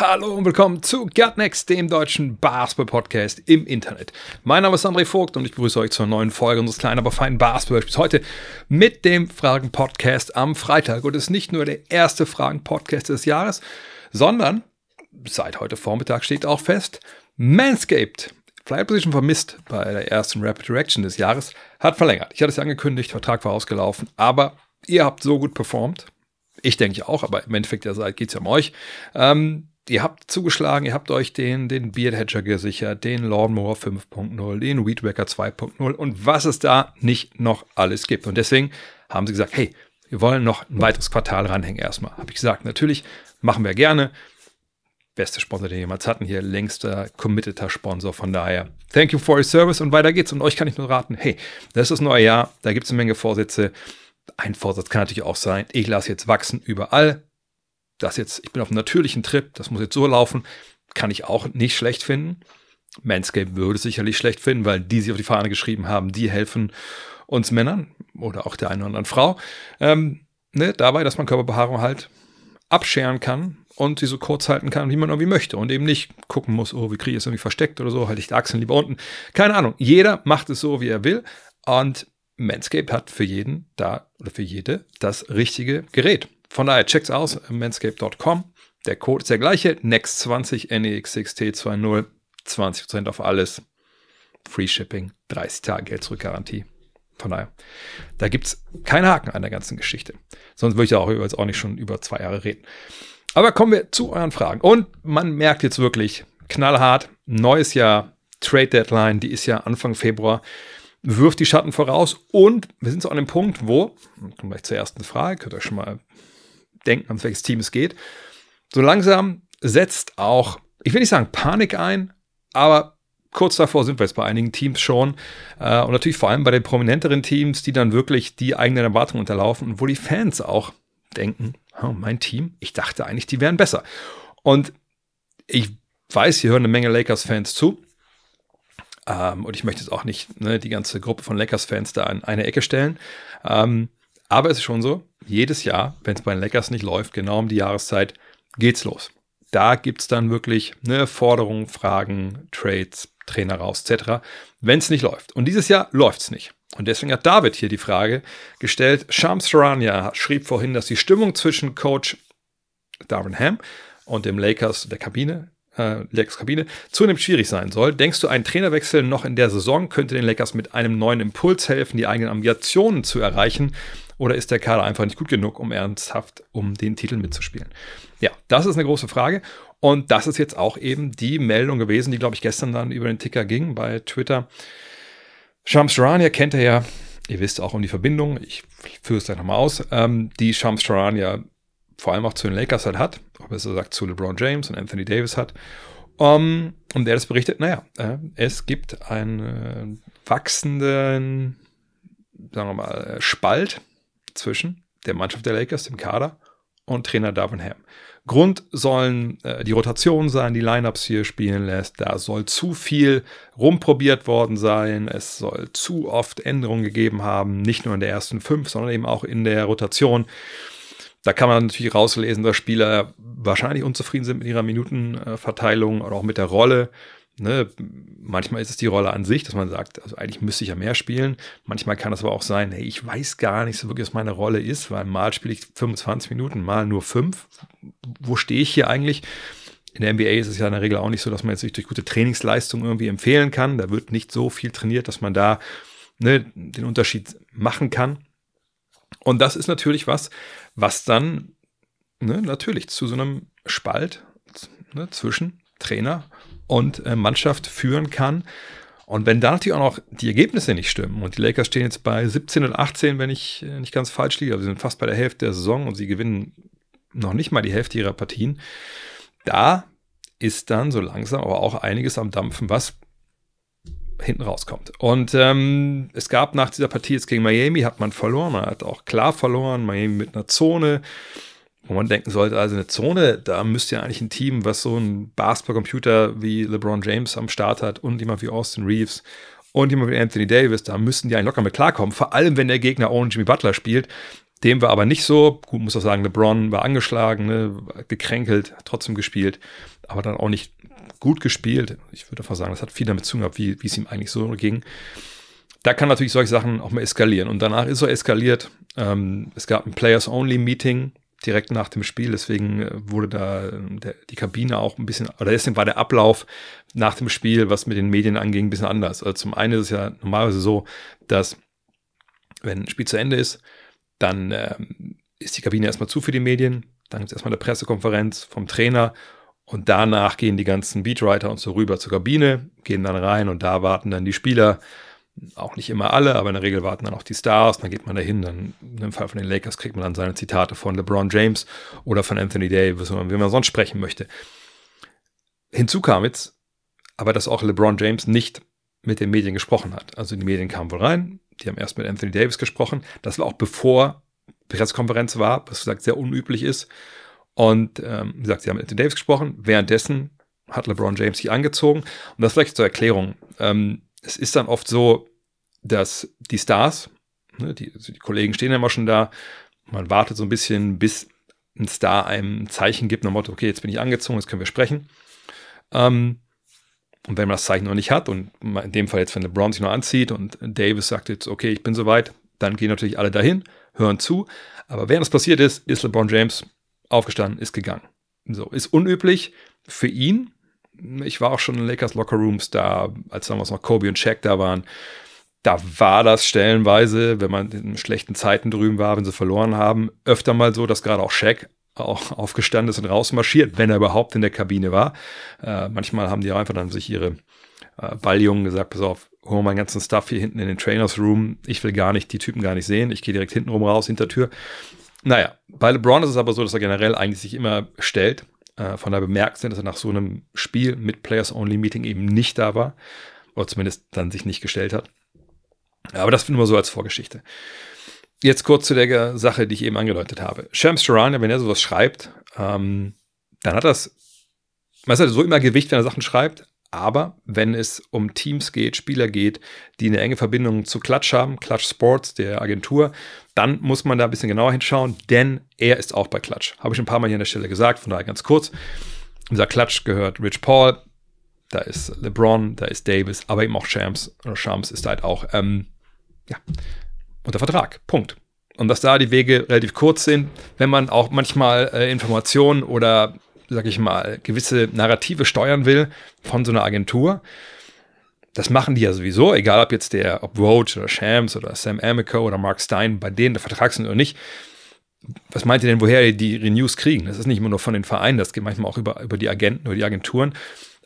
Hallo und willkommen zu Gutnext, dem deutschen Basketball-Podcast im Internet. Mein Name ist André Vogt und ich begrüße euch zur neuen Folge unseres kleinen, aber feinen Basketball-Spiels. Heute mit dem Fragen-Podcast am Freitag. Und es ist nicht nur der erste Fragen-Podcast des Jahres, sondern seit heute Vormittag steht auch fest, Manscaped, sie schon vermisst bei der ersten Rapid Direction des Jahres, hat verlängert. Ich hatte es ja angekündigt, Vertrag war ausgelaufen, aber ihr habt so gut performt. Ich denke auch, aber im Endeffekt der Seite geht es ja um euch. Ähm, ihr habt zugeschlagen, ihr habt euch den, den Beard Hedger gesichert, den Lawnmower 5.0, den Weed Wacker 2.0 und was es da nicht noch alles gibt. Und deswegen haben sie gesagt, hey, wir wollen noch ein weiteres Quartal ranhängen erstmal. Habe ich gesagt, natürlich, machen wir gerne. Beste Sponsor, den wir jemals hatten hier, längster, committeter Sponsor. Von daher, thank you for your service und weiter geht's. Und euch kann ich nur raten, hey, das ist das neue Jahr, da gibt es eine Menge Vorsätze. Ein Vorsatz kann natürlich auch sein, ich lasse jetzt wachsen überall. Das jetzt, ich bin auf einem natürlichen Trip, das muss jetzt so laufen, kann ich auch nicht schlecht finden. Manscaped würde sicherlich schlecht finden, weil die sich auf die Fahne geschrieben haben, die helfen uns Männern oder auch der einen oder anderen Frau. Ähm, ne, dabei, dass man Körperbehaarung halt abscheren kann und sie so kurz halten kann, wie man irgendwie möchte und eben nicht gucken muss, oh, wie kriege ich es irgendwie versteckt oder so, halte ich die Achseln lieber unten. Keine Ahnung. Jeder macht es so, wie er will und Manscaped hat für jeden da oder für jede das richtige Gerät. Von daher checkt's aus, manscaped.com. Der Code ist der gleiche, NEXT20 NEX6T20, 20% auf alles. Free Shipping, 30 Tage Geld zurück Garantie. Von daher, da gibt es keinen Haken an der ganzen Geschichte. Sonst würde ich ja auch jetzt auch nicht schon über zwei Jahre reden. Aber kommen wir zu euren Fragen. Und man merkt jetzt wirklich knallhart, neues Jahr, Trade Deadline, die ist ja Anfang Februar wirft die Schatten voraus und wir sind so an dem Punkt, wo, kommen gleich zur ersten Frage, könnt ihr schon mal denken, an welches Team es geht. So langsam setzt auch, ich will nicht sagen Panik ein, aber kurz davor sind wir jetzt bei einigen Teams schon äh, und natürlich vor allem bei den prominenteren Teams, die dann wirklich die eigenen Erwartungen unterlaufen und wo die Fans auch denken, oh, mein Team, ich dachte eigentlich, die wären besser. Und ich weiß, hier hören eine Menge Lakers-Fans zu. Ähm, und ich möchte jetzt auch nicht ne, die ganze Gruppe von Lakers-Fans da in eine Ecke stellen. Ähm, aber es ist schon so, jedes Jahr, wenn es bei den Lakers nicht läuft, genau um die Jahreszeit, geht's los. Da gibt es dann wirklich ne, Forderungen, Fragen, Trades, Trainer raus, etc., wenn es nicht läuft. Und dieses Jahr läuft es nicht. Und deswegen hat David hier die Frage gestellt. Shams Charania schrieb vorhin, dass die Stimmung zwischen Coach Darvin Ham und dem Lakers der Kabine äh, Lakers Kabine zunehmend schwierig sein soll. Denkst du, ein Trainerwechsel noch in der Saison könnte den Lakers mit einem neuen Impuls helfen, die eigenen Ambitionen zu erreichen? Oder ist der Kader einfach nicht gut genug, um ernsthaft um den Titel mitzuspielen? Ja, das ist eine große Frage. Und das ist jetzt auch eben die Meldung gewesen, die, glaube ich, gestern dann über den Ticker ging bei Twitter. Shams Charania kennt er ja. Ihr wisst auch um die Verbindung. Ich führe es gleich nochmal aus. Ähm, die Shams Charania vor allem auch zu den Lakers halt hat, ob es so sagt zu LeBron James und Anthony Davis hat. Um, und der das berichtet, naja, äh, es gibt einen äh, wachsenden, sagen wir mal, äh, Spalt zwischen der Mannschaft der Lakers, dem Kader, und Trainer Darvin Ham. Grund sollen äh, die Rotationen sein, die Lineups hier spielen lässt. Da soll zu viel rumprobiert worden sein. Es soll zu oft Änderungen gegeben haben, nicht nur in der ersten fünf, sondern eben auch in der Rotation. Da kann man natürlich rauslesen, dass Spieler wahrscheinlich unzufrieden sind mit ihrer Minutenverteilung oder auch mit der Rolle. Ne? Manchmal ist es die Rolle an sich, dass man sagt, also eigentlich müsste ich ja mehr spielen. Manchmal kann es aber auch sein, hey, ich weiß gar nicht so wirklich, was meine Rolle ist, weil mal spiele ich 25 Minuten, mal nur 5. Wo stehe ich hier eigentlich? In der NBA ist es ja in der Regel auch nicht so, dass man jetzt durch gute Trainingsleistung irgendwie empfehlen kann. Da wird nicht so viel trainiert, dass man da ne, den Unterschied machen kann. Und das ist natürlich was, was dann ne, natürlich zu so einem Spalt ne, zwischen Trainer und äh, Mannschaft führen kann. Und wenn da natürlich auch noch die Ergebnisse nicht stimmen und die Lakers stehen jetzt bei 17 und 18, wenn ich äh, nicht ganz falsch liege, also sie sind fast bei der Hälfte der Saison und sie gewinnen noch nicht mal die Hälfte ihrer Partien, da ist dann so langsam aber auch einiges am Dampfen, was hinten rauskommt. Und ähm, es gab nach dieser Partie jetzt gegen Miami, hat man verloren, man hat auch klar verloren, Miami mit einer Zone, wo man denken sollte, also eine Zone, da müsste ja eigentlich ein Team, was so ein Basketballcomputer wie LeBron James am Start hat und jemand wie Austin Reeves und jemand wie Anthony Davis, da müssten die eigentlich locker mit klarkommen, vor allem wenn der Gegner ohne Jimmy Butler spielt. Dem war aber nicht so. Gut, muss auch sagen, LeBron war angeschlagen, ne, gekränkelt, trotzdem gespielt, aber dann auch nicht gut gespielt. Ich würde einfach sagen, das hat viel damit zu tun gehabt, wie, wie es ihm eigentlich so ging. Da kann natürlich solche Sachen auch mal eskalieren. Und danach ist er eskaliert. Ähm, es gab ein Players-Only-Meeting direkt nach dem Spiel. Deswegen äh, wurde da ähm, der, die Kabine auch ein bisschen, oder deswegen war der Ablauf nach dem Spiel, was mit den Medien anging, ein bisschen anders. Also zum einen ist es ja normalerweise so, dass wenn ein Spiel zu Ende ist, dann ähm, ist die Kabine erstmal zu für die Medien. Dann gibt es erstmal eine Pressekonferenz vom Trainer und danach gehen die ganzen Beatwriter und so rüber zur Kabine, gehen dann rein und da warten dann die Spieler. Auch nicht immer alle, aber in der Regel warten dann auch die Stars. Dann geht man dahin. Dann im Fall von den Lakers kriegt man dann seine Zitate von LeBron James oder von Anthony Davis, wie man sonst sprechen möchte. Hinzu kam jetzt aber, dass auch LeBron James nicht mit den Medien gesprochen hat. Also die Medien kamen wohl rein, die haben erst mit Anthony Davis gesprochen. Das war auch bevor Pressekonferenz war, was gesagt sehr unüblich ist. Und ähm, wie gesagt, sie haben mit Davis gesprochen. Währenddessen hat LeBron James sich angezogen. Und das vielleicht zur Erklärung. Ähm, es ist dann oft so, dass die Stars, ne, die, also die Kollegen stehen ja immer schon da, man wartet so ein bisschen, bis ein Star einem ein Zeichen gibt, nach dem Motto, okay, jetzt bin ich angezogen, jetzt können wir sprechen. Ähm, und wenn man das Zeichen noch nicht hat, und in dem Fall jetzt, wenn LeBron sich noch anzieht und Davis sagt jetzt, okay, ich bin soweit, dann gehen natürlich alle dahin, hören zu. Aber während das passiert ist, ist LeBron James aufgestanden, ist gegangen. So, ist unüblich für ihn. Ich war auch schon in Lakers Locker Rooms da, als damals noch Kobe und Shaq da waren. Da war das stellenweise, wenn man in schlechten Zeiten drüben war, wenn sie verloren haben, öfter mal so, dass gerade auch Shaq auch aufgestanden ist und rausmarschiert, wenn er überhaupt in der Kabine war. Äh, manchmal haben die einfach dann sich ihre äh, Balljungen gesagt, pass auf, hol meinen ganzen Stuff hier hinten in den Trainers Room. Ich will gar nicht die Typen gar nicht sehen. Ich gehe direkt hinten rum raus, hinter Tür. Naja, bei LeBron ist es aber so, dass er generell eigentlich sich immer stellt. Äh, von daher bemerkt sind, dass er nach so einem Spiel mit Players-Only-Meeting eben nicht da war. Oder zumindest dann sich nicht gestellt hat. Aber das finden wir so als Vorgeschichte. Jetzt kurz zu der Sache, die ich eben angedeutet habe. Shams Charania, wenn er sowas schreibt, ähm, dann hat das, man hat so immer Gewicht, wenn er Sachen schreibt, aber wenn es um Teams geht, Spieler geht, die eine enge Verbindung zu Clutch haben, Clutch Sports, der Agentur, dann muss man da ein bisschen genauer hinschauen, denn er ist auch bei Clutch. Habe ich ein paar Mal hier an der Stelle gesagt, von daher ganz kurz. Unser Clutch gehört Rich Paul, da ist LeBron, da ist Davis, aber eben auch Shams oder Shams ist halt auch, ähm, ja, unter Vertrag. Punkt. Und dass da die Wege relativ kurz sind, wenn man auch manchmal äh, Informationen oder sag ich mal, gewisse Narrative steuern will von so einer Agentur. Das machen die ja sowieso, egal ob jetzt der, ob Roach oder Shams oder Sam Amico oder Mark Stein bei denen der Vertrag sind oder nicht. Was meint ihr denn, woher die News kriegen? Das ist nicht immer nur von den Vereinen, das geht manchmal auch über, über die Agenten oder die Agenturen.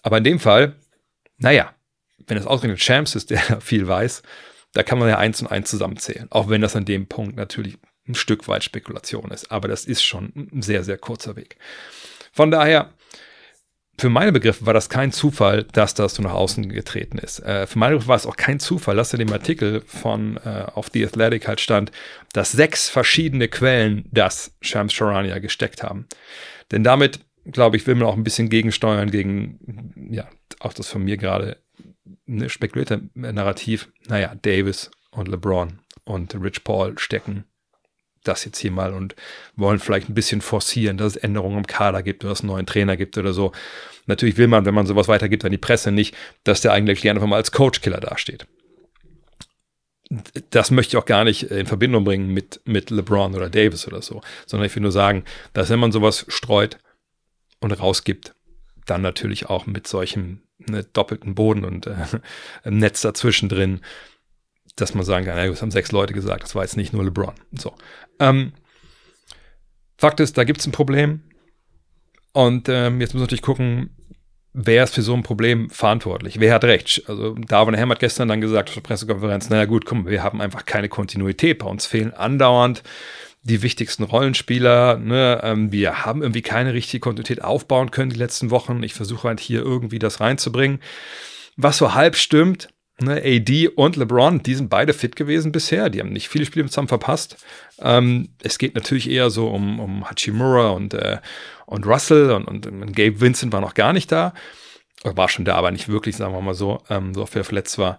Aber in dem Fall, naja, wenn es ausgerechnet Shams ist, der viel weiß, da kann man ja eins und eins zusammenzählen. Auch wenn das an dem Punkt natürlich ein Stück weit Spekulation ist. Aber das ist schon ein sehr, sehr kurzer Weg. Von daher, für meine Begriffe war das kein Zufall, dass das so nach außen getreten ist. Äh, für meine Begriffe war es auch kein Zufall, dass in dem Artikel von äh, auf The Athletic halt stand, dass sechs verschiedene Quellen das Shams Charania gesteckt haben. Denn damit, glaube ich, will man auch ein bisschen gegensteuern gegen, ja, auch das von mir gerade eine spekulierte Narrativ. Naja, Davis und LeBron und Rich Paul stecken das jetzt hier mal und wollen vielleicht ein bisschen forcieren, dass es Änderungen im Kader gibt oder dass es einen neuen Trainer gibt oder so. Natürlich will man, wenn man sowas weitergibt an die Presse, nicht, dass der eigentlich gerne einfach mal als Coachkiller dasteht. Das möchte ich auch gar nicht in Verbindung bringen mit, mit LeBron oder Davis oder so, sondern ich will nur sagen, dass wenn man sowas streut und rausgibt, dann natürlich auch mit solchem ne, doppelten Boden und äh, Netz dazwischen drin, dass man sagen kann, ja, das haben sechs Leute gesagt, das war jetzt nicht nur LeBron. So. Ähm, Fakt ist, da gibt es ein Problem. Und ähm, jetzt muss man natürlich gucken, wer ist für so ein Problem verantwortlich? Wer hat recht? Also Darwin Ham hat gestern dann gesagt auf der Pressekonferenz, naja gut, komm, wir haben einfach keine Kontinuität. Bei uns fehlen andauernd die wichtigsten Rollenspieler. Ne? Ähm, wir haben irgendwie keine richtige Kontinuität aufbauen können die letzten Wochen. Ich versuche halt hier irgendwie das reinzubringen. Was so halb stimmt, Ne, AD und LeBron, die sind beide fit gewesen bisher. Die haben nicht viele Spiele zusammen verpasst. Ähm, es geht natürlich eher so um, um Hachimura und, äh, und Russell und, und, und, Gabe Vincent war noch gar nicht da. War schon da, aber nicht wirklich, sagen wir mal so, ähm, so oft er verletzt war.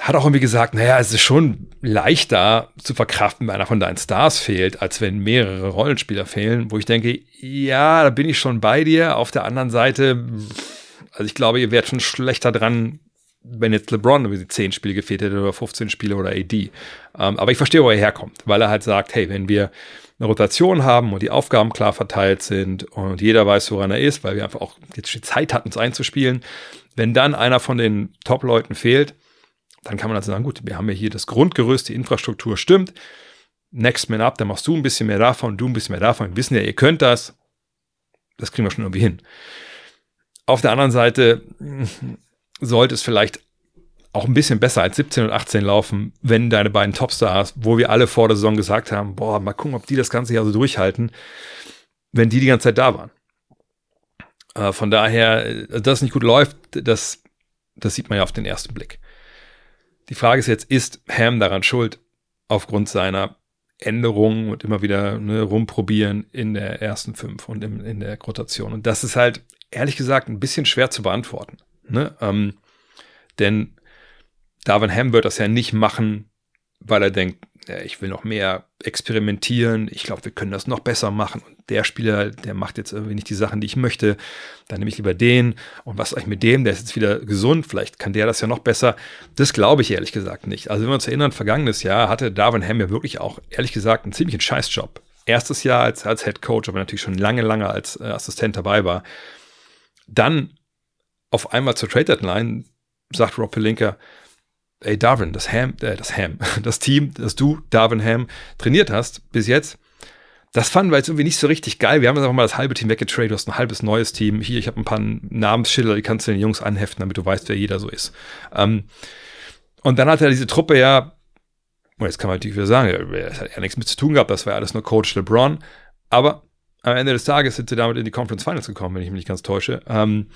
Hat auch irgendwie gesagt, naja, es ist schon leichter zu verkraften, wenn einer von deinen Stars fehlt, als wenn mehrere Rollenspieler fehlen, wo ich denke, ja, da bin ich schon bei dir. Auf der anderen Seite, also ich glaube, ihr werdet schon schlechter dran, wenn jetzt LeBron über die 10 Spiele gefehlt hätte oder 15 Spiele oder AD. Ähm, aber ich verstehe, wo er herkommt, weil er halt sagt, hey, wenn wir eine Rotation haben und die Aufgaben klar verteilt sind und jeder weiß, woran er ist, weil wir einfach auch jetzt die Zeit hatten, uns einzuspielen, wenn dann einer von den Top-Leuten fehlt, dann kann man also sagen, gut, wir haben ja hier das Grundgerüst, die Infrastruktur stimmt. Next Man Up, dann machst du ein bisschen mehr davon, du ein bisschen mehr davon. Wir wissen ja, ihr könnt das. Das kriegen wir schon irgendwie hin. Auf der anderen Seite sollte es vielleicht auch ein bisschen besser als 17 und 18 laufen, wenn deine beiden Topstars, wo wir alle vor der Saison gesagt haben, boah, mal gucken, ob die das ganze Jahr so durchhalten, wenn die die ganze Zeit da waren. Äh, von daher, äh, dass das nicht gut läuft, das, das sieht man ja auf den ersten Blick. Die Frage ist jetzt, ist Ham daran schuld aufgrund seiner Änderungen und immer wieder ne, rumprobieren in der ersten fünf und in, in der Rotation? Und das ist halt ehrlich gesagt ein bisschen schwer zu beantworten. Ne? Ähm, denn Darwin Ham wird das ja nicht machen, weil er denkt, ja, ich will noch mehr experimentieren, ich glaube, wir können das noch besser machen. Und der Spieler, der macht jetzt irgendwie nicht die Sachen, die ich möchte, dann nehme ich lieber den. Und was eigentlich mit dem? Der ist jetzt wieder gesund, vielleicht kann der das ja noch besser. Das glaube ich ehrlich gesagt nicht. Also wenn wir uns erinnern, vergangenes Jahr hatte Darwin Ham ja wirklich auch, ehrlich gesagt, einen ziemlichen Scheißjob. Erstes Jahr als, als Head Coach, aber natürlich schon lange, lange als äh, Assistent dabei war. Dann auf einmal zur Trade Deadline sagt Rob Pelinka, ey Darwin, das Ham, äh, das Ham, das Team, das du, Darwin Ham, trainiert hast bis jetzt, das fanden wir jetzt irgendwie nicht so richtig geil. Wir haben jetzt einfach mal das halbe Team weggetradet. Du hast ein halbes neues Team. Hier, ich habe ein paar Namensschilder, die kannst du den Jungs anheften, damit du weißt, wer jeder so ist. Ähm, und dann hat er diese Truppe ja, und jetzt kann man natürlich wieder sagen, es hat ja nichts mit zu tun gehabt, das war alles nur Coach LeBron. Aber am Ende des Tages sind sie damit in die Conference Finals gekommen, wenn ich mich nicht ganz täusche. Ähm,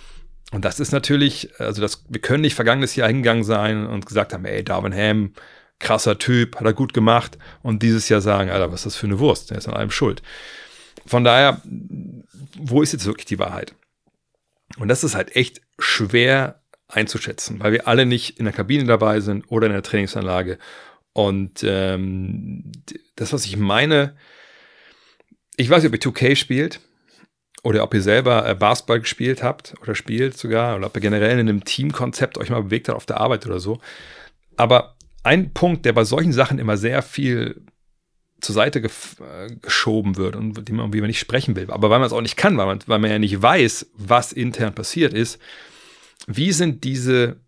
und das ist natürlich, also das, wir können nicht vergangenes Jahr hingegangen sein und gesagt haben, ey, Darwin Ham, krasser Typ, hat er gut gemacht. Und dieses Jahr sagen, Alter, was ist das für eine Wurst? Der ist an allem schuld. Von daher, wo ist jetzt wirklich die Wahrheit? Und das ist halt echt schwer einzuschätzen, weil wir alle nicht in der Kabine dabei sind oder in der Trainingsanlage. Und ähm, das, was ich meine, ich weiß nicht, ob ihr 2K spielt oder ob ihr selber äh, Basketball gespielt habt oder spielt sogar oder ob ihr generell in einem Teamkonzept euch mal bewegt habt auf der Arbeit oder so. Aber ein Punkt, der bei solchen Sachen immer sehr viel zur Seite ge äh, geschoben wird und dem man irgendwie nicht sprechen will, aber weil man es auch nicht kann, weil man, weil man ja nicht weiß, was intern passiert ist, wie sind diese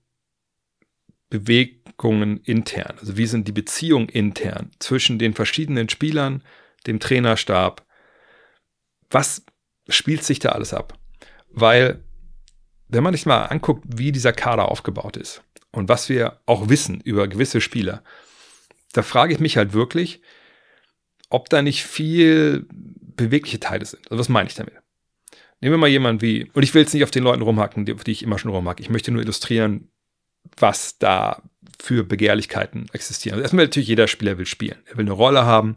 Bewegungen intern, also wie sind die Beziehungen intern zwischen den verschiedenen Spielern, dem Trainerstab, was spielt sich da alles ab? Weil, wenn man sich mal anguckt, wie dieser Kader aufgebaut ist und was wir auch wissen über gewisse Spieler, da frage ich mich halt wirklich, ob da nicht viel bewegliche Teile sind. Also was meine ich damit? Nehmen wir mal jemanden wie, und ich will jetzt nicht auf den Leuten rumhacken, die, die ich immer schon rumhack. Ich möchte nur illustrieren, was da für Begehrlichkeiten existieren. Also erstmal natürlich jeder Spieler will spielen. Er will eine Rolle haben,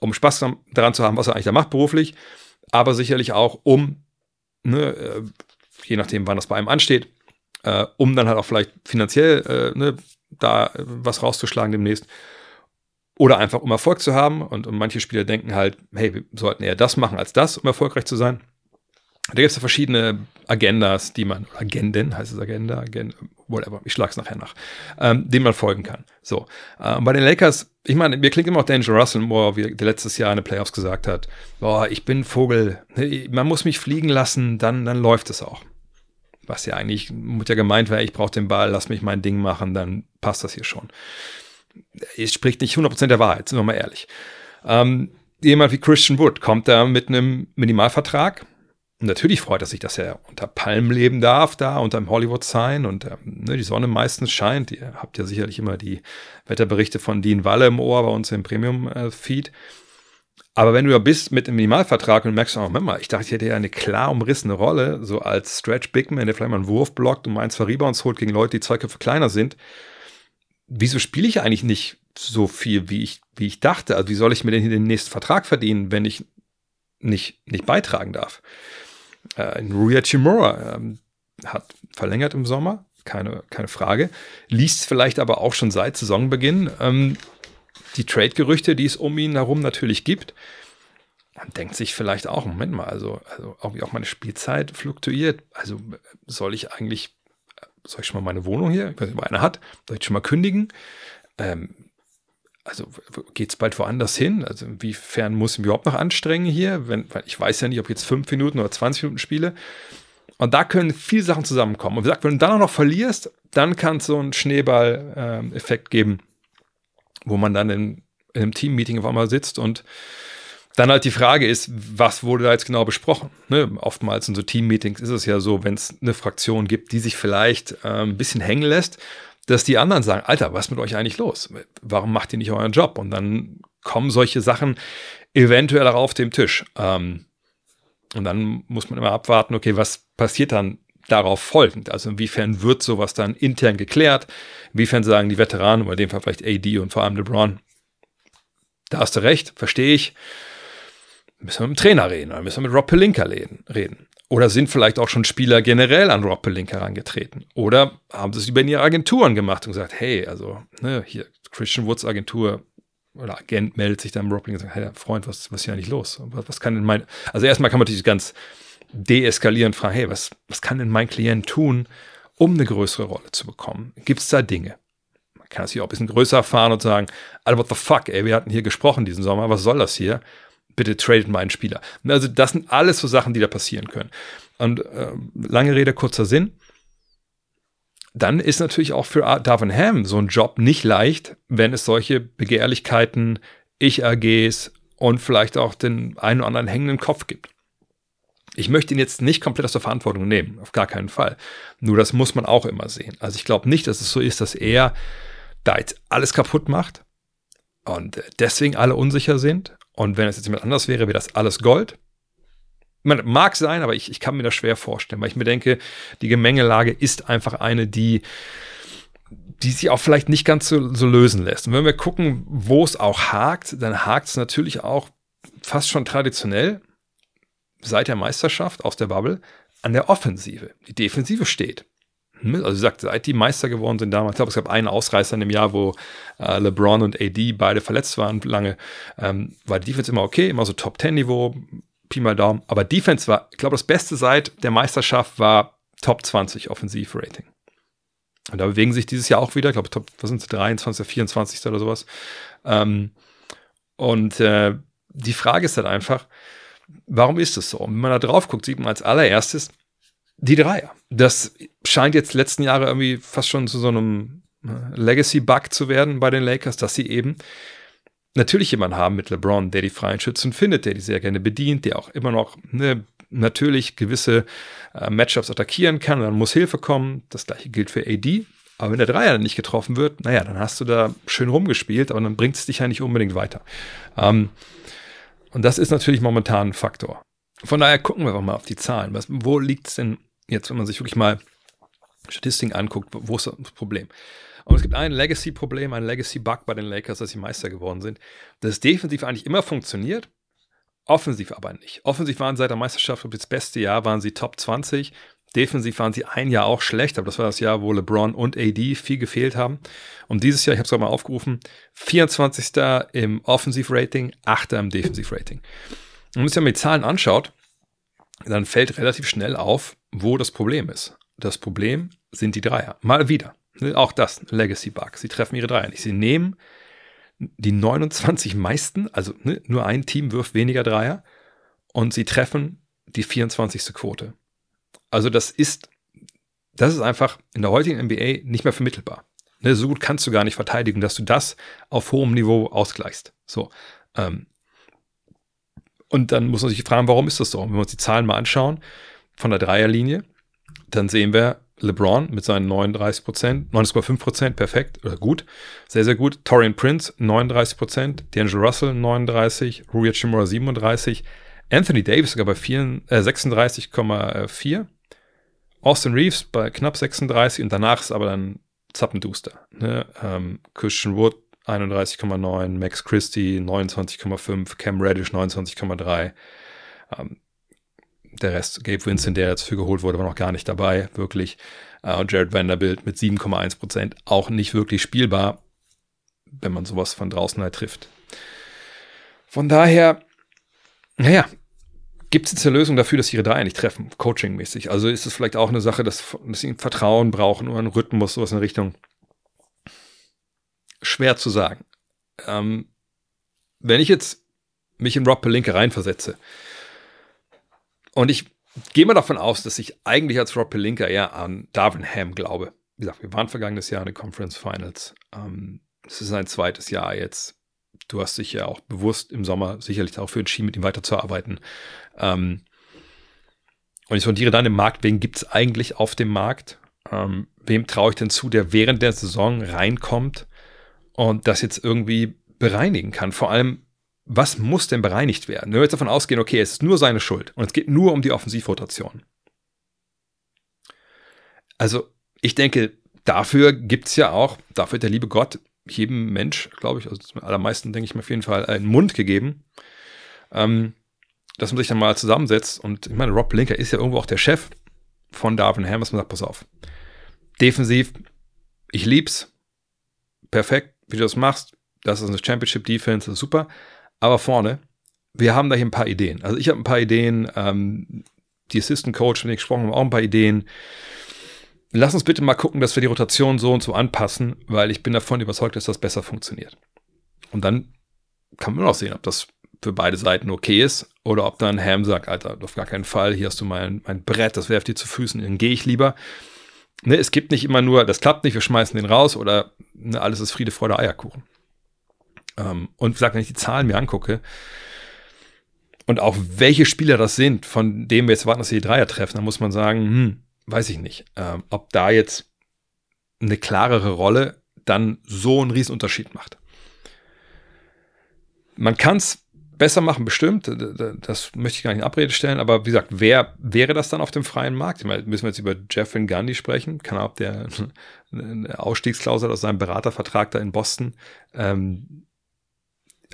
um Spaß daran zu haben, was er eigentlich da macht beruflich aber sicherlich auch um, ne, äh, je nachdem, wann das bei einem ansteht, äh, um dann halt auch vielleicht finanziell äh, ne, da was rauszuschlagen demnächst. Oder einfach um Erfolg zu haben. Und, und manche Spieler denken halt, hey, wir sollten eher das machen als das, um erfolgreich zu sein. Da gibt es ja verschiedene Agendas, die man, Agenden heißt es Agenda, Agenda whatever, ich schlage es nachher nach, ähm, denen man folgen kann. So, äh, bei den Lakers, ich meine, mir klingt immer auch D'Angelo Russell, wo er letztes Jahr in den Playoffs gesagt hat, boah, ich bin Vogel, ne, man muss mich fliegen lassen, dann, dann läuft es auch. Was ja eigentlich, muss ja gemeint wäre, ich brauche den Ball, lass mich mein Ding machen, dann passt das hier schon. Es spricht nicht 100% der Wahrheit, sind wir mal ehrlich. Ähm, jemand wie Christian Wood kommt da mit einem Minimalvertrag, natürlich freut er sich, dass er unter Palmen leben darf, da unter dem Hollywood Sign und ähm, ne, die Sonne meistens scheint. Ihr habt ja sicherlich immer die Wetterberichte von Dean Walle im Ohr bei uns im Premium-Feed. Aber wenn du ja bist mit einem Minimalvertrag und merkst, oh, mal, ich dachte, ich hätte ja eine klar umrissene Rolle, so als Stretch Bigman, der vielleicht mal einen Wurf blockt und mal ein, zwei Rebounds holt gegen Leute, die zwei Köpfe kleiner sind. Wieso spiele ich eigentlich nicht so viel, wie ich, wie ich dachte? Also wie soll ich mir denn hier den nächsten Vertrag verdienen, wenn ich nicht, nicht beitragen darf? Äh, Rui Chimura ähm, hat verlängert im Sommer, keine, keine Frage. Liest vielleicht aber auch schon seit Saisonbeginn ähm, die Trade-Gerüchte, die es um ihn herum natürlich gibt. Man denkt sich vielleicht auch, Moment mal, also, also auch meine Spielzeit fluktuiert. Also soll ich eigentlich, soll ich schon mal meine Wohnung hier, ich weiß nicht, ob einer hat, soll ich schon mal kündigen? Ähm, also geht es bald woanders hin? Also inwiefern muss ich mich überhaupt noch anstrengen hier? Wenn, weil ich weiß ja nicht, ob ich jetzt fünf Minuten oder 20 Minuten spiele. Und da können viele Sachen zusammenkommen. Und wie gesagt, wenn du dann auch noch verlierst, dann kann es so einen Schneeball-Effekt ähm, geben, wo man dann in, in einem Team-Meeting auf einmal sitzt und dann halt die Frage ist, was wurde da jetzt genau besprochen? Ne? Oftmals in so Team-Meetings ist es ja so, wenn es eine Fraktion gibt, die sich vielleicht äh, ein bisschen hängen lässt, dass die anderen sagen, Alter, was ist mit euch eigentlich los? Warum macht ihr nicht euren Job? Und dann kommen solche Sachen eventuell auch auf dem Tisch. Ähm, und dann muss man immer abwarten, okay, was passiert dann darauf folgend? Also inwiefern wird sowas dann intern geklärt? Inwiefern sagen die Veteranen, oder in dem Fall vielleicht AD und vor allem LeBron, da hast du recht, verstehe ich. Müssen wir mit dem Trainer reden oder müssen wir mit Rob Pelinka reden? Oder sind vielleicht auch schon Spieler generell an Rob Pelinka herangetreten? Oder haben sie es über ihre Agenturen gemacht und gesagt, hey, also ne, hier Christian Woods Agentur oder Agent meldet sich dann Rob Pelinka und sagt, hey Freund, was, was ist hier eigentlich los? Was, was kann denn mein, also erstmal kann man natürlich ganz deeskalierend fragen, hey, was, was kann denn mein Klient tun, um eine größere Rolle zu bekommen? Gibt es da Dinge? Man kann es hier auch ein bisschen größer erfahren und sagen, Alter, what the fuck, ey, wir hatten hier gesprochen diesen Sommer, was soll das hier? Bitte tradet meinen Spieler. Also das sind alles so Sachen, die da passieren können. Und äh, lange Rede, kurzer Sinn. Dann ist natürlich auch für Darvin Ham so ein Job nicht leicht, wenn es solche Begehrlichkeiten, Ich-AGs und vielleicht auch den einen oder anderen hängenden Kopf gibt. Ich möchte ihn jetzt nicht komplett aus der Verantwortung nehmen, auf gar keinen Fall. Nur das muss man auch immer sehen. Also ich glaube nicht, dass es so ist, dass er da jetzt alles kaputt macht und deswegen alle unsicher sind. Und wenn es jetzt jemand anders wäre, wäre das alles Gold. Man, mag sein, aber ich, ich kann mir das schwer vorstellen, weil ich mir denke, die Gemengelage ist einfach eine, die, die sich auch vielleicht nicht ganz so, so lösen lässt. Und wenn wir gucken, wo es auch hakt, dann hakt es natürlich auch fast schon traditionell seit der Meisterschaft aus der Bubble an der Offensive. Die Defensive steht. Also wie gesagt, seit die Meister geworden sind damals, ich glaube, es gab einen Ausreißer in dem Jahr, wo äh, LeBron und AD beide verletzt waren lange, ähm, war die Defense immer okay, immer so Top-10-Niveau, Pi mal Daumen. Aber Defense war, ich glaube, das Beste seit der Meisterschaft war Top 20 Offensiv-Rating. Und da bewegen sich dieses Jahr auch wieder, ich glaube, Top, was sind sie, 23, 24 oder sowas. Ähm, und äh, die Frage ist halt einfach, Warum ist das so? Und wenn man da drauf guckt, sieht man als allererstes die Dreier. Das scheint jetzt letzten Jahre irgendwie fast schon zu so einem äh, Legacy-Bug zu werden bei den Lakers, dass sie eben natürlich jemanden haben mit LeBron, der die freien Schützen findet, der die sehr gerne bedient, der auch immer noch ne, natürlich gewisse äh, Matchups attackieren kann und dann muss Hilfe kommen. Das gleiche gilt für AD. Aber wenn der Dreier dann nicht getroffen wird, naja, dann hast du da schön rumgespielt, aber dann bringt es dich ja nicht unbedingt weiter. Ähm, und das ist natürlich momentan ein Faktor. Von daher gucken wir mal auf die Zahlen. Was, wo liegt es denn jetzt, wenn man sich wirklich mal Statistiken anguckt, wo ist das Problem? Und es gibt ein Legacy-Problem, ein Legacy-Bug bei den Lakers, dass sie Meister geworden sind. Das defensiv eigentlich immer funktioniert, offensiv aber nicht. Offensiv waren seit der Meisterschaft, das beste Jahr, waren sie Top 20. Defensiv waren sie ein Jahr auch schlecht, aber das war das Jahr, wo LeBron und AD viel gefehlt haben. Und dieses Jahr, ich habe es gerade mal aufgerufen, 24. im Offensiv-Rating, 8. im Defensiv-Rating. Und wenn man sich dann die Zahlen anschaut, dann fällt relativ schnell auf, wo das Problem ist. Das Problem sind die Dreier. Mal wieder. Auch das, Legacy-Bug. Sie treffen ihre Dreier nicht. Sie nehmen die 29 meisten, also ne, nur ein Team wirft weniger Dreier und sie treffen die 24. Quote. Also das ist, das ist einfach in der heutigen NBA nicht mehr vermittelbar. Ne, so gut kannst du gar nicht verteidigen, dass du das auf hohem Niveau ausgleichst. So. Ähm, und dann muss man sich fragen, warum ist das so? wenn wir uns die Zahlen mal anschauen von der Dreierlinie, dann sehen wir, LeBron mit seinen 39 Prozent, 90,5 Prozent, perfekt oder gut, sehr, sehr gut. Torian Prince 39 Prozent, D'Angelo Russell 39, Rui Hachimura 37, Anthony Davis sogar bei äh, 36,4, Austin Reeves bei knapp 36 und danach ist aber dann Zappenduster. Ne? Ähm, Christian Wood 31,9, Max Christie 29,5, Cam Reddish 29,3. Ähm, der Rest, Gabe Vincent, der jetzt für geholt wurde, war noch gar nicht dabei, wirklich. Äh, Jared Vanderbilt mit 7,1 Prozent auch nicht wirklich spielbar, wenn man sowas von draußen halt trifft. Von daher, naja, gibt es jetzt eine Lösung dafür, dass ihre drei nicht treffen, coachingmäßig? Also ist es vielleicht auch eine Sache, dass, dass sie Vertrauen brauchen oder einen Rhythmus, sowas in Richtung. Schwer zu sagen. Ähm, wenn ich jetzt mich in Rob Pelinka reinversetze, und ich gehe mal davon aus, dass ich eigentlich als Rob Pelinka eher an Darvin Ham glaube. Wie gesagt, wir waren vergangenes Jahr in den Conference Finals. Ähm, es ist sein zweites Jahr jetzt. Du hast dich ja auch bewusst im Sommer sicherlich auch für entschieden, mit ihm weiterzuarbeiten. Ähm, und ich sondiere dann im Markt, wen gibt es eigentlich auf dem Markt? Ähm, wem traue ich denn zu, der während der Saison reinkommt und das jetzt irgendwie bereinigen kann? Vor allem, was muss denn bereinigt werden? Wenn wir jetzt davon ausgehen, okay, es ist nur seine Schuld und es geht nur um die Offensivrotation. Also, ich denke, dafür gibt es ja auch, dafür hat der liebe Gott jedem Mensch, glaube ich, also allermeisten, denke ich mir auf jeden Fall, einen Mund gegeben, ähm, dass man sich dann mal zusammensetzt. Und ich meine, Rob Blinker ist ja irgendwo auch der Chef von Darwin Ham, was man sagt, pass auf. Defensiv, ich lieb's. Perfekt, wie du das machst. Das ist eine Championship Defense, das ist super. Aber vorne, wir haben da hier ein paar Ideen. Also ich habe ein paar Ideen, ähm, die Assistant Coach, wenn ich gesprochen habe, auch ein paar Ideen. Lass uns bitte mal gucken, dass wir die Rotation so und so anpassen, weil ich bin davon überzeugt, dass das besser funktioniert. Und dann kann man auch sehen, ob das für beide Seiten okay ist oder ob dann Ham sagt, Alter, auf gar keinen Fall, hier hast du mein, mein Brett, das werft dir zu Füßen, dann gehe ich lieber. Ne, es gibt nicht immer nur, das klappt nicht, wir schmeißen den raus oder ne, alles ist Friede, Freude, Eierkuchen. Ähm, und gesagt, wenn ich die Zahlen mir angucke und auch welche Spieler das sind, von denen wir jetzt warten, dass sie die Dreier treffen, dann muss man sagen, hm, weiß ich nicht, ähm, ob da jetzt eine klarere Rolle dann so einen Riesenunterschied macht. Man kann es besser machen, bestimmt. Das möchte ich gar nicht in Abrede stellen. Aber wie gesagt, wer wäre das dann auf dem freien Markt? Meine, müssen wir jetzt über Jeff Van Gundy sprechen? Kann auch der eine Ausstiegsklausel aus seinem Beratervertrag da in Boston ähm,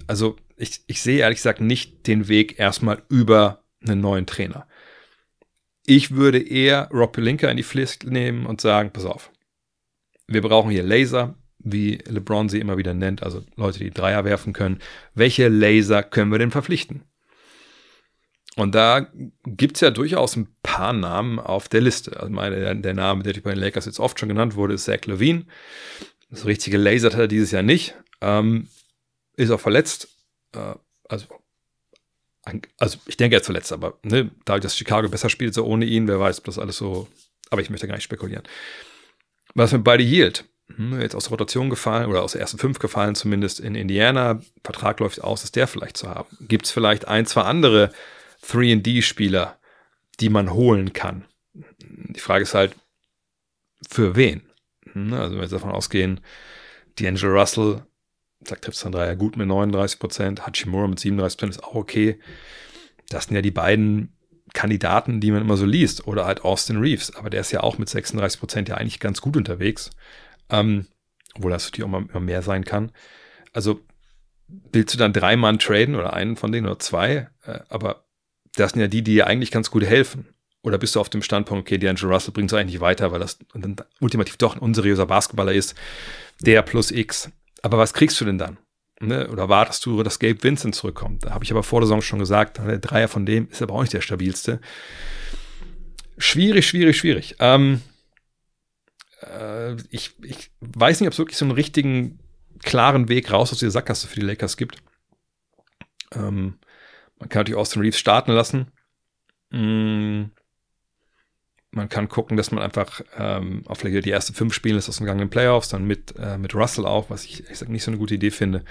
also ich, ich sehe ehrlich gesagt nicht den Weg erstmal über einen neuen Trainer. Ich würde eher Rob Pelinka in die Pflicht nehmen und sagen, pass auf, wir brauchen hier Laser, wie LeBron sie immer wieder nennt, also Leute, die Dreier werfen können. Welche Laser können wir denn verpflichten? Und da gibt es ja durchaus ein paar Namen auf der Liste. Also meine, der, der Name, der bei den Lakers jetzt oft schon genannt wurde, ist Zach Levine. Das richtige Laser hat er dieses Jahr nicht. Ähm, ist auch verletzt. Äh, also, also ich denke, er ist verletzt, aber ne, da das Chicago besser spielt, so ohne ihn, wer weiß, ob das alles so. Aber ich möchte gar nicht spekulieren. Was mit beide Yield? Hm, jetzt aus der Rotation gefallen oder aus der ersten fünf gefallen, zumindest in Indiana. Vertrag läuft aus, ist der vielleicht zu haben. Gibt es vielleicht ein, zwei andere 3D-Spieler, die man holen kann? Die Frage ist halt, für wen? Hm, also, wenn wir jetzt davon ausgehen, D'Angelo Russell sagt Tristan Dreier gut mit 39 Prozent, Hachimura mit 37 Prozent ist auch okay. Das sind ja die beiden Kandidaten, die man immer so liest. Oder halt Austin Reeves, aber der ist ja auch mit 36 Prozent ja eigentlich ganz gut unterwegs. Ähm, obwohl das natürlich auch mal immer mehr sein kann. Also willst du dann drei Mann traden oder einen von denen oder zwei? Äh, aber das sind ja die, die dir eigentlich ganz gut helfen. Oder bist du auf dem Standpunkt, okay, D'Angelo Russell bringt es eigentlich weiter, weil das dann ultimativ doch ein unseriöser Basketballer ist, der plus X. Aber was kriegst du denn dann? Ne? Oder wartest du, dass Gabe Vincent zurückkommt? Da habe ich aber vor der Saison schon gesagt, der Dreier von dem ist aber auch nicht der stabilste. Schwierig, schwierig, schwierig. Ähm, äh, ich, ich weiß nicht, ob es wirklich so einen richtigen, klaren Weg raus aus dieser Sackgasse für die Lakers gibt. Ähm, man kann natürlich Austin Reeves starten lassen. Mm, man kann gucken, dass man einfach ähm, auf vielleicht die ersten fünf Spiele ist aus den vergangenen Playoffs, dann mit, äh, mit Russell auch, was ich, ich sag, nicht so eine gute Idee finde.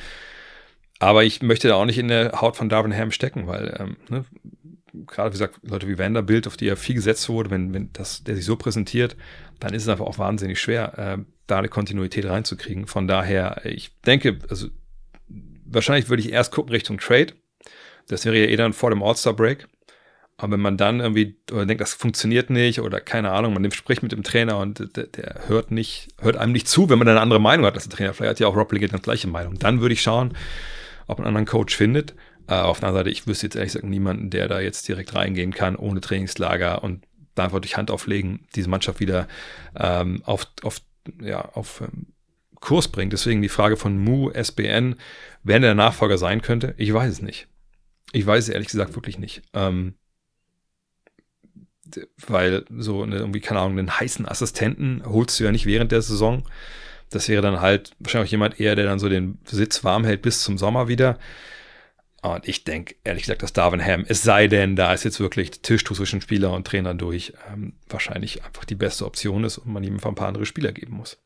Aber ich möchte da auch nicht in der Haut von Darvin Ham stecken, weil ähm, ne, gerade wie gesagt, Leute wie Vanderbilt, auf die ja viel gesetzt wurde, wenn, wenn das, der sich so präsentiert, dann ist es einfach auch wahnsinnig schwer, äh, da eine Kontinuität reinzukriegen. Von daher, ich denke, also wahrscheinlich würde ich erst gucken Richtung Trade. Das wäre ja eh dann vor dem All-Star-Break. Aber wenn man dann irgendwie denkt, das funktioniert nicht oder keine Ahnung, man spricht mit dem Trainer und der, der, hört nicht, hört einem nicht zu, wenn man eine andere Meinung hat als der Trainer. Vielleicht hat ja auch Rob Liggett eine gleiche Meinung. Dann würde ich schauen, ob man einen anderen Coach findet. Äh, auf der anderen Seite, ich wüsste jetzt ehrlich gesagt niemanden, der da jetzt direkt reingehen kann, ohne Trainingslager und da einfach durch Hand auflegen, diese Mannschaft wieder ähm, auf, auf, ja, auf ähm, Kurs bringt. Deswegen die Frage von Mu, SBN, wer der Nachfolger sein könnte, ich weiß es nicht. Ich weiß es ehrlich gesagt wirklich nicht. Ähm, weil so eine, irgendwie, keine Ahnung, einen heißen Assistenten holst du ja nicht während der Saison. Das wäre dann halt wahrscheinlich jemand eher, der dann so den Sitz warm hält bis zum Sommer wieder. Und ich denke, ehrlich gesagt, dass Darwin Ham, es sei denn, da ist jetzt wirklich Tischtuch zwischen Spieler und Trainer durch, ähm, wahrscheinlich einfach die beste Option ist und man ihm einfach ein paar andere Spieler geben muss.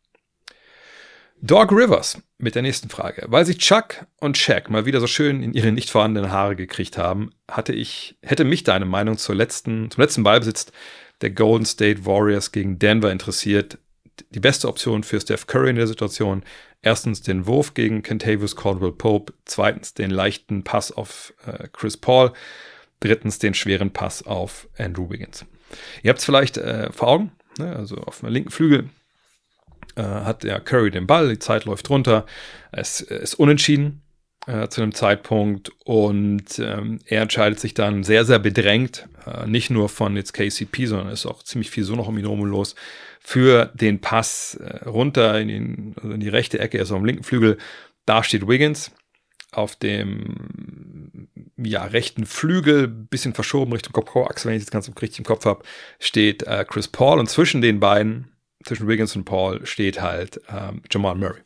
Dog Rivers mit der nächsten Frage. Weil sich Chuck und Shaq mal wieder so schön in ihre nicht vorhandenen Haare gekriegt haben, hatte ich, hätte mich deine Meinung zur letzten, zum letzten Ballbesitz der Golden State Warriors gegen Denver interessiert. Die beste Option für Steph Curry in der Situation. Erstens den Wurf gegen Kentavious Caldwell Pope. Zweitens den leichten Pass auf äh, Chris Paul. Drittens den schweren Pass auf Andrew Wiggins. Ihr habt es vielleicht äh, vor Augen, ne? also auf dem linken Flügel äh, hat ja Curry den Ball, die Zeit läuft runter, es ist unentschieden äh, zu einem Zeitpunkt und ähm, er entscheidet sich dann sehr, sehr bedrängt, äh, nicht nur von jetzt KCP, sondern ist auch ziemlich viel so noch um ihn herum los, für den Pass äh, runter in, den, also in die rechte Ecke, also am linken Flügel, da steht Wiggins auf dem ja, rechten Flügel, bisschen verschoben Richtung Kopfachse, wenn ich das ganz richtig im Kopf habe, steht äh, Chris Paul und zwischen den beiden zwischen Wiggins und Paul steht halt ähm, Jamal Murray.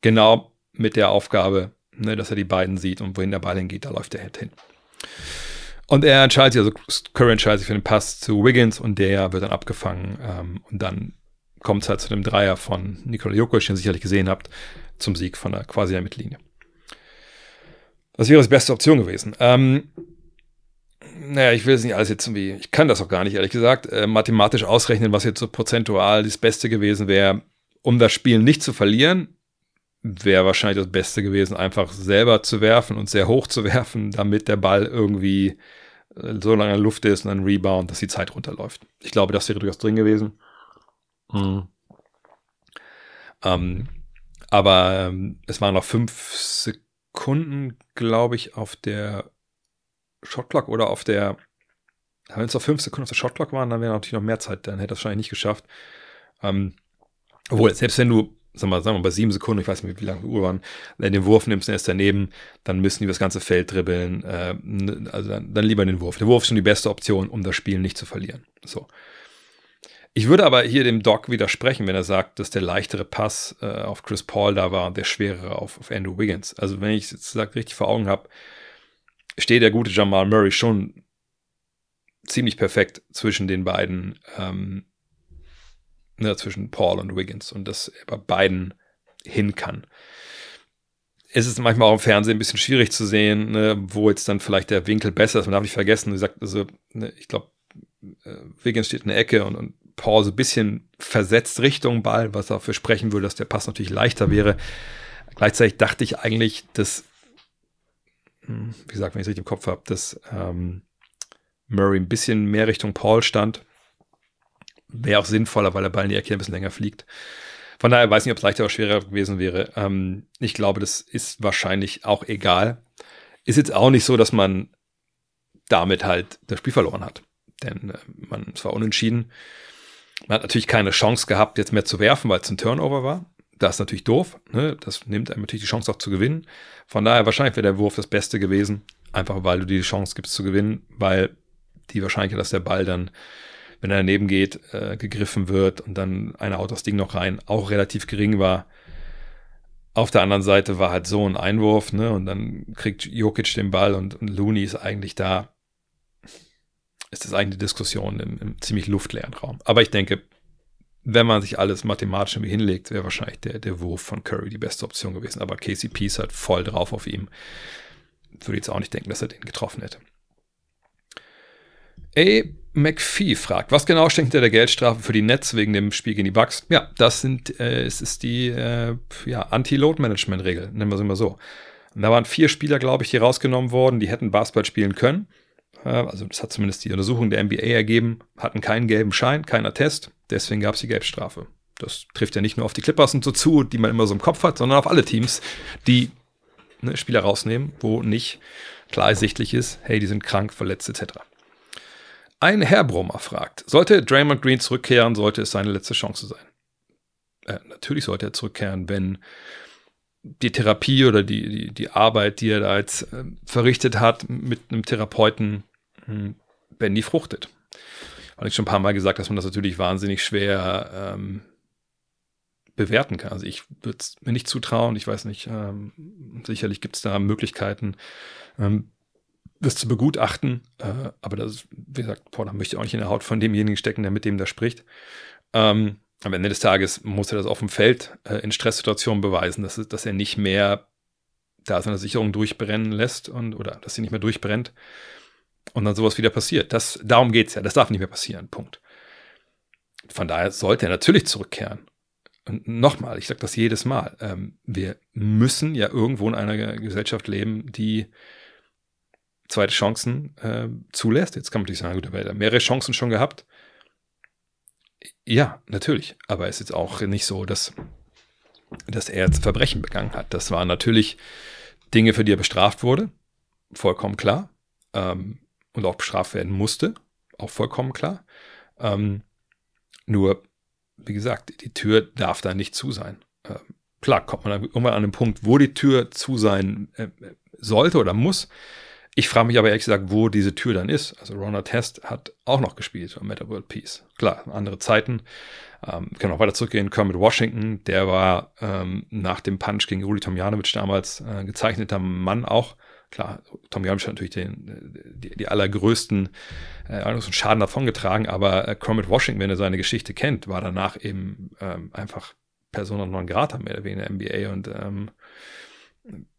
Genau mit der Aufgabe, ne, dass er die beiden sieht und wohin der Ball hingeht, da läuft er halt hin. Und er entscheidet sich, also Curry entscheidet sich für den Pass zu Wiggins und der wird dann abgefangen ähm, und dann kommt es halt zu dem Dreier von Nikola Jokic, den ihr sicherlich gesehen habt, zum Sieg von der quasi der Mittellinie. Das wäre die beste Option gewesen. Ähm, naja, ich will es nicht alles jetzt irgendwie, ich kann das auch gar nicht, ehrlich gesagt, äh, mathematisch ausrechnen, was jetzt so prozentual das Beste gewesen wäre, um das Spiel nicht zu verlieren, wäre wahrscheinlich das Beste gewesen, einfach selber zu werfen und sehr hoch zu werfen, damit der Ball irgendwie äh, so lange in der Luft ist und dann Rebound, dass die Zeit runterläuft. Ich glaube, das wäre durchaus drin gewesen. Hm. Ähm, aber ähm, es waren noch fünf Sekunden, glaube ich, auf der Shotclock oder auf der, wenn es noch fünf Sekunden auf der Shotclock waren, dann wäre natürlich noch mehr Zeit, dann hätte das wahrscheinlich nicht geschafft. Ähm, obwohl, selbst wenn du, sag mal, sagen wir bei sieben Sekunden, ich weiß nicht, wie lange die Uhr waren, du den Wurf nimmst er ist daneben, dann müssen die das ganze Feld dribbeln. Äh, also dann, dann lieber den Wurf. Der Wurf ist schon die beste Option, um das Spiel nicht zu verlieren. So. Ich würde aber hier dem Doc widersprechen, wenn er sagt, dass der leichtere Pass äh, auf Chris Paul da war und der schwerere auf, auf Andrew Wiggins. Also wenn ich es richtig vor Augen habe, steht der gute Jamal Murray schon ziemlich perfekt zwischen den beiden, ähm, ne, zwischen Paul und Wiggins und dass er bei beiden hin kann. Es ist manchmal auch im Fernsehen ein bisschen schwierig zu sehen, ne, wo jetzt dann vielleicht der Winkel besser ist. Man darf nicht vergessen, wie gesagt, also, ne, ich glaube, äh, Wiggins steht in der Ecke und, und Paul so ein bisschen versetzt Richtung Ball, was dafür sprechen würde, dass der Pass natürlich leichter wäre. Gleichzeitig dachte ich eigentlich, dass hm, wie gesagt, wenn ich es richtig im Kopf habe, dass ähm, Murray ein bisschen mehr Richtung Paul stand. Wäre auch sinnvoller, weil der Ball in die Ecke ein bisschen länger fliegt. Von daher weiß ich nicht, ob es leichter oder schwerer gewesen wäre. Ähm, ich glaube, das ist wahrscheinlich auch egal. Ist jetzt auch nicht so, dass man damit halt das Spiel verloren hat. Denn äh, man, es war unentschieden. Man hat natürlich keine Chance gehabt, jetzt mehr zu werfen, weil es ein Turnover war. Das ist natürlich doof. Ne? Das nimmt einem natürlich die Chance auch zu gewinnen. Von daher wahrscheinlich wäre der Wurf das Beste gewesen. Einfach weil du die Chance gibst zu gewinnen, weil die Wahrscheinlichkeit, dass der Ball dann, wenn er daneben geht, äh, gegriffen wird und dann einer haut das Ding noch rein, auch relativ gering war. Auf der anderen Seite war halt so ein Einwurf, ne? Und dann kriegt Jokic den Ball und, und Looney ist eigentlich da. Ist das eigentlich eine Diskussion im, im ziemlich luftleeren Raum. Aber ich denke, wenn man sich alles mathematisch irgendwie hinlegt, wäre wahrscheinlich der, der Wurf von Curry die beste Option gewesen. Aber KCP ist halt voll drauf auf ihm. Würde jetzt auch nicht denken, dass er den getroffen hätte. A. McPhee fragt, was genau steckt hinter der Geldstrafe für die Nets wegen dem Spiel gegen die Bucks? Ja, das sind, äh, es ist die äh, ja, Anti-Load-Management-Regel, nennen wir es immer so. Und da waren vier Spieler, glaube ich, die rausgenommen worden, die hätten Basketball spielen können. Äh, also das hat zumindest die Untersuchung der NBA ergeben, hatten keinen gelben Schein, keiner Test, deswegen gab es die Gelbstrafe. Das trifft ja nicht nur auf die Clippers und so zu, die man immer so im Kopf hat, sondern auf alle Teams, die ne, Spieler rausnehmen, wo nicht klar ersichtlich ist, hey, die sind krank, verletzt etc. Ein Herr Brummer fragt, sollte Draymond Green zurückkehren, sollte es seine letzte Chance sein? Äh, natürlich sollte er zurückkehren, wenn die Therapie oder die, die, die Arbeit, die er da jetzt äh, verrichtet hat mit einem Therapeuten, hm, wenn die fruchtet. Habe ich schon ein paar Mal gesagt, dass man das natürlich wahnsinnig schwer ähm, bewerten kann. Also ich würde es mir nicht zutrauen. Ich weiß nicht, ähm, sicherlich gibt es da Möglichkeiten, ähm, das zu begutachten. Äh, aber das, wie gesagt, da möchte ich auch nicht in der Haut von demjenigen stecken, der mit dem da spricht. Ähm, am Ende des Tages muss er das auf dem Feld äh, in Stresssituationen beweisen, dass, dass er nicht mehr da seine Sicherung durchbrennen lässt und oder dass sie nicht mehr durchbrennt und dann sowas wieder passiert. Das, darum geht es ja. Das darf nicht mehr passieren. Punkt. Von daher sollte er natürlich zurückkehren. Und nochmal, ich sage das jedes Mal. Ähm, wir müssen ja irgendwo in einer Gesellschaft leben, die zweite Chancen äh, zulässt. Jetzt kann man natürlich sagen, gut, aber er mehrere Chancen schon gehabt. Ja, natürlich. Aber es ist jetzt auch nicht so, dass, dass er jetzt Verbrechen begangen hat. Das waren natürlich Dinge, für die er bestraft wurde. Vollkommen klar. Ähm, und auch bestraft werden musste. Auch vollkommen klar. Ähm, nur, wie gesagt, die Tür darf da nicht zu sein. Ähm, klar, kommt man irgendwann an den Punkt, wo die Tür zu sein äh, sollte oder muss. Ich frage mich aber ehrlich gesagt, wo diese Tür dann ist. Also Ronald Test hat auch noch gespielt am Meta World Peace. Klar, andere Zeiten. Ähm, können auch weiter zurückgehen. Kermit Washington, der war ähm, nach dem Punch gegen Rudi Tomjanovic damals äh, gezeichneter Mann auch. Klar, Tomjanovic hat natürlich den, die, die allergrößten äh, Schaden davongetragen, aber äh, Kermit Washington, wenn er seine Geschichte kennt, war danach eben ähm, einfach Persona non grata mehr oder weniger in der NBA und ähm,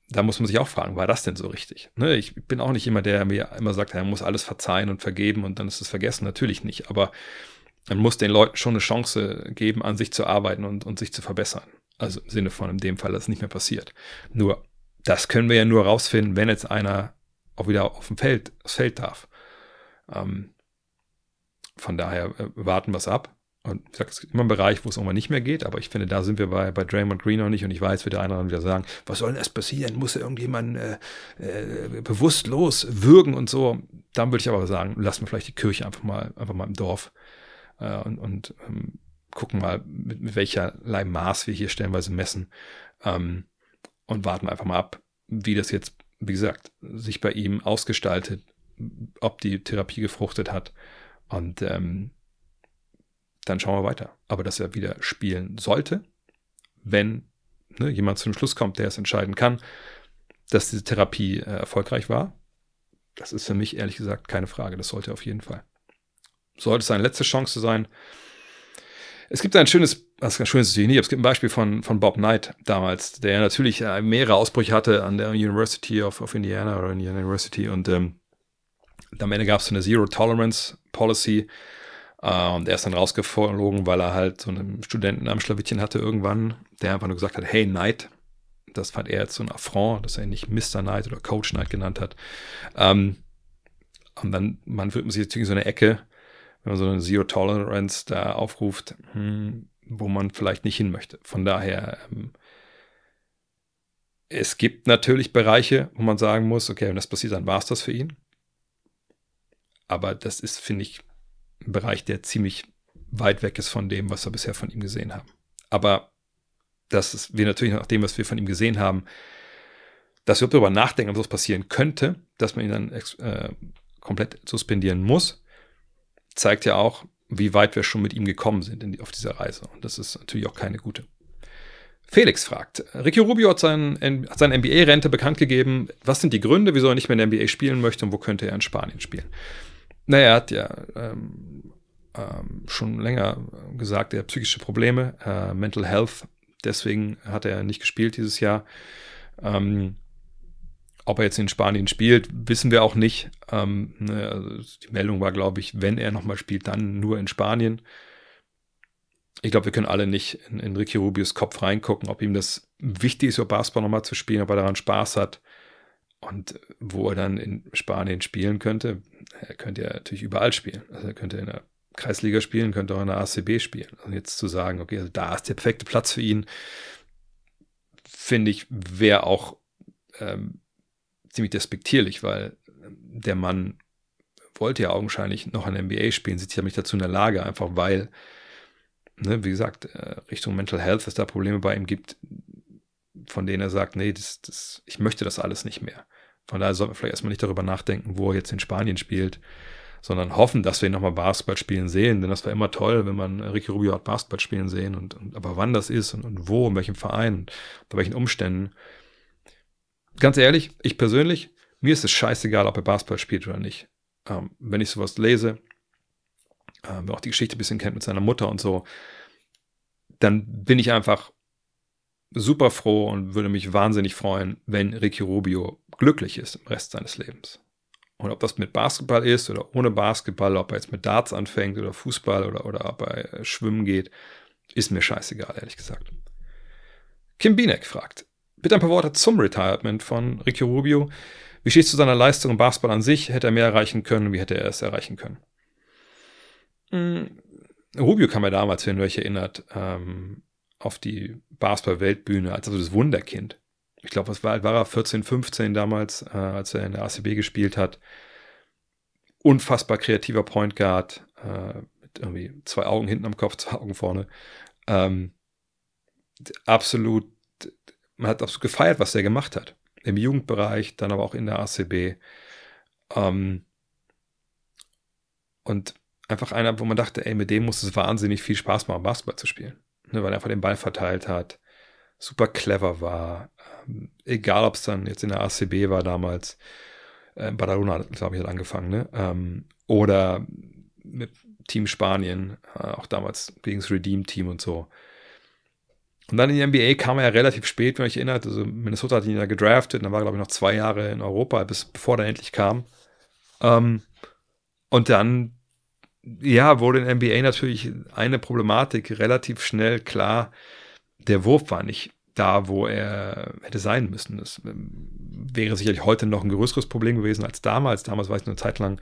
da muss man sich auch fragen, war das denn so richtig? Ne, ich bin auch nicht immer der, der mir immer sagt, er muss alles verzeihen und vergeben und dann ist es vergessen. Natürlich nicht, aber man muss den Leuten schon eine Chance geben, an sich zu arbeiten und, und sich zu verbessern. Also im Sinne von in dem Fall, dass es nicht mehr passiert. Nur, das können wir ja nur rausfinden, wenn jetzt einer auch wieder auf dem Feld, aufs Feld darf. Ähm, von daher äh, warten wir es ab. Und ich sage, es gibt immer einen Bereich, wo es irgendwann nicht mehr geht, aber ich finde, da sind wir bei, bei Draymond Green noch nicht und ich weiß, wird der eine oder andere wieder sagen, was soll denn erst passieren? Muss irgendjemand äh, äh, bewusstlos würgen und so? Dann würde ich aber sagen, lassen wir vielleicht die Kirche einfach mal, einfach mal im Dorf äh, und, und ähm, gucken mal, mit, mit welcherlei Maß wir hier stellenweise messen ähm, und warten einfach mal ab, wie das jetzt, wie gesagt, sich bei ihm ausgestaltet, ob die Therapie gefruchtet hat und ähm, dann schauen wir weiter. Aber dass er wieder spielen sollte, wenn ne, jemand zu dem Schluss kommt, der es entscheiden kann, dass diese Therapie äh, erfolgreich war, das ist für mich ehrlich gesagt keine Frage. Das sollte auf jeden Fall. Sollte es seine letzte Chance sein. Es gibt ein schönes, was ein schönes Genie. Es gibt ein Beispiel von, von Bob Knight damals, der natürlich äh, mehrere Ausbrüche hatte an der University of, of Indiana oder Indiana University und ähm, am Ende gab es eine Zero Tolerance Policy, und er ist dann rausgeflogen, weil er halt so einen Studenten am Schlawittchen hatte irgendwann, der einfach nur gesagt hat, hey Knight, das fand er jetzt so ein Affront, dass er ihn nicht Mr. Knight oder Coach Knight genannt hat. Ähm, und dann, man fühlt sich jetzt in so eine Ecke, wenn man so eine Zero Tolerance da aufruft, hm, wo man vielleicht nicht hin möchte. Von daher, ähm, es gibt natürlich Bereiche, wo man sagen muss, okay, wenn das passiert, dann war es das für ihn. Aber das ist, finde ich, ein Bereich, der ziemlich weit weg ist von dem, was wir bisher von ihm gesehen haben. Aber das ist wir natürlich nach dem, was wir von ihm gesehen haben, dass wir darüber nachdenken, ob das passieren könnte, dass man ihn dann äh, komplett suspendieren muss, zeigt ja auch, wie weit wir schon mit ihm gekommen sind die, auf dieser Reise. Und das ist natürlich auch keine gute. Felix fragt, Ricky Rubio hat, sein, hat seine NBA-Rente bekannt gegeben. Was sind die Gründe, wieso er nicht mehr in der NBA spielen möchte und wo könnte er in Spanien spielen? Naja, er hat ja ähm, ähm, schon länger gesagt, er hat psychische Probleme, äh, Mental Health. Deswegen hat er nicht gespielt dieses Jahr. Ähm, ob er jetzt in Spanien spielt, wissen wir auch nicht. Ähm, ne, also die Meldung war, glaube ich, wenn er nochmal spielt, dann nur in Spanien. Ich glaube, wir können alle nicht in, in Ricky Rubios Kopf reingucken, ob ihm das wichtig ist, über Basketball nochmal zu spielen, ob er daran Spaß hat. Und wo er dann in Spanien spielen könnte, er könnte ja natürlich überall spielen. Also er könnte in der Kreisliga spielen, könnte auch in der ACB spielen. Und also jetzt zu sagen, okay, also da ist der perfekte Platz für ihn, finde ich, wäre auch ähm, ziemlich despektierlich, weil der Mann wollte ja augenscheinlich noch an NBA spielen, sich ja nicht dazu in der Lage, einfach weil, ne, wie gesagt, äh, Richtung Mental Health, es da Probleme bei ihm gibt, von denen er sagt, nee, das, das, ich möchte das alles nicht mehr. Von daher sollten wir vielleicht erstmal nicht darüber nachdenken, wo er jetzt in Spanien spielt, sondern hoffen, dass wir ihn nochmal Basketball spielen sehen, denn das war immer toll, wenn man Ricky Rubio hat Basketball spielen sehen und, und aber wann das ist und, und wo, in welchem Verein, bei welchen Umständen, ganz ehrlich, ich persönlich, mir ist es scheißegal, ob er Basketball spielt oder nicht. Ähm, wenn ich sowas lese, ähm, auch die Geschichte ein bisschen kennt mit seiner Mutter und so, dann bin ich einfach super froh und würde mich wahnsinnig freuen, wenn Ricky Rubio glücklich ist im Rest seines Lebens. Und ob das mit Basketball ist oder ohne Basketball, ob er jetzt mit Darts anfängt oder Fußball oder, oder ob er schwimmen geht, ist mir scheißegal, ehrlich gesagt. Kim Binek fragt, Bitte ein paar Worte zum Retirement von Ricky Rubio. Wie steht es zu seiner Leistung im Basketball an sich? Hätte er mehr erreichen können? Wie hätte er es erreichen können? Hm. Rubio kam ja damals, wenn ihr euch erinnert, ähm, auf die Basketball-Weltbühne als also das Wunderkind. Ich glaube, was war, war er 14, 15 damals, äh, als er in der ACB gespielt hat. Unfassbar kreativer Point Guard, äh, mit irgendwie zwei Augen hinten am Kopf, zwei Augen vorne. Ähm, absolut man hat so gefeiert, was er gemacht hat. Im Jugendbereich, dann aber auch in der ACB. Ähm, und einfach einer, wo man dachte, ey, mit dem muss es wahnsinnig viel Spaß machen, Basketball zu spielen. Ne, weil er einfach den Ball verteilt hat, super clever war. Ähm, egal, ob es dann jetzt in der ACB war damals. Äh, Badalona, glaube ich, hat angefangen, ne? Ähm, oder mit Team Spanien, äh, auch damals gegen das Redeem-Team und so. Und dann in die NBA kam er ja relativ spät, wenn ich erinnert. Also Minnesota hat ihn ja gedraftet, dann war er, glaube ich, noch zwei Jahre in Europa, bis bevor er endlich kam. Ähm, und dann, ja, wurde in NBA natürlich eine Problematik relativ schnell klar. Der Wurf war nicht da, wo er hätte sein müssen. Das ähm, wäre sicherlich heute noch ein größeres Problem gewesen als damals. Damals war es eine Zeit lang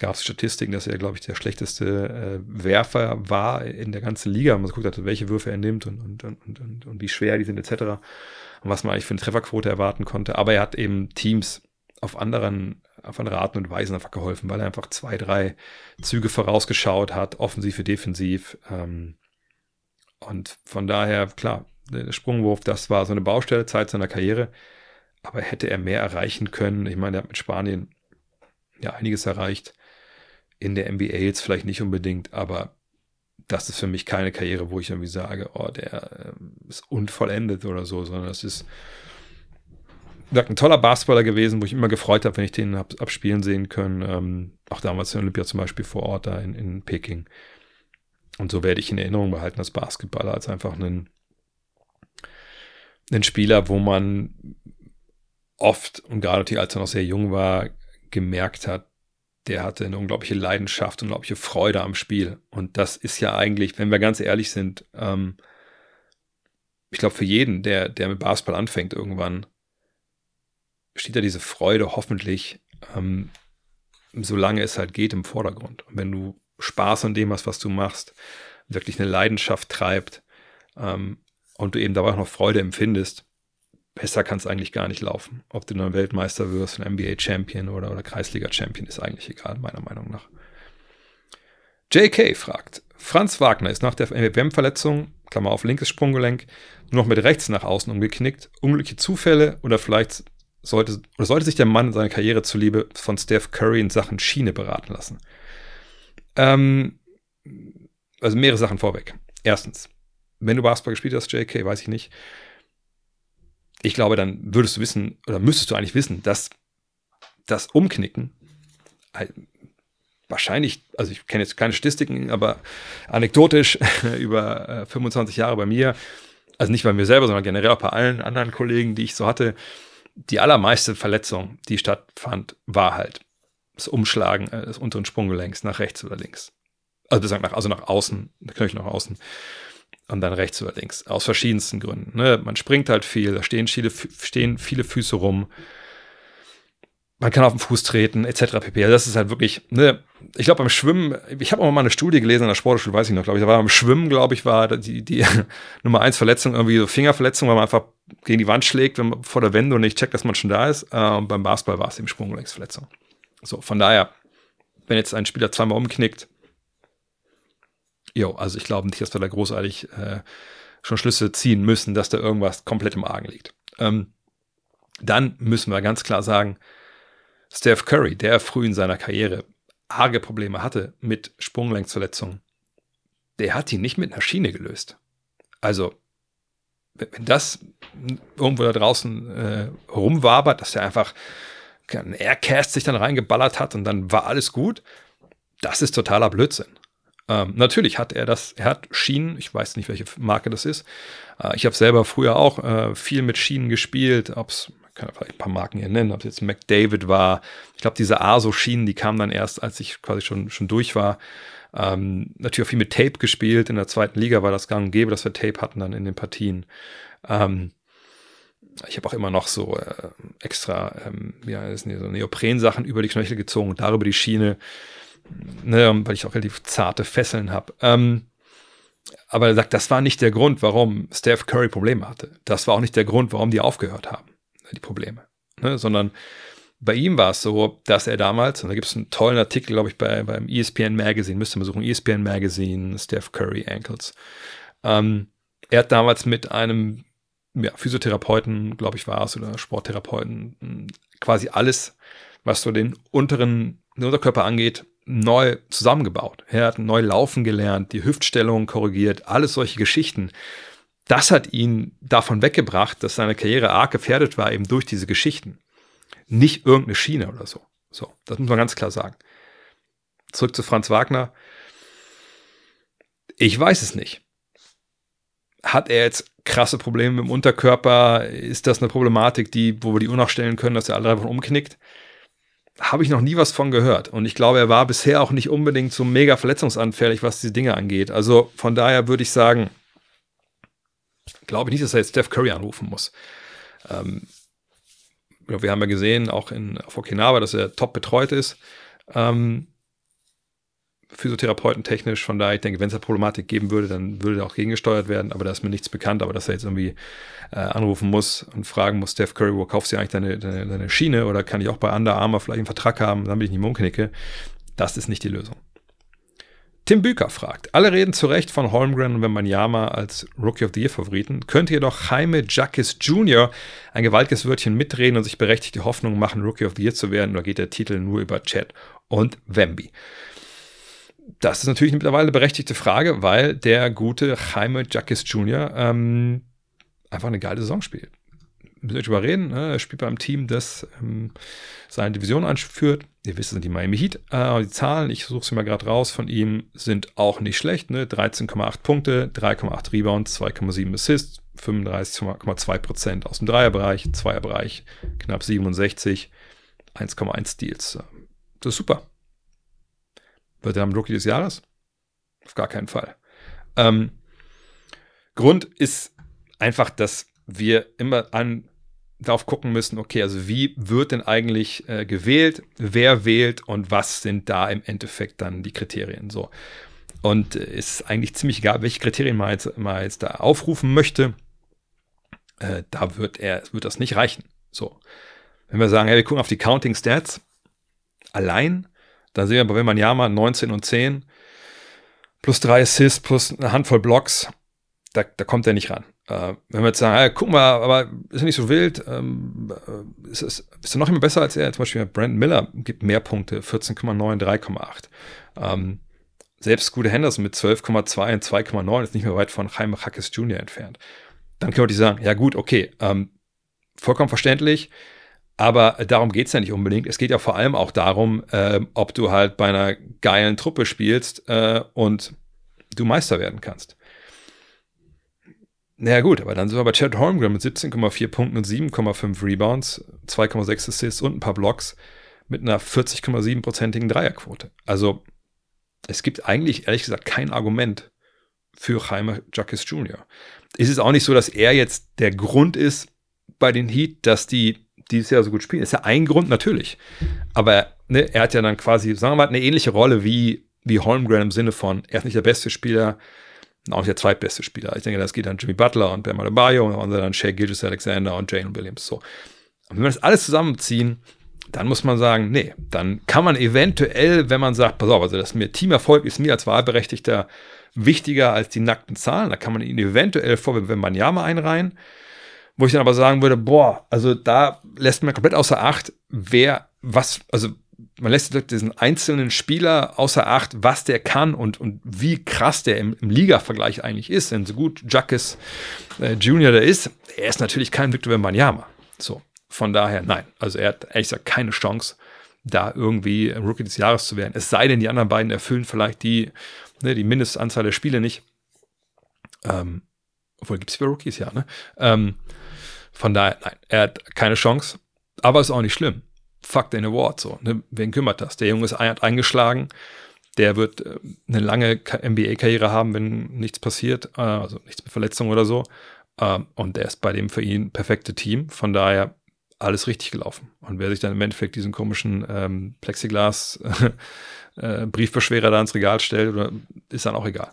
gab es Statistiken, dass er, glaube ich, der schlechteste äh, Werfer war in der ganzen Liga. Man geguckt hat, welche Würfe er nimmt und, und, und, und, und wie schwer die sind, etc. Und was man eigentlich für eine Trefferquote erwarten konnte. Aber er hat eben Teams auf anderen, auf andere Arten und Weisen einfach geholfen, weil er einfach zwei, drei Züge vorausgeschaut hat, offensiv wie defensiv. Ähm, und von daher, klar, der Sprungwurf, das war so eine Baustelle, Zeit seiner Karriere. Aber hätte er mehr erreichen können? Ich meine, er hat mit Spanien ja einiges erreicht in der NBA jetzt vielleicht nicht unbedingt, aber das ist für mich keine Karriere, wo ich irgendwie sage, oh, der äh, ist unvollendet oder so, sondern das ist ein toller Basketballer gewesen, wo ich immer gefreut habe, wenn ich den hab, abspielen sehen können. Ähm, auch damals in Olympia zum Beispiel vor Ort da in, in Peking. Und so werde ich in Erinnerung behalten als Basketballer, als einfach einen, einen Spieler, wo man oft und gerade als er noch sehr jung war, gemerkt hat, der hatte eine unglaubliche Leidenschaft, unglaubliche Freude am Spiel. Und das ist ja eigentlich, wenn wir ganz ehrlich sind, ähm, ich glaube, für jeden, der, der mit Basketball anfängt irgendwann, steht da diese Freude hoffentlich, ähm, solange es halt geht, im Vordergrund. Und wenn du Spaß an dem hast, was du machst, wirklich eine Leidenschaft treibt ähm, und du eben dabei auch noch Freude empfindest, besser kann es eigentlich gar nicht laufen. Ob du dann Weltmeister wirst, ein NBA-Champion oder, oder Kreisliga-Champion, ist eigentlich egal, meiner Meinung nach. JK fragt, Franz Wagner ist nach der WM-Verletzung, Klammer auf linkes Sprunggelenk, nur noch mit rechts nach außen umgeknickt. Unglückliche Zufälle oder vielleicht sollte, oder sollte sich der Mann in seiner Karriere zuliebe von Steph Curry in Sachen Schiene beraten lassen? Ähm, also mehrere Sachen vorweg. Erstens, wenn du Basketball gespielt hast, JK, weiß ich nicht, ich glaube, dann würdest du wissen, oder müsstest du eigentlich wissen, dass das Umknicken wahrscheinlich, also ich kenne jetzt keine Statistiken, aber anekdotisch über äh, 25 Jahre bei mir, also nicht bei mir selber, sondern generell auch bei allen anderen Kollegen, die ich so hatte, die allermeiste Verletzung, die stattfand, war halt das Umschlagen äh, des unteren Sprunggelenks nach rechts oder links. Also, nach, also nach außen, Knöchel nach außen und dann rechts oder links. Aus verschiedensten Gründen. Ne? Man springt halt viel, da stehen viele, stehen viele Füße rum. Man kann auf den Fuß treten, etc. pp. Also das ist halt wirklich, ne, ich glaube beim Schwimmen, ich habe auch mal eine Studie gelesen in der Sportschule, weiß ich noch, glaube ich, da war beim Schwimmen, glaube ich, war die, die Nummer eins Verletzung irgendwie so Fingerverletzung, weil man einfach gegen die Wand schlägt, wenn man vor der Wende und nicht checkt, dass man schon da ist. Und beim Basketball war es eben Sprunggelenksverletzung. So, von daher, wenn jetzt ein Spieler zweimal umknickt, jo, also ich glaube nicht, dass wir da großartig äh, schon Schlüsse ziehen müssen, dass da irgendwas komplett im Argen liegt. Ähm, dann müssen wir ganz klar sagen, Steph Curry, der früh in seiner Karriere arge Probleme hatte mit Sprunglängsverletzungen, der hat die nicht mit einer Schiene gelöst. Also, wenn das irgendwo da draußen äh, rumwabert, dass er einfach ein Aircast sich dann reingeballert hat und dann war alles gut, das ist totaler Blödsinn. Ähm, natürlich hat er das, er hat Schienen, ich weiß nicht, welche Marke das ist. Äh, ich habe selber früher auch äh, viel mit Schienen gespielt, ob es, kann ja vielleicht ein paar Marken hier nennen, ob es jetzt McDavid war. Ich glaube, diese ASO-Schienen, die kamen dann erst, als ich quasi schon, schon durch war. Ähm, natürlich auch viel mit Tape gespielt. In der zweiten Liga war das gang und gäbe, dass wir Tape hatten dann in den Partien. Ähm, ich habe auch immer noch so äh, extra, ähm, ja, so Neopren-Sachen über die Knöchel gezogen und darüber die Schiene ne, weil ich auch relativ zarte Fesseln habe. Ähm, aber er sagt, das war nicht der Grund, warum Steph Curry Probleme hatte. Das war auch nicht der Grund, warum die aufgehört haben, die Probleme. Ne, sondern bei ihm war es so, dass er damals, und da gibt es einen tollen Artikel, glaube ich, bei, beim ESPN Magazine, müsste man suchen, ESPN Magazine, Steph Curry Ankles. Ähm, er hat damals mit einem ja, Physiotherapeuten, glaube ich, war es, oder Sporttherapeuten, quasi alles, was so den unteren den Unterkörper angeht, neu zusammengebaut. Er hat neu laufen gelernt, die Hüftstellung korrigiert, alles solche Geschichten. Das hat ihn davon weggebracht, dass seine Karriere arg gefährdet war, eben durch diese Geschichten. Nicht irgendeine Schiene oder so. So, das muss man ganz klar sagen. Zurück zu Franz Wagner. Ich weiß es nicht. Hat er jetzt krasse Probleme mit dem Unterkörper? Ist das eine Problematik, die, wo wir die Uhr nachstellen können, dass er alle einfach umknickt? habe ich noch nie was von gehört. Und ich glaube, er war bisher auch nicht unbedingt so mega verletzungsanfällig, was diese Dinge angeht. Also von daher würde ich sagen, glaube ich nicht, dass er jetzt Steph Curry anrufen muss. Ähm, wir haben ja gesehen, auch in, auf Okinawa, dass er top betreut ist. Ähm, Physiotherapeuten technisch. Von daher, ich denke, wenn es eine Problematik geben würde, dann würde er auch gegengesteuert werden. Aber da ist mir nichts bekannt. Aber dass er jetzt irgendwie äh, anrufen muss und fragen muss, Steph Curry, wo kaufst du eigentlich deine, deine, deine Schiene? Oder kann ich auch bei Under Armour vielleicht einen Vertrag haben, damit ich nicht umknicke? Das ist nicht die Lösung. Tim Büker fragt, alle reden zu Recht von Holmgren und Wembanyama als Rookie of the Year Favoriten. Könnte jedoch Jaime Jackis Jr. ein gewaltiges Wörtchen mitreden und sich berechtigt die Hoffnung machen, Rookie of the Year zu werden, oder geht der Titel nur über Chad und Wemby? das ist natürlich mittlerweile eine berechtigte Frage, weil der gute Jaime Jackis Jr. Ähm, einfach eine geile Saison spielt. Müssen wir drüber reden. Ne? Er spielt beim Team, das ähm, seine Division anführt. Ihr wisst, sind die Miami Heat. Äh, die Zahlen, ich suche sie mal gerade raus, von ihm sind auch nicht schlecht. Ne? 13,8 Punkte, 3,8 Rebounds, 2,7 Assists, 35,2% aus dem Dreierbereich, Zweierbereich, knapp 67, 1,1 Steals. Das ist super. Wird er am Rookie des Jahres? Auf gar keinen Fall. Ähm, Grund ist einfach, dass wir immer an darauf gucken müssen, okay, also wie wird denn eigentlich äh, gewählt, wer wählt und was sind da im Endeffekt dann die Kriterien so. Und äh, ist eigentlich ziemlich egal, welche Kriterien man jetzt, man jetzt da aufrufen möchte, äh, da wird er, wird das nicht reichen. So. Wenn wir sagen, ja, wir gucken auf die Counting Stats, allein da sehen wir bei Wembanyama 19 und 10, plus drei Assists, plus eine Handvoll Blocks. Da, da kommt er nicht ran. Äh, wenn wir jetzt sagen, hey, guck mal, aber ist er nicht so wild, ähm, äh, ist, ist, ist er noch immer besser als er? Zum Beispiel Brandon Miller gibt mehr Punkte, 14,9, 3,8. Ähm, selbst gute Henderson mit 12,2 und 2,9 ist nicht mehr weit von Jaime Hackes Jr. entfernt. Dann können wir die sagen, ja gut, okay, ähm, vollkommen verständlich. Aber darum geht es ja nicht unbedingt. Es geht ja vor allem auch darum, äh, ob du halt bei einer geilen Truppe spielst äh, und du Meister werden kannst. Naja gut, aber dann sind wir bei Chad Holmgren mit 17,4 Punkten und 7,5 Rebounds, 2,6 Assists und ein paar Blocks mit einer 40,7-prozentigen Dreierquote. Also es gibt eigentlich ehrlich gesagt kein Argument für Jaime Jacques Jr. Es ist auch nicht so, dass er jetzt der Grund ist bei den Heat, dass die dieses Jahr so gut spielen. Ist ja ein Grund natürlich. Aber ne, er hat ja dann quasi, sagen wir mal, eine ähnliche Rolle wie, wie Holmgren im Sinne von, er ist nicht der beste Spieler, auch nicht der zweitbeste Spieler. Ich denke, das geht an Jimmy Butler und Bam Adebayo und dann Shea Gilgis Alexander und Jane Williams. So. Und wenn wir das alles zusammenziehen, dann muss man sagen, nee, dann kann man eventuell, wenn man sagt, pass auf, also das mir Teamerfolg ist mir als Wahlberechtigter wichtiger als die nackten Zahlen, da kann man ihn eventuell vor, wenn man ja mal einreihen, wo ich dann aber sagen würde, boah, also da lässt man komplett außer Acht, wer, was, also man lässt diesen einzelnen Spieler außer Acht, was der kann und, und wie krass der im, im Liga-Vergleich eigentlich ist. Denn so gut Jacques äh, Junior der ist, er ist natürlich kein Victor Wembanyama. So. Von daher, nein. Also er hat ehrlich gesagt keine Chance, da irgendwie Rookie des Jahres zu werden. Es sei denn, die anderen beiden erfüllen vielleicht die, ne, die Mindestanzahl der Spiele nicht. Ähm, obwohl gibt es für Rookies, ja, ne? Ähm, von daher, nein, er hat keine Chance. Aber ist auch nicht schlimm. Fuck den Award, so. Ne? Wen kümmert das? Der Junge ist eingeschlagen. Der wird äh, eine lange NBA-Karriere haben, wenn nichts passiert, äh, also nichts mit Verletzung oder so. Ähm, und der ist bei dem für ihn perfekte Team. Von daher alles richtig gelaufen. Und wer sich dann im Endeffekt diesen komischen ähm, Plexiglas äh, da ins Regal stellt, oder, ist dann auch egal.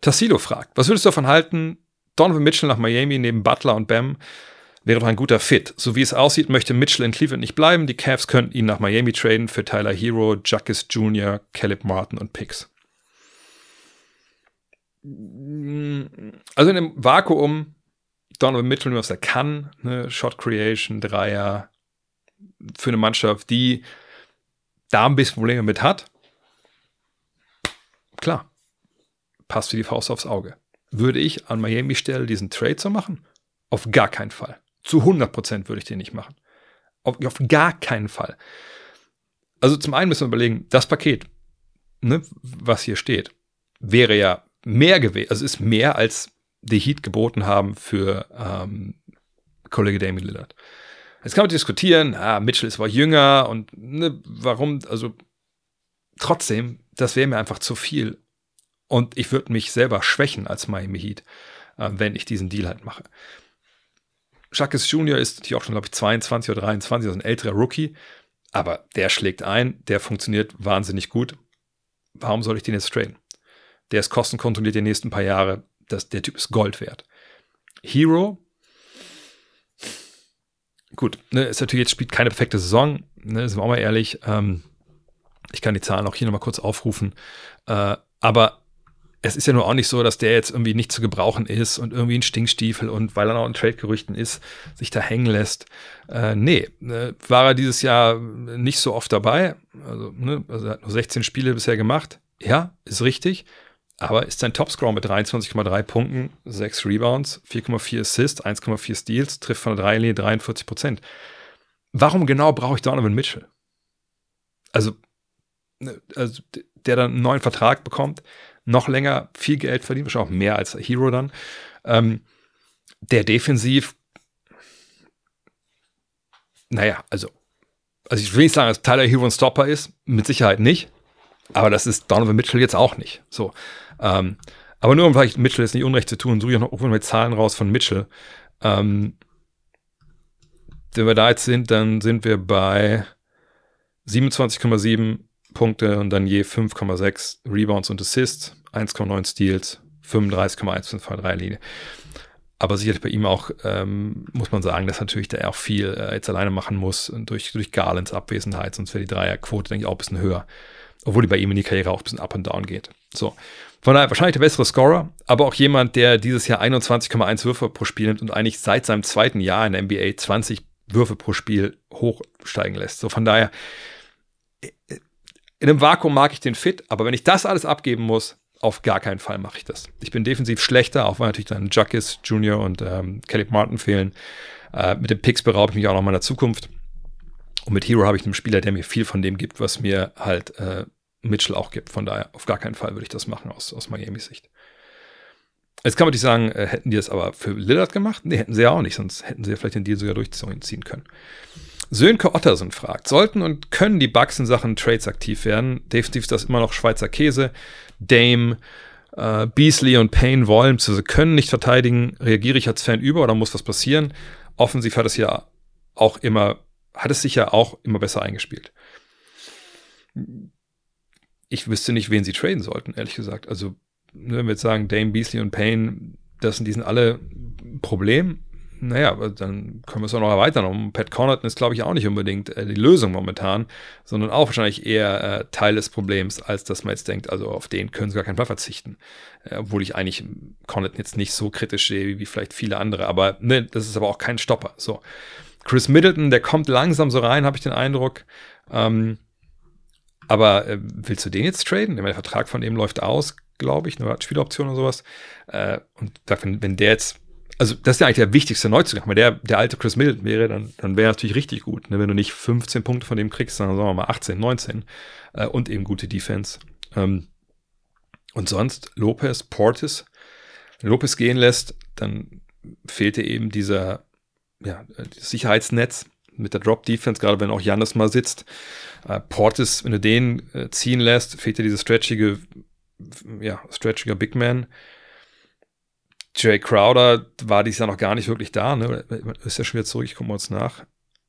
Tassilo fragt, was würdest du davon halten, Donovan Mitchell nach Miami neben Butler und Bam wäre doch ein guter Fit. So wie es aussieht, möchte Mitchell in Cleveland nicht bleiben. Die Cavs könnten ihn nach Miami traden für Tyler Hero, Juckis Jr., Caleb Martin und Picks. Also in einem Vakuum Donovan Mitchell, was er kann, ne? Shot Creation, Dreier, für eine Mannschaft, die da ein bisschen Probleme mit hat, klar, passt wie die Faust aufs Auge. Würde ich an Miami Stelle diesen Trade so machen? Auf gar keinen Fall. Zu 100% würde ich den nicht machen. Auf, auf gar keinen Fall. Also zum einen müssen wir überlegen, das Paket, ne, was hier steht, wäre ja mehr gewesen, also ist mehr als die Heat geboten haben für ähm, Kollege Damien Lillard. Jetzt kann man diskutieren, ah, Mitchell ist aber jünger und ne, warum, also trotzdem, das wäre mir einfach zu viel. Und ich würde mich selber schwächen als Miami Heat, äh, wenn ich diesen Deal halt mache. Jacques Junior ist natürlich auch schon, glaube ich, 22 oder 23, also ein älterer Rookie, aber der schlägt ein, der funktioniert wahnsinnig gut. Warum soll ich den jetzt traden? Der ist kostenkontrolliert die nächsten paar Jahre das, der Typ ist Gold wert. Hero, gut, ne, ist natürlich jetzt spielt keine perfekte Saison, ne, sind wir auch mal ehrlich. Ähm, ich kann die Zahlen auch hier nochmal kurz aufrufen. Äh, aber es ist ja nur auch nicht so, dass der jetzt irgendwie nicht zu gebrauchen ist und irgendwie ein Stinkstiefel und weil er noch in Trade-Gerüchten ist, sich da hängen lässt. Äh, nee, äh, war er dieses Jahr nicht so oft dabei. Also, ne, also er hat nur 16 Spiele bisher gemacht. Ja, ist richtig aber ist sein Topscorer mit 23,3 Punkten, 6 Rebounds, 4,4 Assists, 1,4 Steals, trifft von der Dreilinie 43 Prozent. Warum genau brauche ich Donovan Mitchell? Also, ne, also, der dann einen neuen Vertrag bekommt, noch länger viel Geld verdient, wahrscheinlich auch mehr als Hero dann, ähm, der defensiv, naja, also, also ich will nicht sagen, dass Tyler Hero ein Stopper ist, mit Sicherheit nicht, aber das ist Donovan Mitchell jetzt auch nicht. So. Ähm, aber nur um vielleicht Mitchell ist nicht unrecht zu tun, suche ich auch noch mal Zahlen raus von Mitchell. Ähm, wenn wir da jetzt sind, dann sind wir bei 27,7 Punkte und dann je 5,6 Rebounds und Assists, 1,9 Steals, 35,1 von der Linie. Aber sicherlich bei ihm auch, ähm, muss man sagen, dass natürlich der auch viel äh, jetzt alleine machen muss durch, durch Garlands Abwesenheit, sonst wäre die Dreierquote, denke ich, auch ein bisschen höher. Obwohl die bei ihm in die Karriere auch ein bisschen up and down geht. So. Von daher wahrscheinlich der bessere Scorer, aber auch jemand, der dieses Jahr 21,1 Würfe pro Spiel nimmt und eigentlich seit seinem zweiten Jahr in der NBA 20 Würfe pro Spiel hochsteigen lässt. So von daher, einem Vakuum mag ich den Fit, aber wenn ich das alles abgeben muss, auf gar keinen Fall mache ich das. Ich bin defensiv schlechter, auch weil natürlich dann Juckis Jr. und ähm, Caleb Martin fehlen. Äh, mit den Picks beraube ich mich auch noch meiner Zukunft. Und mit Hero habe ich einen Spieler, der mir viel von dem gibt, was mir halt äh, Mitchell auch gibt. Von daher auf gar keinen Fall würde ich das machen aus, aus Miami-Sicht. Jetzt kann man natürlich sagen, äh, hätten die das aber für Lillard gemacht? Nee, hätten sie ja auch nicht, sonst hätten sie ja vielleicht den Deal sogar durchziehen können. Sönke Ottersen fragt, sollten und können die Bucks in Sachen Trades aktiv werden? Definitiv ist das immer noch Schweizer Käse. Dame, äh, Beasley und Payne wollen, sie können nicht verteidigen. Reagiere ich als Fan über oder muss was passieren? Offensiv hat es ja auch immer, hat es sich ja auch immer besser eingespielt. Ich wüsste nicht, wen sie traden sollten, ehrlich gesagt. Also, wenn wir jetzt sagen, Dame, Beasley und Payne, das sind, die sind alle Problem naja, dann können wir es auch noch erweitern. Und Pat Connaughton ist, glaube ich, auch nicht unbedingt äh, die Lösung momentan, sondern auch wahrscheinlich eher äh, Teil des Problems, als dass man jetzt denkt, also auf den können sie gar keinen Fall verzichten. Äh, obwohl ich eigentlich Connaughton jetzt nicht so kritisch sehe wie vielleicht viele andere. Aber ne, das ist aber auch kein Stopper. So. Chris Middleton, der kommt langsam so rein, habe ich den Eindruck. Ähm, aber äh, willst du den jetzt traden? Der Vertrag von dem läuft aus, glaube ich, eine Spieloption oder sowas. Äh, und wenn, wenn der jetzt also das ist ja eigentlich der wichtigste Neuzugang. Wenn der, der alte Chris Middleton wäre, dann, dann wäre natürlich richtig gut. Ne? Wenn du nicht 15 Punkte von dem kriegst, sondern sagen wir mal 18, 19 äh, und eben gute Defense. Ähm, und sonst Lopez, Portis. Wenn Lopez gehen lässt, dann fehlte eben dieser ja, Sicherheitsnetz mit der Drop-Defense, gerade wenn auch Janis mal sitzt. Äh, Portis, wenn du den äh, ziehen lässt, fehlt dir diese stretchige, ja, stretchiger Big Man. Jay Crowder war dieses Jahr noch gar nicht wirklich da, ne? Ist ja schon wieder zurück, ich gucke mal uns nach.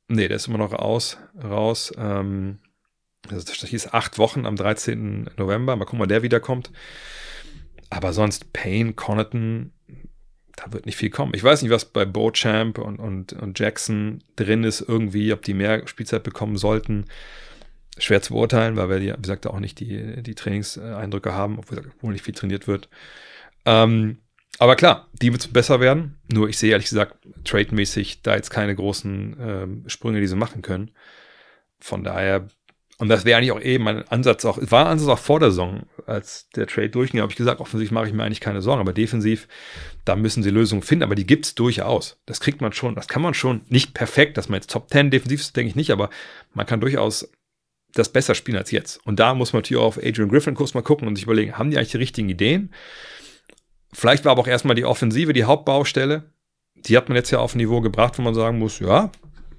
Nee, der ist immer noch aus, raus. Ähm, das hieß acht Wochen am 13. November. Mal gucken, wann der wiederkommt. Aber sonst Payne, Connaughton, da wird nicht viel kommen. Ich weiß nicht, was bei Beauchamp und, und, und Jackson drin ist, irgendwie, ob die mehr Spielzeit bekommen sollten. Schwer zu beurteilen, weil wir, wie gesagt, auch nicht die, die Trainingseindrücke haben, obwohl nicht viel trainiert wird. Ähm, aber klar, die wird besser werden. Nur ich sehe ehrlich gesagt trademäßig da jetzt keine großen ähm, Sprünge, die sie machen können. Von daher, und das wäre eigentlich auch eben mein Ansatz auch, war Ansatz auch vor der Saison, als der Trade durchging, habe ich gesagt, offensichtlich mache ich mir eigentlich keine Sorgen, aber defensiv, da müssen sie Lösungen finden, aber die gibt es durchaus. Das kriegt man schon, das kann man schon, nicht perfekt, dass man jetzt Top 10 defensiv ist, denke ich nicht, aber man kann durchaus das besser spielen als jetzt. Und da muss man natürlich auch auf Adrian Griffin kurz mal gucken und sich überlegen, haben die eigentlich die richtigen Ideen? Vielleicht war aber auch erstmal die Offensive die Hauptbaustelle. Die hat man jetzt ja auf ein Niveau gebracht, wo man sagen muss, ja,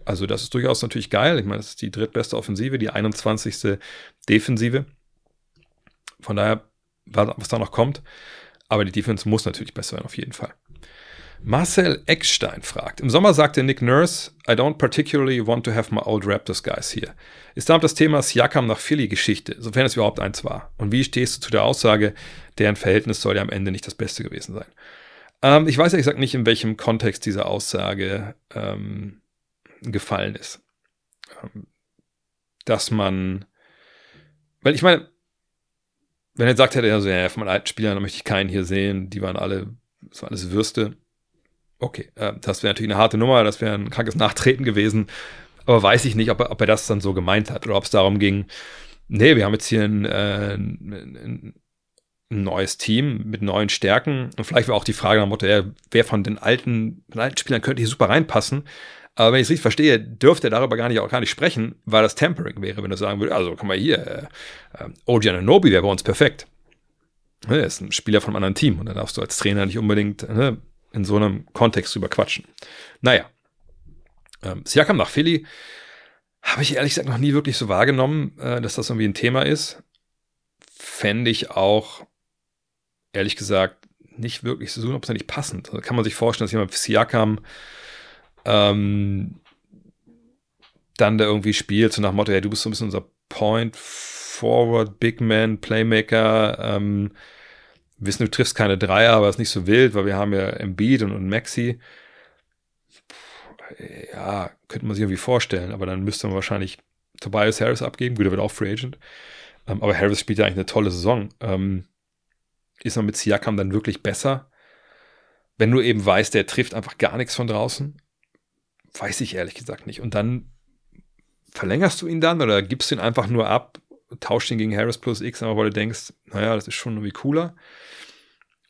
also das ist durchaus natürlich geil. Ich meine, das ist die drittbeste Offensive, die 21. Defensive. Von daher, was da noch kommt. Aber die Defense muss natürlich besser werden, auf jeden Fall. Marcel Eckstein fragt, im Sommer sagte Nick Nurse, I don't particularly want to have my old Raptors guys here. Ist damit das Thema Siakam nach Philly Geschichte, sofern es überhaupt eins war? Und wie stehst du zu der Aussage, deren Verhältnis soll ja am Ende nicht das Beste gewesen sein? Ähm, ich weiß ehrlich gesagt nicht, in welchem Kontext diese Aussage ähm, gefallen ist. Ähm, dass man, weil ich meine, wenn er sagt hätte, also, ja, von meinen alten Spielern, möchte ich keinen hier sehen, die waren alle, das war alles Würste, Okay, äh, das wäre natürlich eine harte Nummer, das wäre ein krankes Nachtreten gewesen. Aber weiß ich nicht, ob er, ob er das dann so gemeint hat oder ob es darum ging, nee, wir haben jetzt hier ein, äh, ein, ein, neues Team mit neuen Stärken. Und vielleicht war auch die Frage nach dem Motto, ja, wer von den alten, den alten Spielern könnte hier super reinpassen. Aber wenn ich es richtig verstehe, dürfte er darüber gar nicht, auch gar nicht sprechen, weil das Tampering wäre, wenn er sagen würde, also guck mal hier, äh, OG Ananobi wäre bei uns perfekt. Er ist ein Spieler von einem anderen Team und da darfst du als Trainer nicht unbedingt ne, in so einem Kontext drüber quatschen. Naja, ähm, Siakam nach Philly habe ich ehrlich gesagt noch nie wirklich so wahrgenommen, äh, dass das irgendwie ein Thema ist. Fände ich auch, ehrlich gesagt, nicht wirklich so hundertprozentig passend. Also kann man sich vorstellen, dass jemand Siakam ähm, dann da irgendwie spielt, so nach dem Motto, ja, du bist so ein bisschen unser Point Forward, Big Man, Playmaker, ähm, wissen, du triffst keine Dreier, aber ist nicht so wild, weil wir haben ja Embiid und, und Maxi. Ja, könnte man sich irgendwie vorstellen, aber dann müsste man wahrscheinlich Tobias Harris abgeben. Gut, er wird auch Free Agent. Ähm, aber Harris spielt ja eigentlich eine tolle Saison. Ähm, ist man mit Siakam dann wirklich besser? Wenn du eben weißt, der trifft einfach gar nichts von draußen, weiß ich ehrlich gesagt nicht. Und dann verlängerst du ihn dann oder gibst du ihn einfach nur ab, tauschst ihn gegen Harris plus X, aber weil du denkst, naja, das ist schon irgendwie cooler.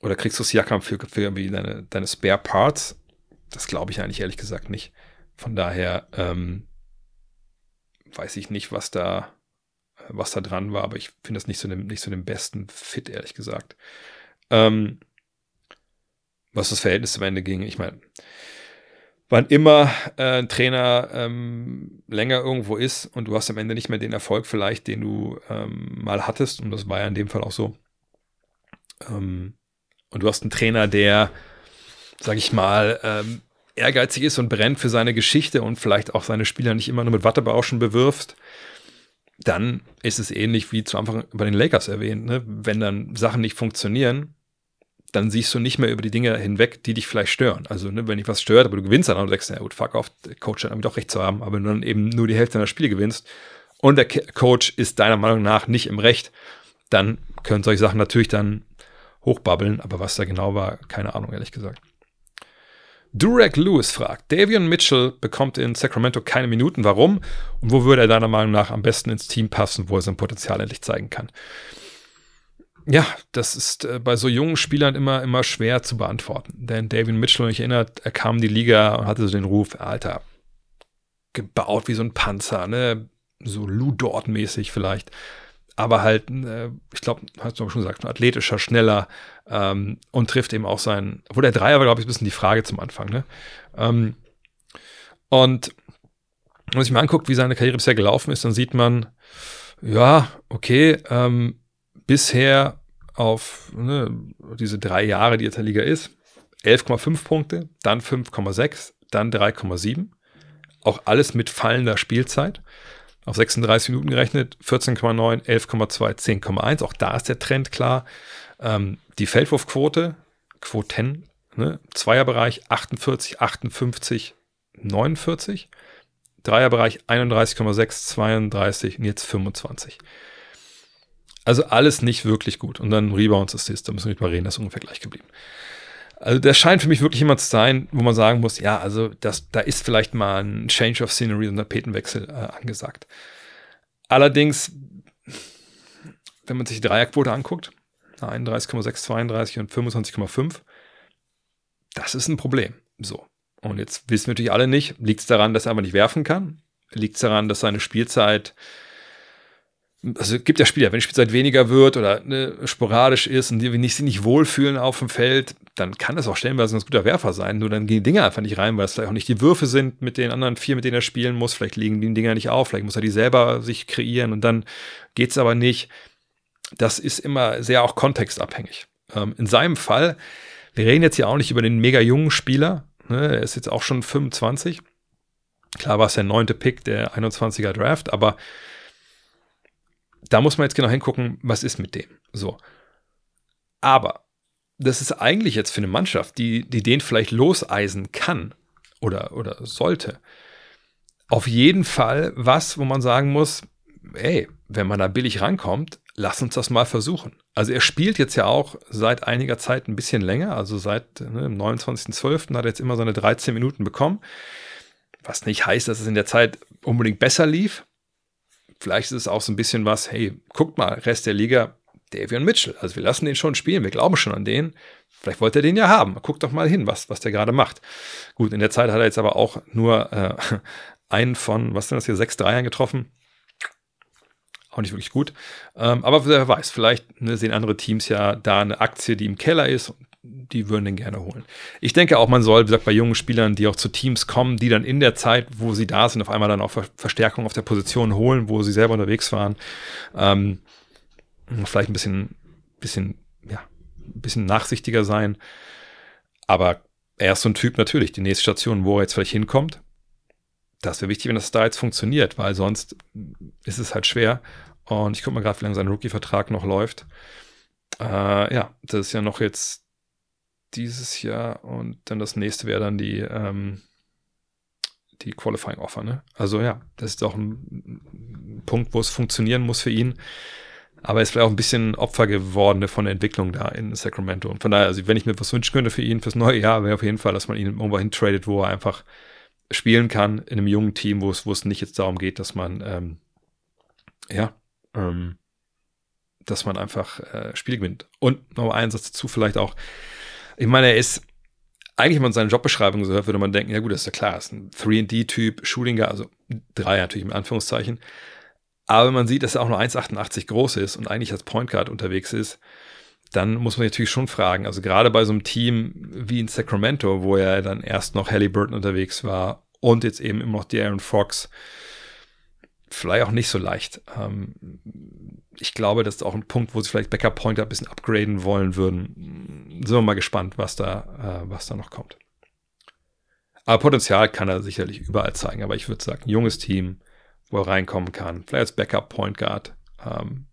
Oder kriegst du Siakam für, für irgendwie deine, deine Spare Parts? Das glaube ich eigentlich ehrlich gesagt nicht. Von daher ähm, weiß ich nicht, was da, was da dran war, aber ich finde das nicht so, dem, so den besten Fit, ehrlich gesagt. Ähm, was das Verhältnis zum Ende ging. Ich meine, wann immer äh, ein Trainer ähm, länger irgendwo ist und du hast am Ende nicht mehr den Erfolg vielleicht, den du ähm, mal hattest, und das war ja in dem Fall auch so, ähm, und du hast einen Trainer, der, sag ich mal, ähm, ehrgeizig ist und brennt für seine Geschichte und vielleicht auch seine Spieler nicht immer nur mit Wattebauschen bewirfst, dann ist es ähnlich wie zu Anfang bei den Lakers erwähnt. Ne? Wenn dann Sachen nicht funktionieren, dann siehst du nicht mehr über die Dinge hinweg, die dich vielleicht stören. Also, ne, wenn dich was stört, aber du gewinnst dann und denkst, ja gut, fuck off, der Coach hat doch recht zu haben, aber wenn du dann eben nur die Hälfte deiner Spiele gewinnst und der Coach ist deiner Meinung nach nicht im Recht, dann können solche Sachen natürlich dann hochbabbeln, aber was da genau war, keine Ahnung, ehrlich gesagt. Durek Lewis fragt, Davion Mitchell bekommt in Sacramento keine Minuten, warum? Und wo würde er deiner Meinung nach am besten ins Team passen, wo er sein Potenzial endlich zeigen kann? Ja, das ist äh, bei so jungen Spielern immer, immer schwer zu beantworten. Denn Davion Mitchell, wenn ich erinnert, er kam in die Liga und hatte so den Ruf, Alter, gebaut wie so ein Panzer, ne? So Lou Dort-mäßig vielleicht aber halt, äh, ich glaube, hast du schon gesagt, athletischer, schneller ähm, und trifft eben auch seinen, obwohl der Dreier war, glaube ich, ein bisschen die Frage zum Anfang. Ne? Ähm, und wenn man sich mal anguckt, wie seine Karriere bisher gelaufen ist, dann sieht man, ja, okay, ähm, bisher auf ne, diese drei Jahre, die jetzt der Liga ist, 11,5 Punkte, dann 5,6, dann 3,7. Auch alles mit fallender Spielzeit auf 36 Minuten gerechnet, 14,9, 11,2, 10,1. Auch da ist der Trend klar. Ähm, die Feldwurfquote, Quoten, ne, Zweierbereich 48, 58, 49. Dreierbereich 31,6, 32 und jetzt 25. Also alles nicht wirklich gut. Und dann Rebounds Assist, da müssen wir nicht mal reden, das ist ungefähr gleich geblieben. Also der scheint für mich wirklich jemand zu sein, wo man sagen muss, ja, also das, da ist vielleicht mal ein Change of Scenery und ein Tapetenwechsel äh, angesagt. Allerdings, wenn man sich die Dreierquote anguckt, 31,6, 32 und 25,5, das ist ein Problem. So. Und jetzt wissen wir natürlich alle nicht, liegt es daran, dass er aber nicht werfen kann? Liegt es daran, dass seine Spielzeit also gibt ja Spieler, wenn die Spielzeit weniger wird oder ne, sporadisch ist und die sich nicht wohlfühlen auf dem Feld, dann kann das auch stellenweise ein guter Werfer sein. Nur dann gehen die Dinger einfach nicht rein, weil es vielleicht auch nicht die Würfe sind mit den anderen vier, mit denen er spielen muss. Vielleicht liegen die Dinger nicht auf, vielleicht muss er die selber sich kreieren und dann geht es aber nicht. Das ist immer sehr auch kontextabhängig. Ähm, in seinem Fall, wir reden jetzt ja auch nicht über den mega jungen Spieler, ne, er ist jetzt auch schon 25. Klar war es der neunte Pick der 21er Draft, aber da muss man jetzt genau hingucken, was ist mit dem. So. Aber das ist eigentlich jetzt für eine Mannschaft, die, die den vielleicht loseisen kann oder, oder sollte, auf jeden Fall was, wo man sagen muss, ey, wenn man da billig rankommt, lass uns das mal versuchen. Also er spielt jetzt ja auch seit einiger Zeit ein bisschen länger, also seit ne, 29.12. hat er jetzt immer seine 13 Minuten bekommen, was nicht heißt, dass es in der Zeit unbedingt besser lief, vielleicht ist es auch so ein bisschen was, hey, guckt mal, Rest der Liga, Davion Mitchell. Also wir lassen den schon spielen, wir glauben schon an den. Vielleicht wollte er den ja haben. Guckt doch mal hin, was, was der gerade macht. Gut, in der Zeit hat er jetzt aber auch nur äh, einen von, was sind das hier, sechs Dreiern getroffen. Auch nicht wirklich gut. Ähm, aber wer weiß, vielleicht ne, sehen andere Teams ja da eine Aktie, die im Keller ist die würden den gerne holen. Ich denke auch, man soll, wie gesagt, bei jungen Spielern, die auch zu Teams kommen, die dann in der Zeit, wo sie da sind, auf einmal dann auch Verstärkung auf der Position holen, wo sie selber unterwegs waren. Ähm, vielleicht ein bisschen, bisschen, ja, ein bisschen nachsichtiger sein. Aber er ist so ein Typ natürlich, die nächste Station, wo er jetzt vielleicht hinkommt. Das wäre wichtig, wenn das da jetzt funktioniert, weil sonst ist es halt schwer. Und ich gucke mal gerade, wie lange sein Rookie-Vertrag noch läuft. Äh, ja, das ist ja noch jetzt dieses Jahr und dann das nächste wäre dann die, ähm, die Qualifying Offer. Ne? Also ja, das ist auch ein Punkt, wo es funktionieren muss für ihn. Aber er ist vielleicht auch ein bisschen Opfer geworden von der Entwicklung da in Sacramento. Und von daher, also wenn ich mir was wünschen könnte für ihn fürs neue Jahr, wäre auf jeden Fall, dass man ihn irgendwo hin tradet, wo er einfach spielen kann in einem jungen Team, wo es, wo es nicht jetzt darum geht, dass man, ähm, ja, ähm, dass man einfach äh, Spiel gewinnt. Und noch ein Satz dazu vielleicht auch, ich meine, er ist, eigentlich, wenn man seine Jobbeschreibung so hört, würde man denken, ja gut, das ist ja klar, ist ein 3D-Typ, Schulinger, also drei natürlich in Anführungszeichen. Aber wenn man sieht, dass er auch nur 1,88 groß ist und eigentlich als Point Guard unterwegs ist, dann muss man natürlich schon fragen, also gerade bei so einem Team wie in Sacramento, wo ja dann erst noch Halliburton unterwegs war und jetzt eben immer noch die Aaron Fox, vielleicht auch nicht so leicht. Ähm, ich glaube, das ist auch ein Punkt, wo sie vielleicht Backup Pointer ein bisschen upgraden wollen würden. Sind wir mal gespannt, was da, äh, was da noch kommt. Aber Potenzial kann er sicherlich überall zeigen. Aber ich würde sagen, junges Team, wo er reinkommen kann, vielleicht als Backup Point Guard ähm,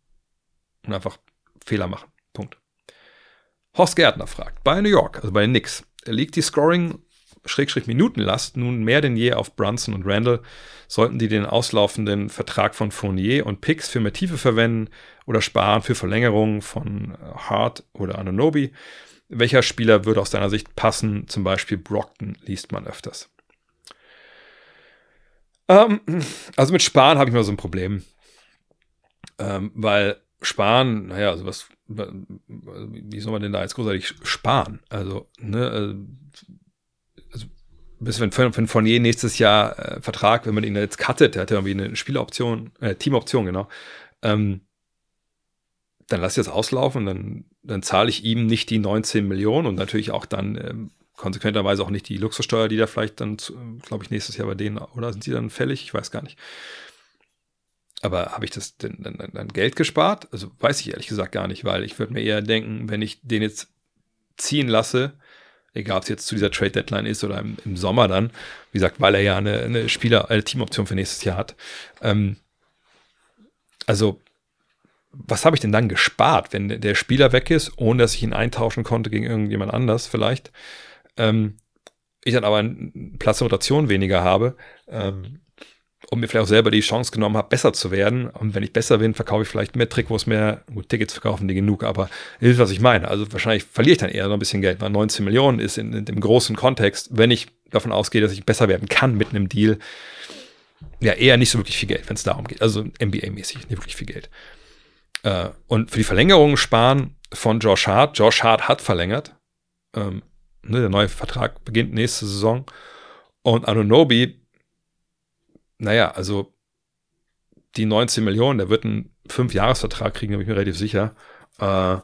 und einfach Fehler machen. Punkt. Horst Gärtner fragt, bei New York, also bei den Knicks, liegt die Scoring Schrägstrich Minutenlast nun mehr denn je auf Brunson und Randall. Sollten die den auslaufenden Vertrag von Fournier und Picks für mehr Tiefe verwenden oder sparen für Verlängerungen von Hart oder Ananobi? Welcher Spieler würde aus deiner Sicht passen? Zum Beispiel Brockton liest man öfters. Ähm, also mit Sparen habe ich mal so ein Problem. Ähm, weil Sparen, naja, also was, wie soll man denn da jetzt großartig sparen? Also, ne, also bis wenn, wenn Fournier nächstes Jahr äh, Vertrag, wenn man ihn jetzt cuttet, der hat ja irgendwie eine Spieleroption, äh, Teamoption, genau, ähm, dann lass ich das auslaufen, dann, dann zahle ich ihm nicht die 19 Millionen und natürlich auch dann ähm, konsequenterweise auch nicht die Luxussteuer, die da vielleicht dann, glaube ich, nächstes Jahr bei denen, oder sind die dann fällig? Ich weiß gar nicht. Aber habe ich das denn dann, dann, Geld gespart? Also weiß ich ehrlich gesagt gar nicht, weil ich würde mir eher denken, wenn ich den jetzt ziehen lasse, egal ob es jetzt zu dieser Trade Deadline ist oder im, im, Sommer dann, wie gesagt, weil er ja eine, eine Spieler, eine Teamoption für nächstes Jahr hat. Ähm, also was habe ich denn dann gespart, wenn der Spieler weg ist, ohne dass ich ihn eintauschen konnte gegen irgendjemand anders vielleicht? Ähm, ich dann aber einen Platz der Rotation weniger habe ähm, und mir vielleicht auch selber die Chance genommen habe, besser zu werden. Und wenn ich besser bin, verkaufe ich vielleicht mehr Trikots mehr. Gut, Tickets verkaufen die genug, aber ihr wisst, was ich meine. Also wahrscheinlich verliere ich dann eher so ein bisschen Geld, weil 19 Millionen ist in, in dem großen Kontext, wenn ich davon ausgehe, dass ich besser werden kann mit einem Deal, ja, eher nicht so wirklich viel Geld, wenn es darum geht. Also NBA-mäßig nicht wirklich viel Geld. Äh, und für die Verlängerung sparen von Josh Hart. Josh Hart hat verlängert. Ähm, ne, der neue Vertrag beginnt nächste Saison. Und Anunobi, naja, also die 19 Millionen, der wird einen Fünf-Jahres-Vertrag kriegen, da bin ich mir relativ sicher. Äh,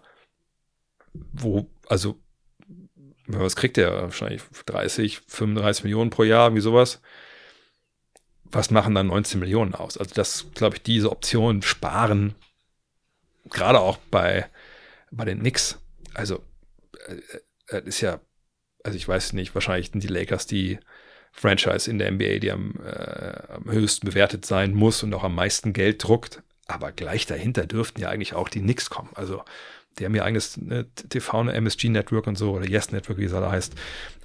wo, also, was kriegt der? Wahrscheinlich 30, 35 Millionen pro Jahr, irgendwie sowas. Was machen dann 19 Millionen aus? Also, das, glaube ich, diese Option sparen gerade auch bei, bei den Knicks, also äh, äh, ist ja, also ich weiß nicht, wahrscheinlich sind die Lakers die Franchise in der NBA, die am, äh, am höchsten bewertet sein muss und auch am meisten Geld druckt. Aber gleich dahinter dürften ja eigentlich auch die Knicks kommen. Also die haben ihr eigenes ne, TV, eine MSG-Network und so, oder Yes-Network, wie es da heißt.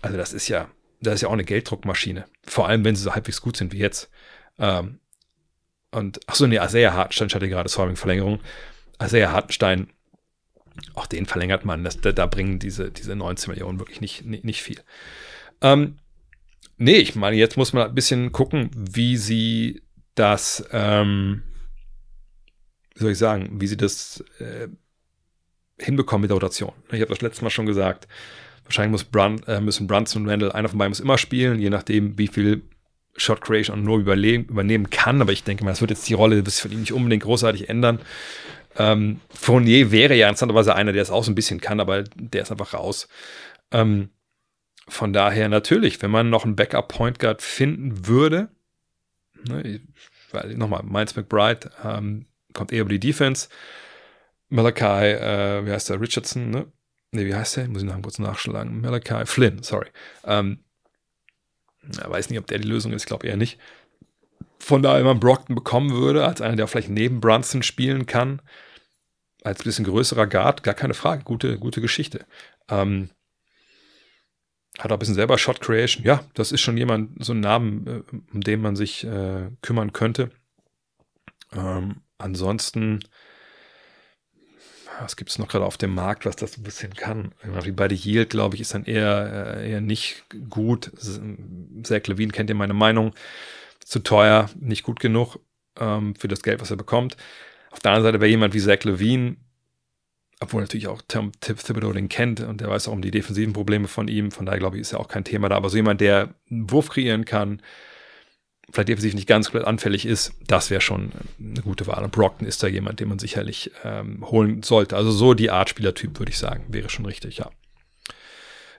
Also das ist ja, das ist ja auch eine Gelddruckmaschine. Vor allem, wenn sie so halbwegs gut sind wie jetzt. Ähm, und, ach so, nee, Isaiah Hartenstein hatte gerade Solving-Verlängerung. Isaiah Hartenstein, auch den verlängert man. Das, da, da, bringen diese, diese 19 Millionen wirklich nicht, nicht, nicht viel. Ähm, nee, ich meine, jetzt muss man ein bisschen gucken, wie sie das, ähm, wie soll ich sagen, wie sie das äh, hinbekommen mit der Rotation. Ich habe das letzte Mal schon gesagt. Wahrscheinlich muss Brun, äh, müssen Brunson und Randall, einer von beiden muss immer spielen, je nachdem, wie viel Shot Creation und nur übernehmen kann. Aber ich denke mal, das wird jetzt die Rolle das für ihn nicht unbedingt großartig ändern. Ähm, Fournier wäre ja interessanterweise einer, der es auch so ein bisschen kann, aber der ist einfach raus. Ähm, von daher natürlich, wenn man noch einen Backup Point Guard finden würde, ne, nochmal, Miles McBride ähm, kommt eher über die Defense. Malachi, äh, wie heißt der, Richardson, ne? Ne, wie heißt der? Muss ich noch kurz nachschlagen. Malachi Flynn, sorry. Ähm, weiß nicht, ob der die Lösung ist, ich glaube eher nicht. Von daher, wenn man Brockton bekommen würde, als einer, der vielleicht neben Brunson spielen kann, als bisschen größerer Guard, gar keine Frage, gute, gute Geschichte. Ähm, hat auch ein bisschen selber Shot Creation. Ja, das ist schon jemand, so ein Namen, äh, um den man sich äh, kümmern könnte. Ähm, ansonsten, was gibt es noch gerade auf dem Markt, was das ein bisschen kann? Wie bei The Yield, glaube ich, ist dann eher, äh, eher nicht gut. Zach Levine kennt ihr meine Meinung. Zu teuer, nicht gut genug ähm, für das Geld, was er bekommt. Auf der anderen Seite wäre jemand wie Zach Levine, obwohl natürlich auch Tim Thibodeau den kennt und der weiß auch um die defensiven Probleme von ihm. Von daher glaube ich, ist ja auch kein Thema da. Aber so jemand, der einen Wurf kreieren kann, vielleicht defensiv nicht ganz komplett anfällig ist, das wäre schon eine gute Wahl. Und Brockton ist da jemand, den man sicherlich ähm, holen sollte. Also so die Art Spielertyp, würde ich sagen, wäre schon richtig, ja.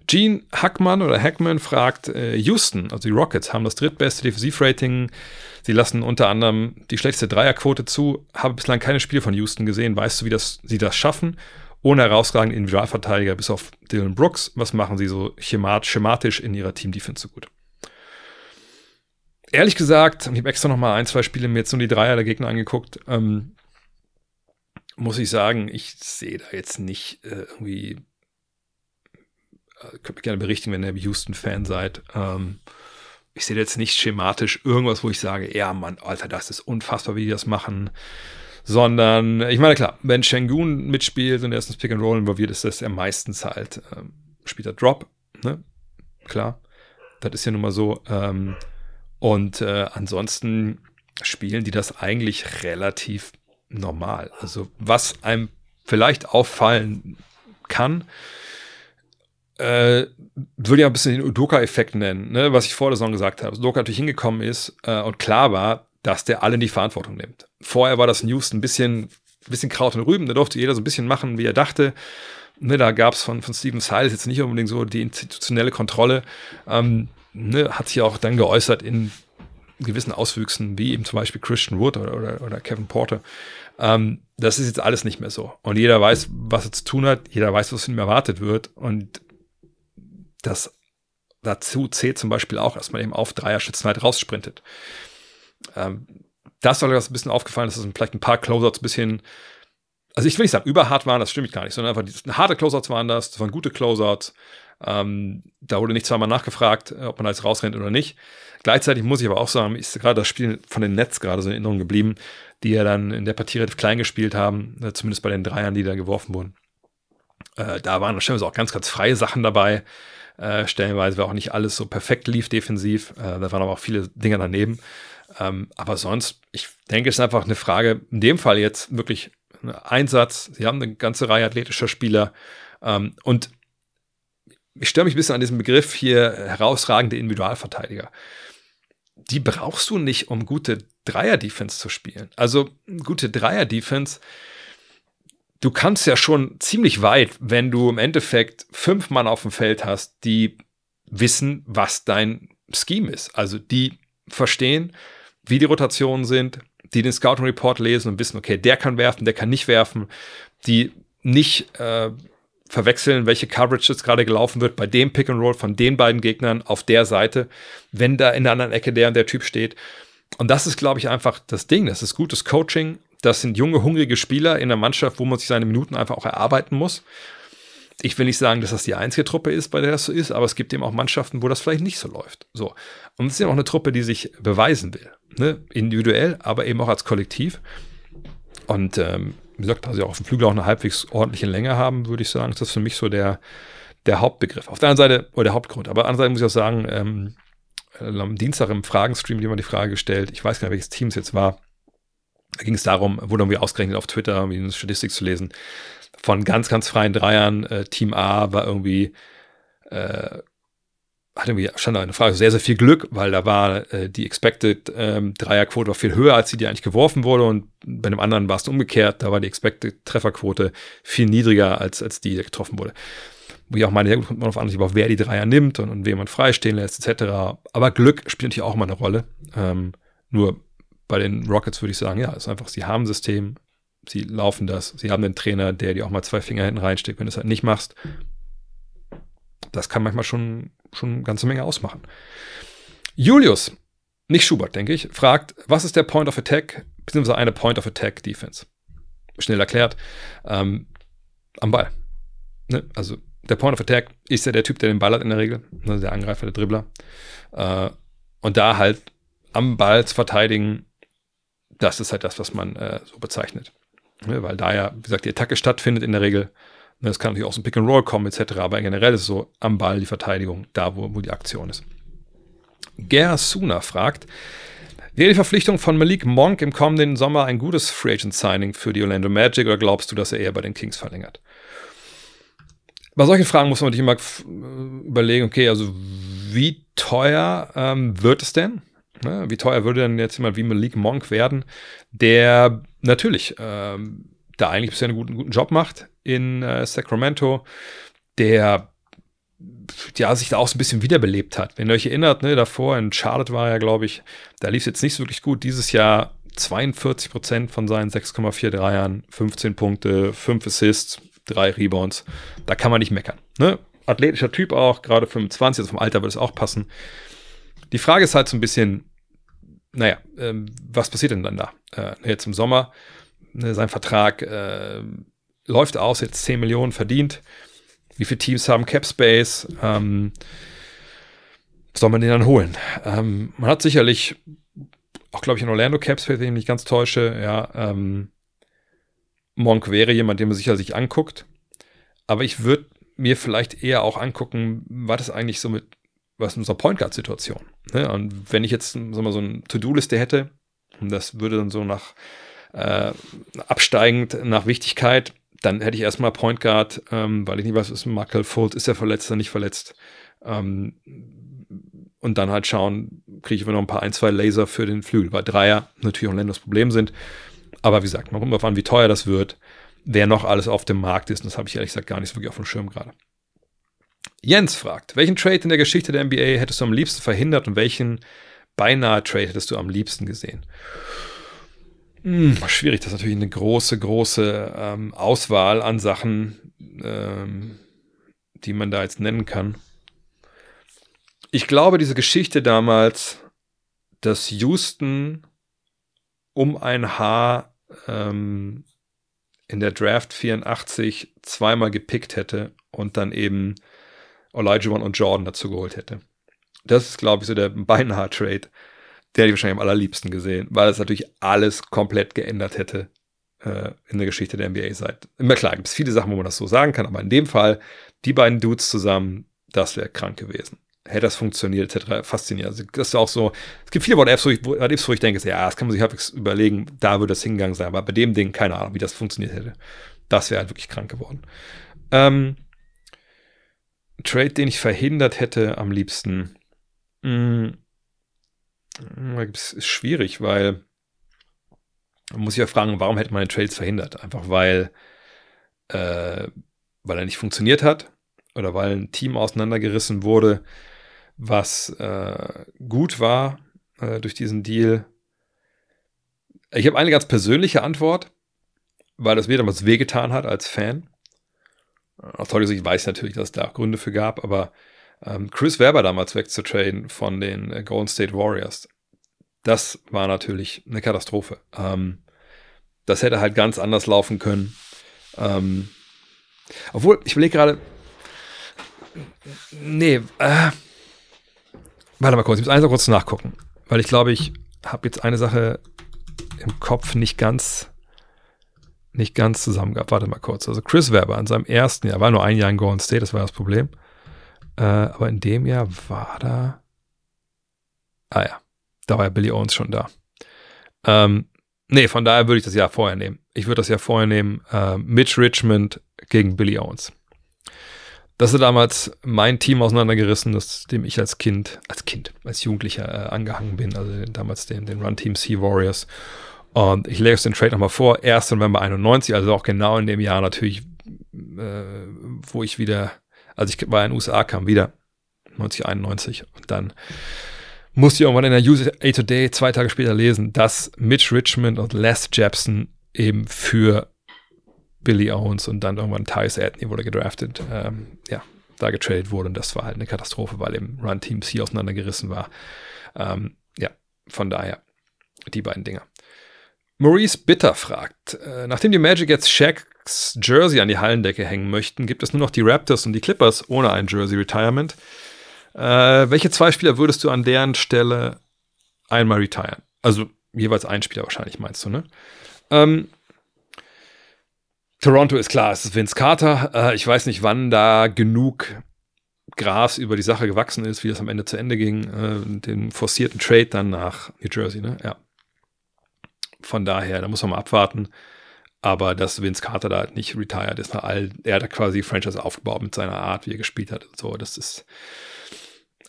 Gene Hackmann oder Hackman fragt, äh, Houston, also die Rockets, haben das drittbeste Defensivrating. Sie lassen unter anderem die schlechteste Dreierquote zu. Habe bislang keine Spiele von Houston gesehen. Weißt du, wie das, sie das schaffen? Ohne herausragende Individualverteidiger bis auf Dylan Brooks. Was machen sie so schematisch in ihrer Team-Defense so gut? Ehrlich gesagt, ich habe extra noch mal ein, zwei Spiele mir jetzt nur die Dreier der Gegner angeguckt, ähm, muss ich sagen, ich sehe da jetzt nicht äh, irgendwie könnt mir gerne berichten, wenn ihr Houston-Fan seid. Ähm, ich sehe jetzt nicht schematisch irgendwas, wo ich sage, ja, Mann, Alter, das ist unfassbar, wie die das machen. Sondern, ich meine, klar, wenn Shengun mitspielt und erstens Pick and Roll involviert ist, das er meistens halt, ähm, spielt Drop, ne? Klar. Das ist ja nun mal so. Ähm, und äh, ansonsten spielen die das eigentlich relativ normal. Also, was einem vielleicht auffallen kann, äh, würde ja ein bisschen den Udoka-Effekt nennen, ne? was ich vor der Saison gesagt habe. Udoka natürlich hingekommen ist äh, und klar war, dass der alle in die Verantwortung nimmt. Vorher war das Houston ein bisschen, bisschen Kraut und Rüben, da durfte jeder so ein bisschen machen, wie er dachte. Ne, da gab es von, von Steven Siles jetzt nicht unbedingt so die institutionelle Kontrolle. Ähm, ne, hat sich auch dann geäußert in gewissen Auswüchsen, wie eben zum Beispiel Christian Wood oder, oder, oder Kevin Porter. Ähm, das ist jetzt alles nicht mehr so. Und jeder weiß, was er zu tun hat, jeder weiß, was von ihm erwartet wird. Und das dazu zählt zum Beispiel auch, dass man eben auf Dreierschützen halt raussprintet. Ähm, das soll das ein bisschen aufgefallen, dass es vielleicht ein paar Closeouts ein bisschen, also ich will nicht sagen, überhart waren, das stimmt gar nicht, sondern einfach die, harte Closeouts waren das, das waren gute Closeouts. Ähm, da wurde nicht zweimal nachgefragt, ob man da jetzt rausrennt oder nicht. Gleichzeitig muss ich aber auch sagen, ist gerade das Spiel von den Nets gerade so in Erinnerung geblieben, die ja dann in der Partie relativ klein gespielt haben, äh, zumindest bei den Dreiern, die da geworfen wurden. Äh, da waren wahrscheinlich auch ganz, ganz freie Sachen dabei. Äh, stellenweise war auch nicht alles so perfekt lief defensiv. Äh, da waren aber auch viele Dinge daneben. Ähm, aber sonst, ich denke, es ist einfach eine Frage, in dem Fall jetzt wirklich Einsatz. Sie haben eine ganze Reihe athletischer Spieler. Ähm, und ich störe mich ein bisschen an diesem Begriff hier herausragende Individualverteidiger. Die brauchst du nicht, um gute Dreier-Defense zu spielen. Also gute Dreier-Defense du kannst ja schon ziemlich weit, wenn du im Endeffekt fünf Mann auf dem Feld hast, die wissen, was dein Scheme ist. Also die verstehen, wie die Rotationen sind, die den Scouting Report lesen und wissen, okay, der kann werfen, der kann nicht werfen, die nicht äh, verwechseln, welche Coverage jetzt gerade gelaufen wird bei dem Pick and Roll von den beiden Gegnern auf der Seite, wenn da in der anderen Ecke der und der Typ steht. Und das ist, glaube ich, einfach das Ding. Das ist gutes Coaching das sind junge, hungrige Spieler in der Mannschaft, wo man sich seine Minuten einfach auch erarbeiten muss. Ich will nicht sagen, dass das die einzige Truppe ist, bei der das so ist, aber es gibt eben auch Mannschaften, wo das vielleicht nicht so läuft. So. Und es ist eben auch eine Truppe, die sich beweisen will. Ne? Individuell, aber eben auch als Kollektiv. Und ähm, wie gesagt, da sie auch auf dem Flügel auch eine halbwegs ordentliche Länge haben, würde ich sagen, ist das für mich so der, der Hauptbegriff. Auf der anderen Seite, oder der Hauptgrund, aber auf der anderen Seite muss ich auch sagen, ähm, am Dienstag im Fragenstream jemand die Frage gestellt, ich weiß gar nicht, welches Team es jetzt war, da ging es darum, wurde irgendwie ausgerechnet auf Twitter, irgendwie eine Statistik zu lesen, von ganz, ganz freien Dreiern, äh, Team A war irgendwie, äh, hat irgendwie, stand da eine Frage, sehr, sehr viel Glück, weil da war äh, die Expected ähm, Dreierquote viel höher, als die, die eigentlich geworfen wurde und bei dem anderen war es umgekehrt, da war die Expected Trefferquote viel niedriger, als, als die, die getroffen wurde. Wo ich auch meine, ja gut, kommt man auf an, wer die Dreier nimmt und, und wen man freistehen lässt, etc. Aber Glück spielt natürlich auch immer eine Rolle. Ähm, nur bei den Rockets würde ich sagen, ja, ist einfach, sie haben ein System, sie laufen das, sie haben einen Trainer, der dir auch mal zwei Finger hinten reinsteckt, wenn du es halt nicht machst. Das kann manchmal schon, schon eine ganze Menge ausmachen. Julius, nicht Schubert, denke ich, fragt, was ist der Point of Attack, beziehungsweise eine Point of Attack Defense? Schnell erklärt, ähm, am Ball. Ne? Also der Point of Attack ist ja der Typ, der den Ball hat in der Regel, ne? der Angreifer, der Dribbler. Äh, und da halt am Ball zu verteidigen, das ist halt das, was man äh, so bezeichnet. Ja, weil da ja, wie gesagt, die Attacke stattfindet in der Regel. Es kann natürlich auch so ein Pick and Roll kommen, etc. Aber generell ist es so am Ball die Verteidigung, da wo, wo die Aktion ist. Ger Suna fragt, Wäre die Verpflichtung von Malik Monk im kommenden Sommer ein gutes Free Agent Signing für die Orlando Magic oder glaubst du, dass er eher bei den Kings verlängert? Bei solchen Fragen muss man sich immer überlegen, okay, also wie teuer ähm, wird es denn? Ne? Wie teuer würde denn jetzt jemand wie Malik Monk werden, der natürlich ähm, da eigentlich bisher einen guten, guten Job macht in äh, Sacramento, der ja, sich da auch so ein bisschen wiederbelebt hat. Wenn ihr euch erinnert, ne, davor in Charlotte war er, glaube ich, da lief es jetzt nicht so wirklich gut. Dieses Jahr 42 Prozent von seinen 6,4 Dreiern, 15 Punkte, 5 Assists, 3 Rebounds. Da kann man nicht meckern. Ne? Athletischer Typ auch, gerade 25, also vom Alter wird es auch passen. Die Frage ist halt so ein bisschen, naja, ähm, was passiert denn dann da? Äh, jetzt im Sommer, ne, sein Vertrag äh, läuft aus, jetzt 10 Millionen verdient. Wie viele Teams haben Cap Space? Ähm, soll man den dann holen? Ähm, man hat sicherlich auch, glaube ich, in Orlando Cap Space, wenn ich mich ganz täusche. Ja, ähm, Monk wäre jemand, den man sicher sich anguckt. Aber ich würde mir vielleicht eher auch angucken, was ist eigentlich so mit was in unserer Point Guard Situation. Ne? Und wenn ich jetzt sagen wir, so eine To-Do-Liste hätte, und das würde dann so nach äh, absteigend nach Wichtigkeit, dann hätte ich erstmal Point Guard, ähm, weil ich nicht weiß, ist Michael Fultz, ist er verletzt oder nicht verletzt. Ähm, und dann halt schauen, kriege ich noch ein paar ein, zwei Laser für den Flügel, weil Dreier natürlich auch ein das Problem sind. Aber wie gesagt, mal gucken wir an, wie teuer das wird, wer noch alles auf dem Markt ist. Und das habe ich ehrlich gesagt gar nicht so wirklich auf dem Schirm gerade. Jens fragt, welchen Trade in der Geschichte der NBA hättest du am liebsten verhindert und welchen beinahe Trade hättest du am liebsten gesehen? Hm, schwierig, das ist natürlich eine große, große ähm, Auswahl an Sachen, ähm, die man da jetzt nennen kann. Ich glaube, diese Geschichte damals, dass Houston um ein Haar ähm, in der Draft 84 zweimal gepickt hätte und dann eben One und Jordan dazu geholt hätte. Das ist, glaube ich, so der beinahe Trade, der hätte ich wahrscheinlich am allerliebsten gesehen, weil es natürlich alles komplett geändert hätte äh, in der Geschichte der NBA seit. Immer klar, gibt es viele Sachen, wo man das so sagen kann, aber in dem Fall, die beiden Dudes zusammen, das wäre krank gewesen. Hätte das funktioniert, etc. Faszinierend. Also, das ist auch so, es gibt viele What-Ifs, wo, ich, wo ich denke, ja, das kann man sich halbwegs überlegen, da würde das hingegangen sein, aber bei dem Ding, keine Ahnung, wie das funktioniert hätte. Das wäre halt wirklich krank geworden. Ähm, Trade, den ich verhindert hätte am liebsten. Mh, hm, ist schwierig, weil man muss sich ja fragen, warum hätte man den Trades verhindert? Einfach weil, äh, weil er nicht funktioniert hat oder weil ein Team auseinandergerissen wurde, was äh, gut war äh, durch diesen Deal. Ich habe eine ganz persönliche Antwort, weil das mir damals wehgetan hat als Fan. Aus heutiger Sicht weiß ich natürlich, dass es da auch Gründe für gab, aber ähm, Chris Webber damals wegzutraden von den äh, Golden State Warriors, das war natürlich eine Katastrophe. Ähm, das hätte halt ganz anders laufen können. Ähm, obwohl, ich überlege gerade, nee, äh, warte mal kurz, ich muss eins noch kurz nachgucken, weil ich glaube, ich habe jetzt eine Sache im Kopf nicht ganz nicht ganz zusammen gehabt. Warte mal kurz. Also Chris Webber in seinem ersten Jahr, war nur ein Jahr in Golden State, das war das Problem. Äh, aber in dem Jahr war da. Ah ja, da war ja Billy Owens schon da. Ähm, nee, von daher würde ich das Jahr vorher nehmen. Ich würde das Jahr vorher nehmen. Äh, Mitch Richmond gegen Billy Owens. Das ist damals mein Team auseinandergerissen, das, dem ich als Kind, als Kind, als Jugendlicher äh, angehangen bin. Also damals den, den Run Team Sea Warriors. Und ich lege es den Trade nochmal vor, 1. November 91, also auch genau in dem Jahr natürlich, äh, wo ich wieder, also ich war in den USA, kam wieder, 1991 und dann musste ich irgendwann in der USA Today zwei Tage später lesen, dass Mitch Richmond und Les Jepson eben für Billy Owens und dann irgendwann Tyus Edney wurde gedraftet, ähm, ja, da getradet wurde und das war halt eine Katastrophe, weil im Run-Team C auseinandergerissen war. Ähm, ja, von daher die beiden Dinger. Maurice Bitter fragt, äh, nachdem die Magic jetzt Shaqs Jersey an die Hallendecke hängen möchten, gibt es nur noch die Raptors und die Clippers ohne ein Jersey-Retirement. Äh, welche zwei Spieler würdest du an deren Stelle einmal retiren? Also jeweils ein Spieler wahrscheinlich, meinst du, ne? Ähm, Toronto ist klar, es ist Vince Carter. Äh, ich weiß nicht, wann da genug Gras über die Sache gewachsen ist, wie das am Ende zu Ende ging. Äh, den forcierten Trade dann nach New Jersey, ne? Ja. Von daher, da muss man mal abwarten. Aber dass Vince Carter da halt nicht retired ist, all, er hat quasi Franchise aufgebaut mit seiner Art, wie er gespielt hat und so. Das ist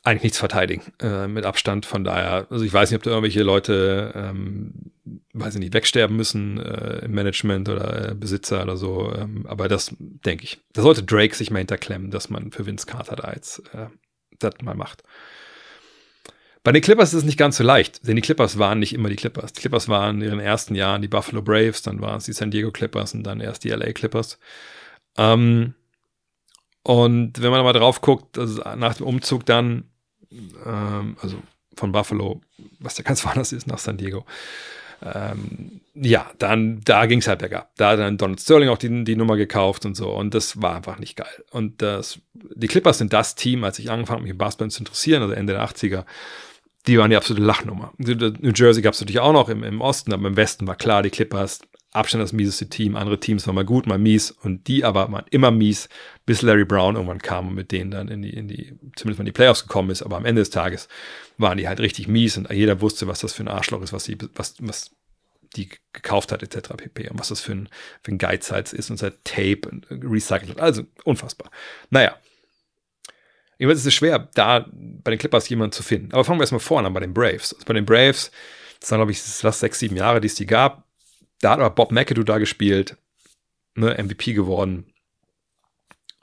eigentlich nichts verteidigen, äh, mit Abstand. Von daher, also ich weiß nicht, ob da irgendwelche Leute, ähm, weiß ich nicht, wegsterben müssen äh, im Management oder äh, Besitzer oder so. Ähm, aber das denke ich. Da sollte Drake sich mal hinterklemmen, dass man für Vince Carter da jetzt äh, das mal macht. Bei den Clippers ist es nicht ganz so leicht, denn die Clippers waren nicht immer die Clippers. Die Clippers waren in ihren ersten Jahren die Buffalo Braves, dann waren es die San Diego Clippers und dann erst die LA Clippers. Ähm, und wenn man mal drauf guckt, also nach dem Umzug dann, ähm, also von Buffalo, was ja ganz woanders ist, nach San Diego, ähm, ja, dann, da ging es halt bergab. Da hat dann Donald Sterling auch die, die Nummer gekauft und so. Und das war einfach nicht geil. Und das, die Clippers sind das Team, als ich angefangen habe, mich im Basketball zu interessieren, also Ende der 80er, die waren die absolute Lachnummer. New Jersey gab es natürlich auch noch im, im Osten, aber im Westen war klar, die Clippers, Abstand das mieseste Team. Andere Teams waren mal gut, mal mies. Und die aber waren immer mies, bis Larry Brown irgendwann kam und mit denen dann in die, in die, zumindest mal in die Playoffs gekommen ist. Aber am Ende des Tages waren die halt richtig mies und jeder wusste, was das für ein Arschloch ist, was sie, was, was die gekauft hat, etc. pp. Und was das für ein, für ein Geizhals ist und seit Tape und recycelt hat. Also unfassbar. Naja. Jedenfalls ist es schwer, da bei den Clippers jemanden zu finden. Aber fangen wir erstmal vorne an bei den Braves. Also bei den Braves, das waren, glaube ich, das sechs, sieben Jahre, die es die gab. Da hat aber Bob McAdoo da gespielt, ne, MVP geworden.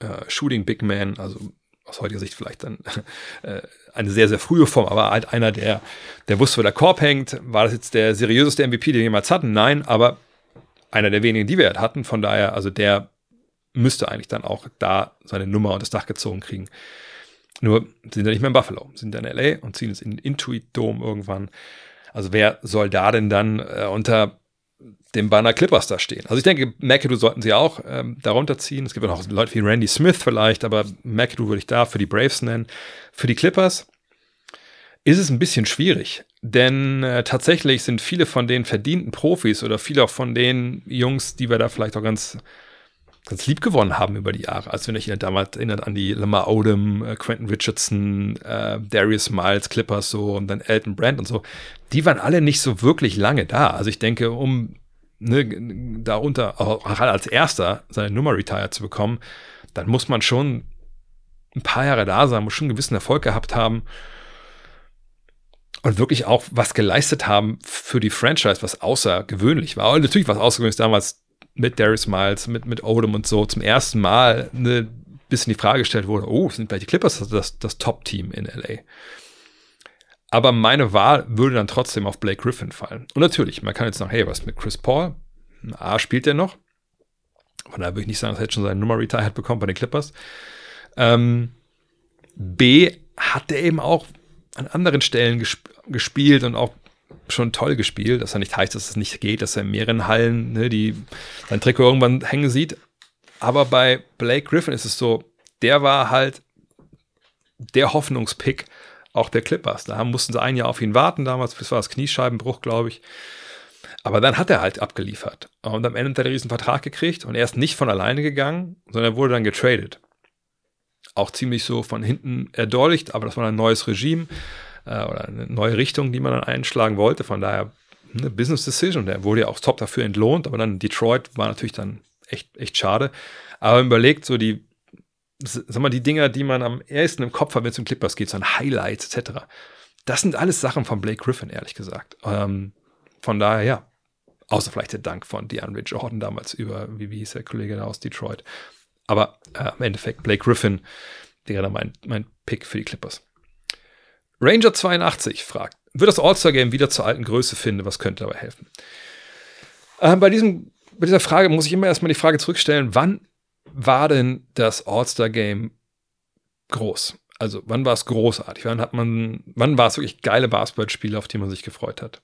Äh, Shooting Big Man, also aus heutiger Sicht vielleicht dann äh, eine sehr, sehr frühe Form, aber halt einer, der, der wusste, wo der Korb hängt. War das jetzt der seriöseste MVP, den wir jemals hatten? Nein, aber einer der wenigen, die wir halt hatten. Von daher, also der müsste eigentlich dann auch da seine Nummer und das Dach gezogen kriegen. Nur sind ja nicht mehr in Buffalo, sind in LA und ziehen es in den Intuit Dome irgendwann. Also wer soll da denn dann äh, unter dem Banner Clippers da stehen. Also ich denke, McAdoo sollten sie auch ähm, darunter ziehen. Es gibt auch Leute wie Randy Smith vielleicht, aber McAdoo würde ich da für die Braves nennen. Für die Clippers ist es ein bisschen schwierig, denn äh, tatsächlich sind viele von den verdienten Profis oder viele auch von den Jungs, die wir da vielleicht auch ganz, ganz lieb gewonnen haben über die Jahre. Also wenn ich damals erinnert an die Lamar Odom, äh, Quentin Richardson, äh, Darius Miles, Clippers so und dann Elton Brand und so, die waren alle nicht so wirklich lange da. Also ich denke, um ne, darunter auch als erster seine Nummer retired zu bekommen, dann muss man schon ein paar Jahre da sein, muss schon einen gewissen Erfolg gehabt haben und wirklich auch was geleistet haben für die Franchise, was außergewöhnlich war. Und natürlich was außergewöhnlich damals mit Darius Miles, mit, mit Odom und so zum ersten Mal eine bisschen die Frage gestellt wurde, oh, sind bei die Clippers das, das Top-Team in LA? Aber meine Wahl würde dann trotzdem auf Blake Griffin fallen. Und natürlich, man kann jetzt sagen, hey, was mit Chris Paul? A, spielt der noch? Von daher würde ich nicht sagen, dass er jetzt schon seine Nummer retired bekommen bei den Clippers. Ähm, B, hat er eben auch an anderen Stellen gesp gespielt und auch schon toll gespielt, dass er nicht heißt, dass es nicht geht, dass er in mehreren Hallen ne, die, sein Trikot irgendwann hängen sieht. Aber bei Blake Griffin ist es so, der war halt der Hoffnungspick auch der Clippers. Da mussten sie ein Jahr auf ihn warten damals, das war das Kniescheibenbruch, glaube ich. Aber dann hat er halt abgeliefert. Und am Ende hat er einen riesen Vertrag gekriegt und er ist nicht von alleine gegangen, sondern er wurde dann getradet. Auch ziemlich so von hinten erdolcht, aber das war ein neues Regime äh, oder eine neue Richtung, die man dann einschlagen wollte. Von daher eine Business Decision. Der wurde ja auch top dafür entlohnt, aber dann Detroit war natürlich dann echt, echt schade. Aber überlegt, so die sag mal, die Dinger, die man am ersten im Kopf hat, wenn es um Clippers geht, so ein Highlights etc. Das sind alles Sachen von Blake Griffin, ehrlich gesagt. Ähm, von daher, ja. Außer vielleicht der Dank von DeAndre Jordan damals über, wie, wie hieß der Kollege da aus Detroit. Aber äh, im Endeffekt Blake Griffin, der mein, mein Pick für die Clippers. Ranger 82 fragt, wird das All-Star-Game wieder zur alten Größe finden? Was könnte dabei helfen? Äh, bei, diesem, bei dieser Frage muss ich immer erstmal die Frage zurückstellen, wann war denn das All-Star-Game groß? Also, wann war es großartig? Wann hat man, wann war es wirklich geile Basketballspiele, auf die man sich gefreut hat?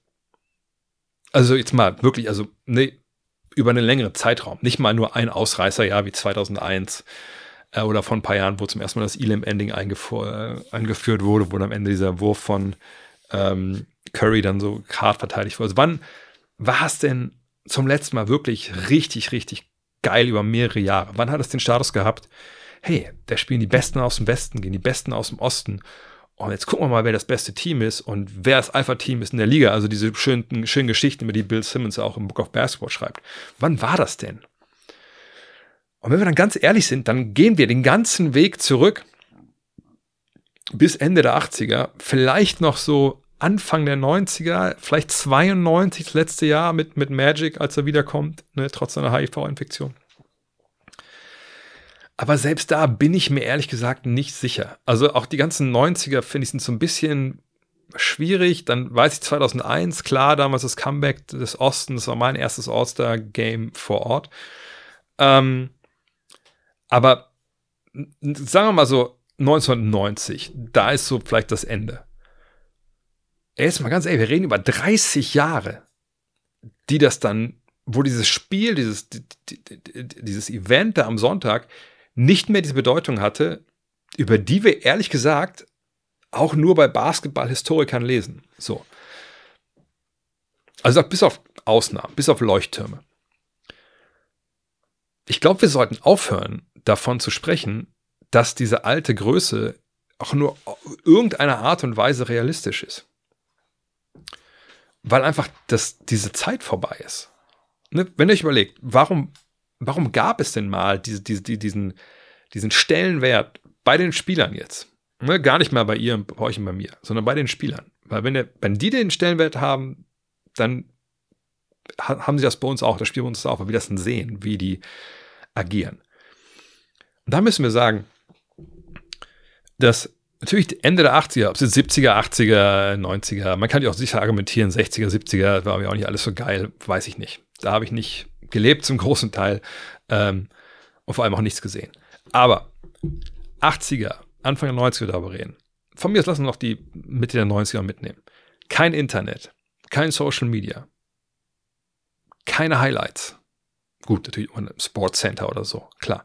Also, jetzt mal wirklich, also, nee, über einen längeren Zeitraum. Nicht mal nur ein Ausreißerjahr wie 2001 äh, oder vor ein paar Jahren, wo zum ersten Mal das Elam-Ending äh, eingeführt wurde, wo am Ende dieser Wurf von ähm, Curry dann so hart verteidigt wurde. Also, wann war es denn zum letzten Mal wirklich richtig, richtig geil über mehrere Jahre. Wann hat es den Status gehabt? Hey, da spielen die Besten aus dem Westen, gehen die Besten aus dem Osten. Und jetzt gucken wir mal, wer das beste Team ist und wer das Alpha-Team ist in der Liga. Also diese schönen, schönen Geschichten, über die Bill Simmons auch im Book of Basketball schreibt. Wann war das denn? Und wenn wir dann ganz ehrlich sind, dann gehen wir den ganzen Weg zurück bis Ende der 80er, vielleicht noch so Anfang der 90er, vielleicht 92, das letzte Jahr mit, mit Magic, als er wiederkommt, ne, trotz seiner HIV-Infektion. Aber selbst da bin ich mir ehrlich gesagt nicht sicher. Also auch die ganzen 90er finde ich sind so ein bisschen schwierig. Dann weiß ich 2001, klar, damals das Comeback des Ostens, war mein erstes All-Star-Game vor Ort. Ähm, aber sagen wir mal so 1990, da ist so vielleicht das Ende. Jetzt mal ganz ehrlich, wir reden über 30 Jahre, die das dann, wo dieses Spiel, dieses, dieses Event da am Sonntag nicht mehr diese Bedeutung hatte, über die wir ehrlich gesagt auch nur bei Basketball-Historikern lesen. So. Also bis auf Ausnahmen, bis auf Leuchttürme. Ich glaube, wir sollten aufhören, davon zu sprechen, dass diese alte Größe auch nur irgendeiner Art und Weise realistisch ist. Weil einfach das, diese Zeit vorbei ist. Ne? Wenn ihr euch überlegt, warum, warum gab es denn mal diese, diese, diesen, diesen Stellenwert bei den Spielern jetzt? Ne? Gar nicht mal bei ihr, bei euch und bei mir, sondern bei den Spielern. Weil wenn, der, wenn die den Stellenwert haben, dann haben sie das bei uns auch, das spielen wir uns auch, weil wir das dann sehen, wie die agieren. Da müssen wir sagen, dass natürlich Ende der 80er, ob es jetzt 70er, 80er, 90er, man kann ja auch sicher argumentieren, 60er, 70er, war mir auch nicht alles so geil, weiß ich nicht. Da habe ich nicht gelebt zum großen Teil ähm, und vor allem auch nichts gesehen. Aber 80er, Anfang der 90er darüber reden. Von mir aus lassen wir noch die Mitte der 90er mitnehmen. Kein Internet, kein Social Media, keine Highlights. Gut, natürlich ein Sports Center oder so, klar.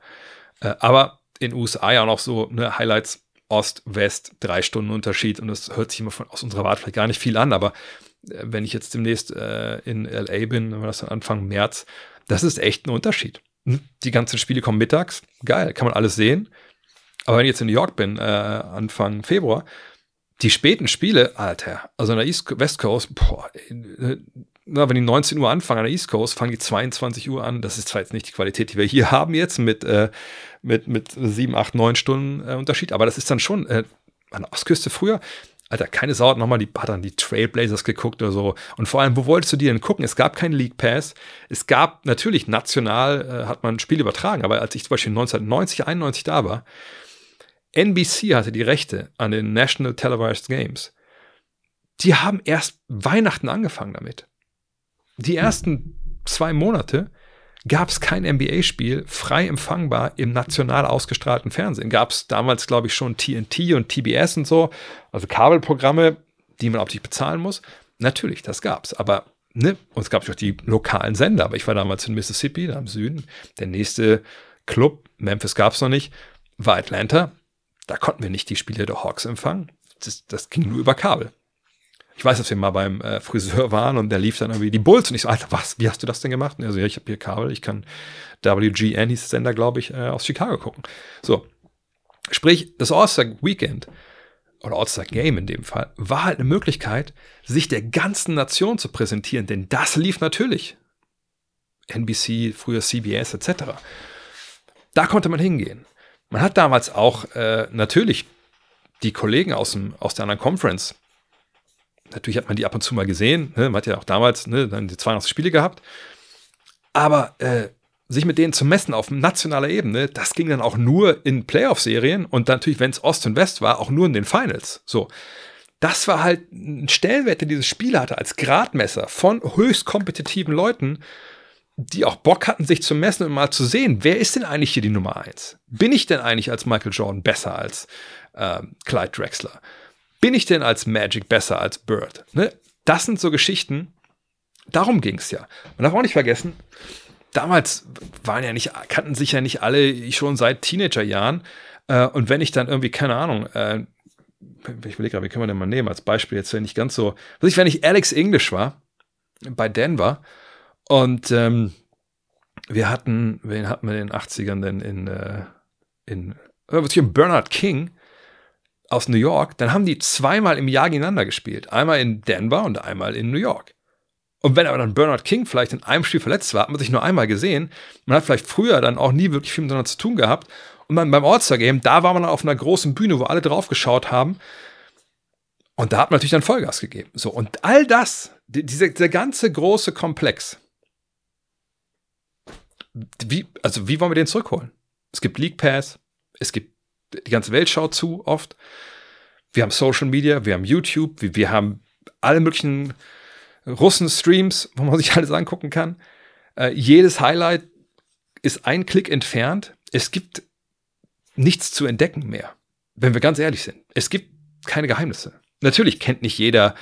Äh, aber in USA ja auch noch so ne, Highlights Ost, West, drei Stunden Unterschied und das hört sich immer von, aus unserer Warte vielleicht gar nicht viel an, aber äh, wenn ich jetzt demnächst äh, in LA bin, wenn wir das Anfang März, das ist echt ein Unterschied. Hm? Die ganzen Spiele kommen mittags, geil, kann man alles sehen. Aber wenn ich jetzt in New York bin, äh, Anfang Februar, die späten Spiele, Alter, also an der East West Coast, boah, äh, na, wenn die 19 Uhr anfangen an der East Coast, fangen die 22 Uhr an. Das ist zwar jetzt nicht die Qualität, die wir hier haben jetzt mit, äh, mit, mit 7, 8, 9 Stunden äh, Unterschied, aber das ist dann schon äh, an der Ostküste früher. Alter, keine Sau hat nochmal die, hat dann die Trailblazers geguckt oder so. Und vor allem, wo wolltest du die denn gucken? Es gab keinen League Pass. Es gab natürlich national, äh, hat man ein Spiel übertragen, aber als ich zum Beispiel 1990, 91 da war, NBC hatte die Rechte an den National Televised Games. Die haben erst Weihnachten angefangen damit die ersten zwei Monate gab es kein NBA-Spiel frei empfangbar im national ausgestrahlten Fernsehen. Gab es damals, glaube ich, schon TNT und TBS und so, also Kabelprogramme, die man optisch bezahlen muss. Natürlich, das gab es. Aber, ne, und es gab auch die lokalen Sender. Aber ich war damals in Mississippi, da im Süden. Der nächste Club, Memphis gab es noch nicht, war Atlanta. Da konnten wir nicht die Spiele der Hawks empfangen. Das, das ging nur über Kabel. Ich weiß, dass wir mal beim äh, Friseur waren und der lief dann irgendwie die Bulls und ich so, Alter, was, wie hast du das denn gemacht? Und er so, ja, ich habe hier Kabel, ich kann WGN, hieß Sender, glaube ich, äh, aus Chicago gucken. So. Sprich, das All-Star Weekend oder All-Star Game in dem Fall war halt eine Möglichkeit, sich der ganzen Nation zu präsentieren, denn das lief natürlich. NBC, früher CBS etc. Da konnte man hingehen. Man hat damals auch äh, natürlich die Kollegen aus, dem, aus der anderen Conference natürlich hat man die ab und zu mal gesehen. Ne? Man hat ja auch damals ne, dann die 82 Spiele gehabt. Aber äh, sich mit denen zu messen auf nationaler Ebene, das ging dann auch nur in Playoff-Serien und natürlich, wenn es Ost und West war, auch nur in den Finals. So. Das war halt ein Stellenwert, der dieses Spiel hatte, als Gradmesser von höchst kompetitiven Leuten, die auch Bock hatten, sich zu messen und mal zu sehen, wer ist denn eigentlich hier die Nummer eins? Bin ich denn eigentlich als Michael Jordan besser als äh, Clyde Drexler? Bin ich denn als Magic besser als Bird? Ne? Das sind so Geschichten, darum ging es ja. Man darf auch nicht vergessen, damals waren ja nicht, kannten sich ja nicht alle schon seit Teenagerjahren. Äh, und wenn ich dann irgendwie, keine Ahnung, äh, ich überlege gerade, wie können wir denn mal nehmen als Beispiel jetzt, wenn ich ganz so, was ich, wenn ich Alex English war, bei Denver und ähm, wir hatten, wen hatten wir in den 80ern denn in, äh, in, äh, Bernard King, aus New York, dann haben die zweimal im Jahr gegeneinander gespielt. Einmal in Denver und einmal in New York. Und wenn aber dann Bernard King vielleicht in einem Spiel verletzt war, hat man sich nur einmal gesehen. Man hat vielleicht früher dann auch nie wirklich viel miteinander zu tun gehabt. Und dann beim All-Star-Game, da war man auf einer großen Bühne, wo alle drauf geschaut haben. Und da hat man natürlich dann Vollgas gegeben. So, und all das, die, dieser, dieser ganze große Komplex, wie, also wie wollen wir den zurückholen? Es gibt League Pass, es gibt, die ganze Welt schaut zu oft. Wir haben Social Media, wir haben YouTube, wir, wir haben alle möglichen Russen-Streams, wo man sich alles angucken kann. Äh, jedes Highlight ist ein Klick entfernt. Es gibt nichts zu entdecken mehr, wenn wir ganz ehrlich sind. Es gibt keine Geheimnisse. Natürlich kennt nicht jeder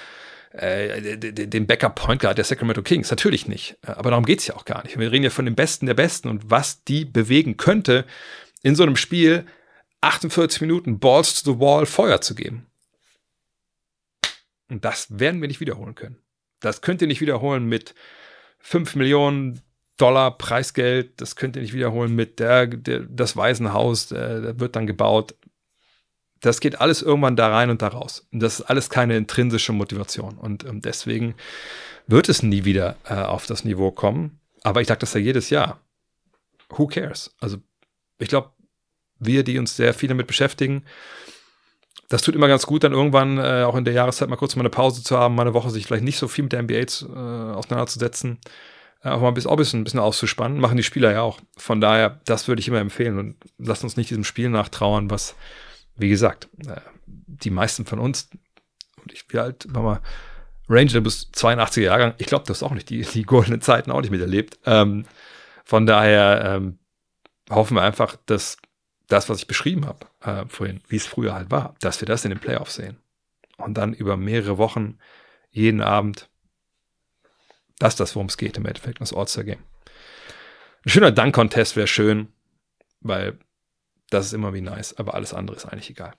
äh, den Backup Point Guard der Sacramento Kings. Natürlich nicht. Aber darum geht es ja auch gar nicht. Wir reden ja von den Besten der Besten und was die bewegen könnte, in so einem Spiel 48 Minuten Balls to the Wall Feuer zu geben. Und das werden wir nicht wiederholen können. Das könnt ihr nicht wiederholen mit 5 Millionen Dollar Preisgeld. Das könnt ihr nicht wiederholen mit der, der das Waisenhaus. Der, der wird dann gebaut. Das geht alles irgendwann da rein und da raus. Und das ist alles keine intrinsische Motivation. Und ähm, deswegen wird es nie wieder äh, auf das Niveau kommen. Aber ich sage das ja jedes Jahr. Who cares? Also ich glaube, wir, die uns sehr viel damit beschäftigen, das tut immer ganz gut, dann irgendwann äh, auch in der Jahreszeit mal kurz mal eine Pause zu haben, mal eine Woche sich vielleicht nicht so viel mit der NBA äh, auseinanderzusetzen, äh, auch mal ein bisschen, auch ein bisschen, auszuspannen. Machen die Spieler ja auch. Von daher, das würde ich immer empfehlen und lasst uns nicht diesem Spiel nachtrauern, was, wie gesagt, äh, die meisten von uns, und ich, wie alt war mal, Ranger bis 82er Jahrgang, ich glaube, das ist auch nicht die, die goldenen Zeiten auch nicht miterlebt. Ähm, von daher ähm, hoffen wir einfach, dass das, was ich beschrieben habe äh, vorhin, wie es früher halt war, dass wir das in den Playoffs sehen. Und dann über mehrere Wochen, jeden Abend, das ist das, worum es geht im Endeffekt, das All-Star-Game. Ein schöner Dunk-Contest wäre schön, weil das ist immer wie nice, aber alles andere ist eigentlich egal.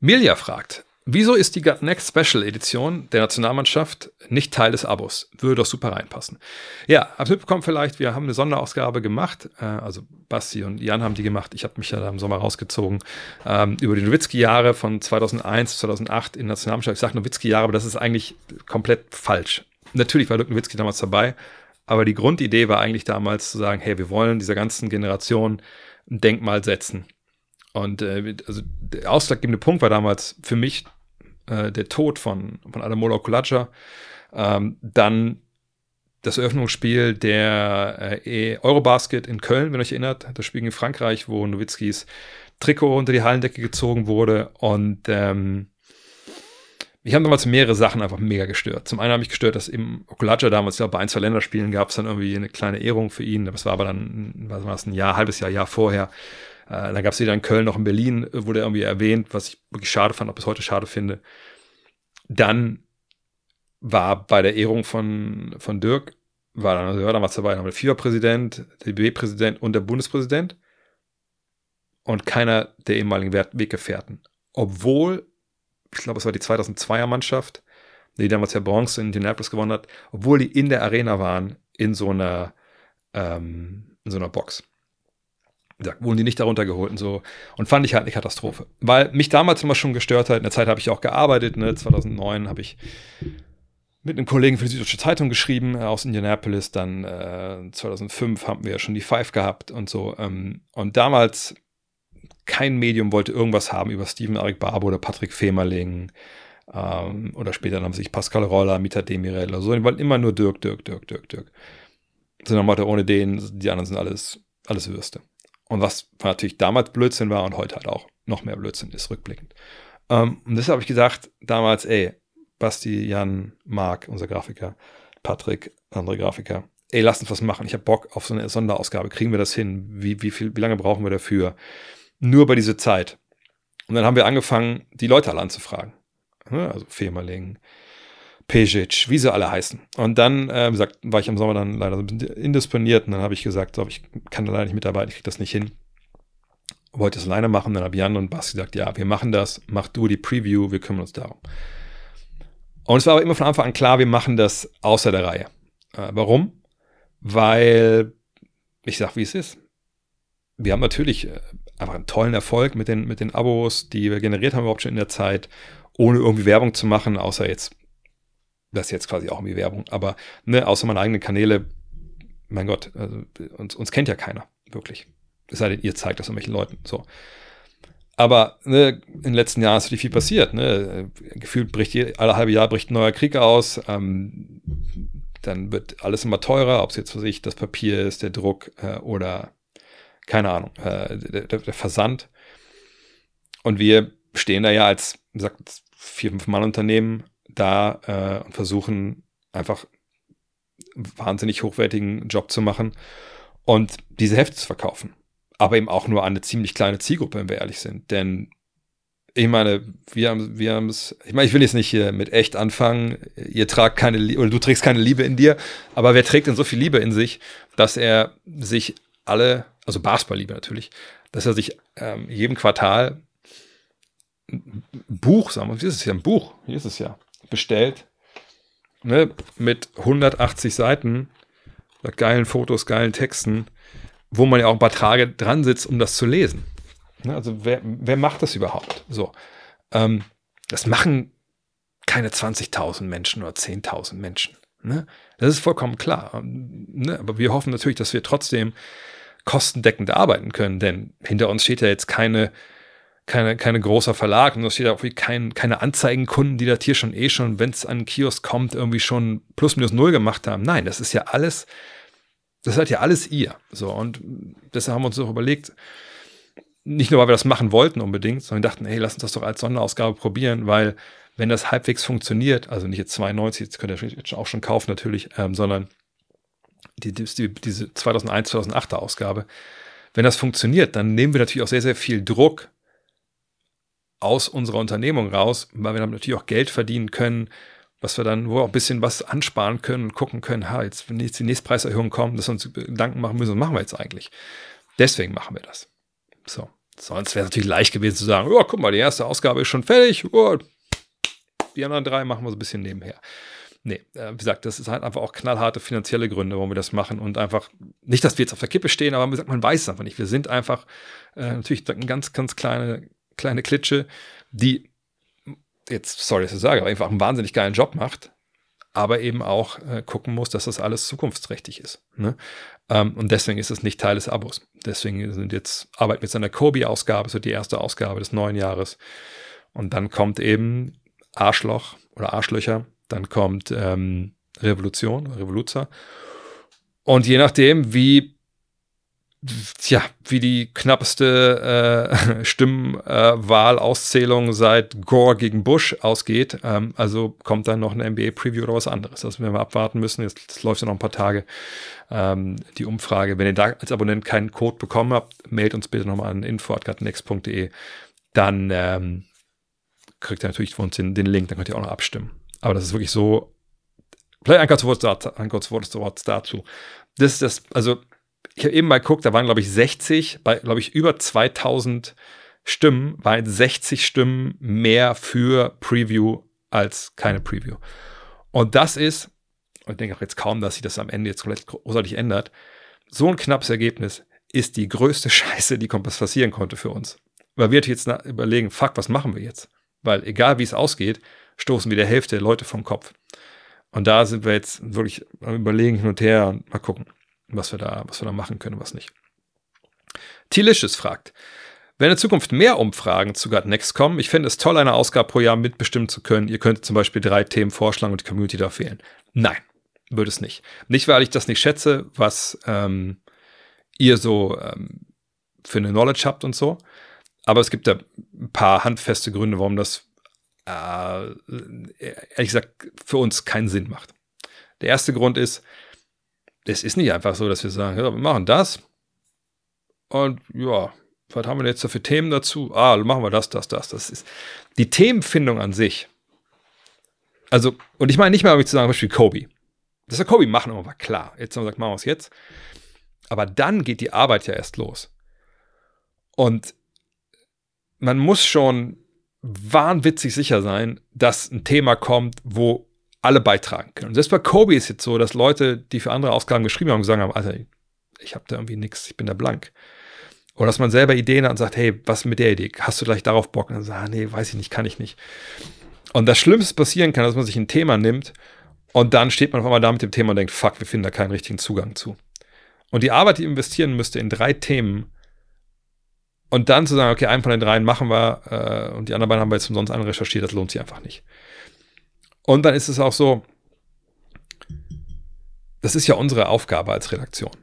Milja fragt, Wieso ist die Gut Next Special Edition der Nationalmannschaft nicht Teil des Abos? Würde doch super reinpassen. Ja, habt mitbekommen vielleicht, wir haben eine Sonderausgabe gemacht. Äh, also Basti und Jan haben die gemacht. Ich habe mich ja da im Sommer rausgezogen. Ähm, über die Nowitzki-Jahre von 2001, 2008 in Nationalmannschaft. Ich sage Nowitzki-Jahre, aber das ist eigentlich komplett falsch. Natürlich war Dirk Nowitzki damals dabei, aber die Grundidee war eigentlich damals zu sagen, hey, wir wollen dieser ganzen Generation ein Denkmal setzen. Und äh, also der ausschlaggebende Punkt war damals für mich äh, der Tod von, von Adamola Kulacha. Ähm, dann das Eröffnungsspiel der äh, Eurobasket in Köln, wenn euch erinnert, das Spiel in Frankreich, wo Nowitzkis Trikot unter die Hallendecke gezogen wurde. Und ähm, ich habe damals mehrere Sachen einfach mega gestört. Zum einen habe ich gestört, dass eben Okulacha damals, ja, bei ein, zwei Länderspielen gab es dann irgendwie eine kleine Ehrung für ihn. Das war aber dann, was war das, ein Jahr, halbes Jahr, Jahr vorher. Äh, dann gab es wieder in Köln, noch in Berlin, äh, wurde irgendwie erwähnt, was ich wirklich schade fand, auch bis heute schade finde. Dann war bei der Ehrung von, von Dirk, war dann, also ja, dann war es dabei, dann der FIFA-Präsident, der DB-Präsident und der Bundespräsident und keiner der ehemaligen Weggefährten. Obwohl, ich glaube, es war die 2002er Mannschaft, die damals ja Bronze in Indianapolis gewonnen hat, obwohl die in der Arena waren, in so einer, ähm, in so einer Box wurden die nicht darunter geholt und so. Und fand ich halt eine Katastrophe. Weil mich damals immer schon gestört hat. In der Zeit habe ich auch gearbeitet. Ne? 2009 habe ich mit einem Kollegen für die Süddeutsche Zeitung geschrieben äh, aus Indianapolis. Dann äh, 2005 haben wir ja schon die Five gehabt und so. Ähm, und damals kein Medium wollte irgendwas haben über Steven Eric Barbo oder Patrick Femerling. Ähm, oder später haben sich Pascal Roller, Mita Demirel oder so. Die wollten immer nur Dirk, Dirk, Dirk, Dirk, Dirk. So dann Motto, ohne den, die anderen sind alles, alles Würste. Und was natürlich damals Blödsinn war und heute halt auch noch mehr Blödsinn ist, rückblickend. Ähm, und deshalb habe ich gesagt, damals, ey, Basti, Jan, Marc, unser Grafiker, Patrick, andere Grafiker, ey, lass uns was machen. Ich habe Bock auf so eine Sonderausgabe. Kriegen wir das hin? Wie, wie, viel, wie lange brauchen wir dafür? Nur bei dieser Zeit. Und dann haben wir angefangen, die Leute alle anzufragen. Also Femerling, Pejic, wie sie alle heißen. Und dann, äh, gesagt, war ich im Sommer dann leider indisponiert und dann habe ich gesagt, so, ich kann da leider nicht mitarbeiten, ich kriege das nicht hin. Wollte es alleine machen, dann habe Jan und Basti gesagt, ja, wir machen das, mach du die Preview, wir kümmern uns darum. Und es war aber immer von Anfang an klar, wir machen das außer der Reihe. Äh, warum? Weil, ich sag, wie es ist. Wir haben natürlich äh, einfach einen tollen Erfolg mit den, mit den Abos, die wir generiert haben überhaupt schon in der Zeit, ohne irgendwie Werbung zu machen, außer jetzt das ist jetzt quasi auch irgendwie Werbung, aber ne, außer meine eigenen Kanäle, mein Gott, also, uns, uns kennt ja keiner, wirklich. Es sei denn, ihr zeigt das irgendwelchen Leuten. So. Aber ne, in den letzten Jahren ist natürlich viel passiert. Ne? Gefühlt bricht je, alle halbe Jahr bricht ein neuer Krieg aus. Ähm, dann wird alles immer teurer, ob es jetzt für sich das Papier ist, der Druck äh, oder keine Ahnung, äh, der, der, Versand. Und wir stehen da ja als, gesagt, vier, fünf Mann Unternehmen da äh, und versuchen einfach wahnsinnig hochwertigen Job zu machen und diese Hefte zu verkaufen. Aber eben auch nur an eine ziemlich kleine Zielgruppe, wenn wir ehrlich sind. Denn ich meine, wir haben wir es, ich meine, ich will jetzt nicht hier mit echt anfangen, ihr tragt keine, oder du trägst keine Liebe in dir, aber wer trägt denn so viel Liebe in sich, dass er sich alle, also Basketball-Liebe natürlich, dass er sich ähm, jedem Quartal ein Buch, sagen wir, wie ist es ja, ein Buch, hier ist es ja, bestellt, ne, mit 180 Seiten, mit geilen Fotos, geilen Texten, wo man ja auch ein paar Tage dran sitzt, um das zu lesen. Ne, also wer, wer macht das überhaupt? So, ähm, das machen keine 20.000 Menschen oder 10.000 Menschen. Ne? Das ist vollkommen klar. Ne? Aber wir hoffen natürlich, dass wir trotzdem kostendeckend arbeiten können, denn hinter uns steht ja jetzt keine keine, keine großer Verlag und da steht auch kein, keine Anzeigenkunden, die das hier schon eh schon, wenn es an einen Kiosk kommt, irgendwie schon plus minus null gemacht haben. Nein, das ist ja alles, das seid ja alles ihr. So, und deshalb haben wir uns auch überlegt, nicht nur, weil wir das machen wollten unbedingt, sondern dachten, hey, lass uns das doch als Sonderausgabe probieren, weil wenn das halbwegs funktioniert, also nicht jetzt 92, jetzt könnt ihr jetzt auch schon kaufen natürlich, ähm, sondern die, die, diese 2001, 2008er Ausgabe, wenn das funktioniert, dann nehmen wir natürlich auch sehr, sehr viel Druck aus unserer Unternehmung raus, weil wir damit natürlich auch Geld verdienen können, was wir dann wo auch ein bisschen was ansparen können und gucken können, ha, jetzt, wenn jetzt die nächste Preiserhöhung kommt, dass wir uns Gedanken machen müssen, was machen wir jetzt eigentlich? Deswegen machen wir das. So. Sonst wäre es natürlich leicht gewesen zu sagen, oh, guck mal, die erste Ausgabe ist schon fertig, oh, die anderen drei machen wir so ein bisschen nebenher. Nee, äh, wie gesagt, das ist halt einfach auch knallharte finanzielle Gründe, warum wir das machen und einfach, nicht, dass wir jetzt auf der Kippe stehen, aber gesagt, man weiß es einfach nicht. Wir sind einfach äh, natürlich eine ganz, ganz kleine kleine Klitsche, die jetzt, sorry, dass ich sage, aber einfach einen wahnsinnig geilen Job macht, aber eben auch äh, gucken muss, dass das alles zukunftsträchtig ist. Ne? Ähm, und deswegen ist es nicht Teil des Abos. Deswegen sind jetzt, jetzt an der Kobi-Ausgabe, so die erste Ausgabe des neuen Jahres. Und dann kommt eben Arschloch oder Arschlöcher, dann kommt ähm, Revolution, Revoluzer. Und je nachdem, wie tja, wie die knappeste äh, Stimmwahlauszählung äh, seit Gore gegen Bush ausgeht. Ähm, also kommt dann noch eine NBA-Preview oder was anderes. Das werden wir abwarten müssen. Jetzt das läuft ja noch ein paar Tage ähm, die Umfrage. Wenn ihr da als Abonnent keinen Code bekommen habt, mailt uns bitte nochmal an info.next.de. Dann ähm, kriegt ihr natürlich von uns den, den Link, dann könnt ihr auch noch abstimmen. Aber das ist wirklich so. Vielleicht ein kurzes Wort dazu. Das ist das, also ich habe eben mal geguckt, da waren, glaube ich, 60, bei, glaube ich, über 2000 Stimmen, waren 60 Stimmen mehr für Preview als keine Preview. Und das ist, und ich denke auch jetzt kaum, dass sich das am Ende jetzt großartig ändert, so ein knappes Ergebnis ist die größte Scheiße, die passieren konnte für uns. Weil wir jetzt überlegen, fuck, was machen wir jetzt? Weil egal wie es ausgeht, stoßen wir der Hälfte der Leute vom Kopf. Und da sind wir jetzt wirklich am Überlegen hin und her und mal gucken was wir da, was wir da machen können, was nicht. Tilicious fragt, wenn in Zukunft mehr Umfragen zu Gut Next kommen, ich fände es toll, eine Ausgabe pro Jahr mitbestimmen zu können. Ihr könntet zum Beispiel drei Themen vorschlagen und die Community darf wählen. Nein, würde es nicht. Nicht, weil ich das nicht schätze, was ähm, ihr so ähm, für eine Knowledge habt und so. Aber es gibt da ein paar handfeste Gründe, warum das äh, ehrlich gesagt für uns keinen Sinn macht. Der erste Grund ist, es ist nicht einfach so, dass wir sagen, ja, wir machen das und ja, was haben wir jetzt da für Themen dazu? Ah, machen wir das, das, das. Das ist die Themenfindung an sich. Also, und ich meine nicht mal, um zu sagen, zum Beispiel Kobe. Das wir Kobe machen, war klar. Jetzt haben wir gesagt, machen wir es jetzt. Aber dann geht die Arbeit ja erst los. Und man muss schon wahnwitzig sicher sein, dass ein Thema kommt, wo alle beitragen können. Und selbst bei Kobe ist jetzt so, dass Leute, die für andere Ausgaben geschrieben haben, gesagt haben, Alter, ich habe da irgendwie nichts, ich bin da blank. Oder dass man selber Ideen hat und sagt, hey, was mit der Idee? Hast du vielleicht darauf Bock? Und dann sagt, ah, nee, weiß ich nicht, kann ich nicht. Und das Schlimmste passieren kann, dass man sich ein Thema nimmt und dann steht man auf einmal da mit dem Thema und denkt, fuck, wir finden da keinen richtigen Zugang zu. Und die Arbeit, die investieren müsste in drei Themen, Und dann zu sagen, okay, einen von den dreien machen wir äh, und die anderen beiden haben wir jetzt umsonst anrecherchiert, das lohnt sich einfach nicht. Und dann ist es auch so, das ist ja unsere Aufgabe als Redaktion,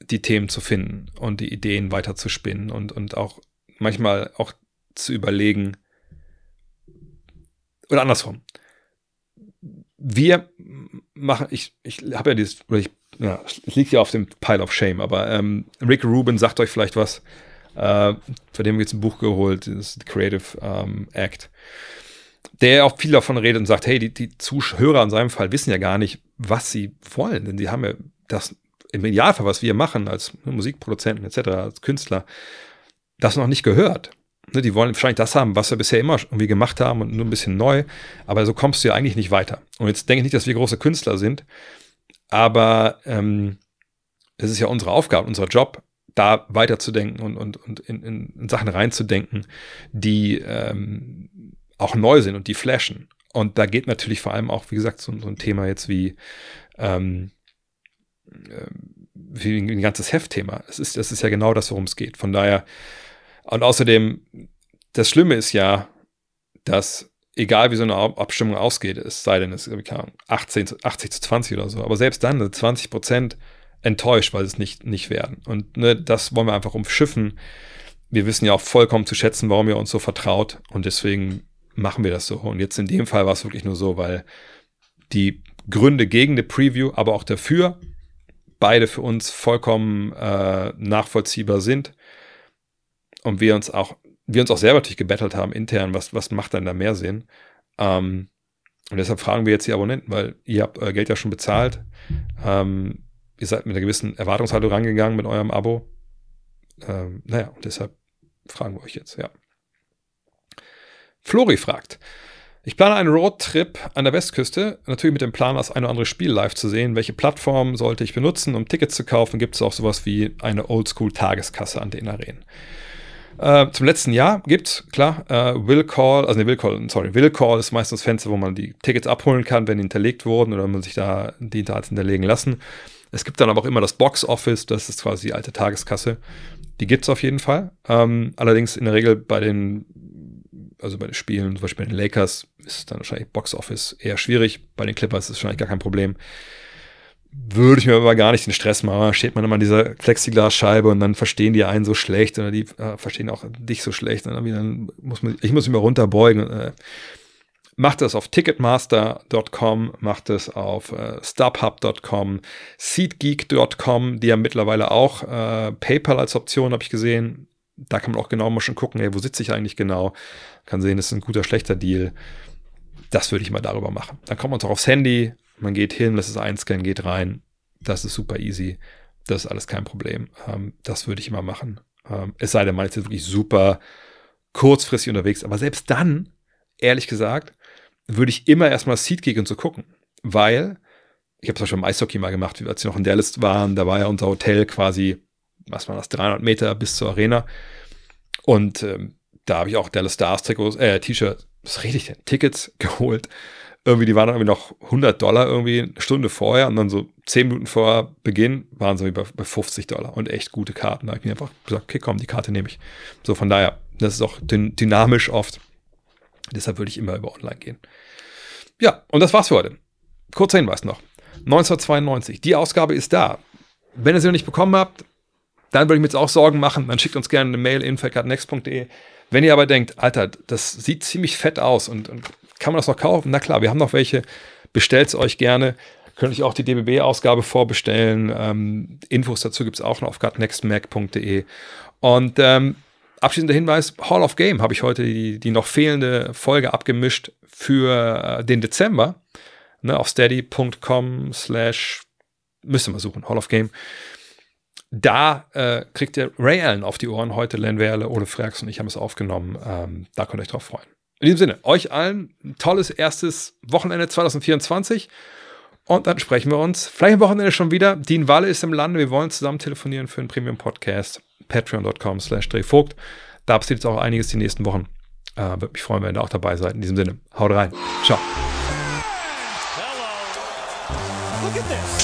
die Themen zu finden und die Ideen weiter zu spinnen und, und auch manchmal auch zu überlegen, oder andersrum. Wir machen, ich, ich habe ja dieses, oder ich, ja, es liegt ja auf dem Pile of Shame, aber ähm, Rick Rubin sagt euch vielleicht was, äh, den haben wir jetzt ein Buch geholt, das ist The Creative ähm, Act, der auch viel davon redet und sagt, hey, die, die Zuhörer in seinem Fall wissen ja gar nicht, was sie wollen, denn sie haben ja das im Idealfall, was wir machen als Musikproduzenten etc., als Künstler, das noch nicht gehört. Ne, die wollen wahrscheinlich das haben, was wir bisher immer irgendwie gemacht haben und nur ein bisschen neu, aber so kommst du ja eigentlich nicht weiter. Und jetzt denke ich nicht, dass wir große Künstler sind, aber ähm, es ist ja unsere Aufgabe, unser Job, da weiterzudenken und, und, und in, in, Sachen reinzudenken, die ähm, auch neu sind und die flashen. Und da geht natürlich vor allem auch, wie gesagt, so, so ein Thema jetzt wie, ähm, äh, wie ein ganzes Heftthema. Es ist, das ist ja genau das, worum es geht. Von daher, und außerdem, das Schlimme ist ja, dass egal wie so eine Abstimmung ausgeht, es sei denn, es ist 18, 80 zu 20 oder so, aber selbst dann 20 Prozent enttäuscht, weil es nicht, nicht werden. Und ne, das wollen wir einfach umschiffen. Wir wissen ja auch vollkommen zu schätzen, warum ihr uns so vertraut und deswegen machen wir das so. Und jetzt in dem Fall war es wirklich nur so, weil die Gründe gegen eine Preview, aber auch dafür, beide für uns vollkommen äh, nachvollziehbar sind und wir uns auch, wir uns auch selber natürlich gebettelt haben intern, was, was macht dann da mehr Sinn? Ähm, und deshalb fragen wir jetzt die Abonnenten, weil ihr habt euer Geld ja schon bezahlt. Ähm, ihr seid mit einer gewissen Erwartungshaltung rangegangen mit eurem Abo. Ähm, naja, und deshalb fragen wir euch jetzt, ja. Flori fragt, ich plane einen Roadtrip an der Westküste, natürlich mit dem Plan, das ein oder andere Spiel live zu sehen. Welche Plattform sollte ich benutzen, um Tickets zu kaufen? Gibt es auch sowas wie eine Oldschool-Tageskasse an den Arenen? Äh, zum letzten Jahr gibt's, klar, äh, Will Call, also ne, Will Call, sorry, Will Call ist meistens das Fenster, wo man die Tickets abholen kann, wenn die hinterlegt wurden oder man sich da die Daten hinterlegen lassen. Es gibt dann aber auch immer das Box Office, das ist quasi die alte Tageskasse. Die gibt's auf jeden Fall. Ähm, allerdings in der Regel bei den, also bei den Spielen, zum Beispiel bei den Lakers, ist dann wahrscheinlich Box Office eher schwierig. Bei den Clippers ist es wahrscheinlich gar kein Problem würde ich mir aber gar nicht den Stress machen. Steht man immer an dieser Plexiglasscheibe und dann verstehen die einen so schlecht oder die äh, verstehen auch dich so schlecht. Und dann muss man, ich muss mich mal runterbeugen. Äh, macht das auf ticketmaster.com, macht es auf äh, stubhub.com, seatgeek.com, die haben mittlerweile auch äh, PayPal als Option, habe ich gesehen. Da kann man auch genau mal schon gucken, ey, wo sitze ich eigentlich genau. Kann sehen, das ist ein guter, schlechter Deal. Das würde ich mal darüber machen. Dann kommt man auch aufs Handy, man geht hin, lässt es einscannen, geht rein. Das ist super easy. Das ist alles kein Problem. Ähm, das würde ich immer machen. Ähm, es sei denn, man ist jetzt wirklich super kurzfristig unterwegs. Aber selbst dann, ehrlich gesagt, würde ich immer erstmal Seatgeek und so gucken. Weil, ich habe es schon im Eishockey mal gemacht, als wir noch in Dallas waren, da war ja unser Hotel quasi, was war das, 300 Meter bis zur Arena. Und ähm, da habe ich auch Dallas Stars Trikots, äh, T-Shirt, was rede ich denn? Tickets geholt irgendwie, die waren dann irgendwie noch 100 Dollar irgendwie eine Stunde vorher und dann so 10 Minuten vor Beginn waren sie bei, bei 50 Dollar und echt gute Karten. Da habe ich mir einfach gesagt, okay, komm, die Karte nehme ich. So von daher, das ist auch dynamisch oft. Deshalb würde ich immer über online gehen. Ja, und das war's für heute. Kurzer Hinweis noch. 1992, die Ausgabe ist da. Wenn ihr sie noch nicht bekommen habt, dann würde ich mir jetzt auch Sorgen machen. Dann schickt uns gerne eine Mail info.next.de. Wenn ihr aber denkt, Alter, das sieht ziemlich fett aus und, und kann man das noch kaufen? Na klar, wir haben noch welche. Bestellt es euch gerne. Könnt euch auch die DBB-Ausgabe vorbestellen. Ähm, Infos dazu gibt es auch noch auf gutnextmac.de. Und ähm, abschließender Hinweis: Hall of Game habe ich heute die, die noch fehlende Folge abgemischt für äh, den Dezember. Ne, auf steady.com slash, müsst ihr mal suchen, Hall of Game. Da äh, kriegt ihr Ray Allen auf die Ohren heute, Len Werle, Ole Freaks und ich haben es aufgenommen. Ähm, da könnt ihr euch drauf freuen. In diesem Sinne, euch allen ein tolles erstes Wochenende 2024. Und dann sprechen wir uns vielleicht am Wochenende schon wieder. Dean Walle ist im Lande. Wir wollen zusammen telefonieren für einen Premium-Podcast. Patreon.com slash Drehvogt. Da passiert jetzt auch einiges die nächsten Wochen. Äh, Würde mich freuen, wenn ihr auch dabei seid. In diesem Sinne, haut rein. Ciao. Hello. Look at this.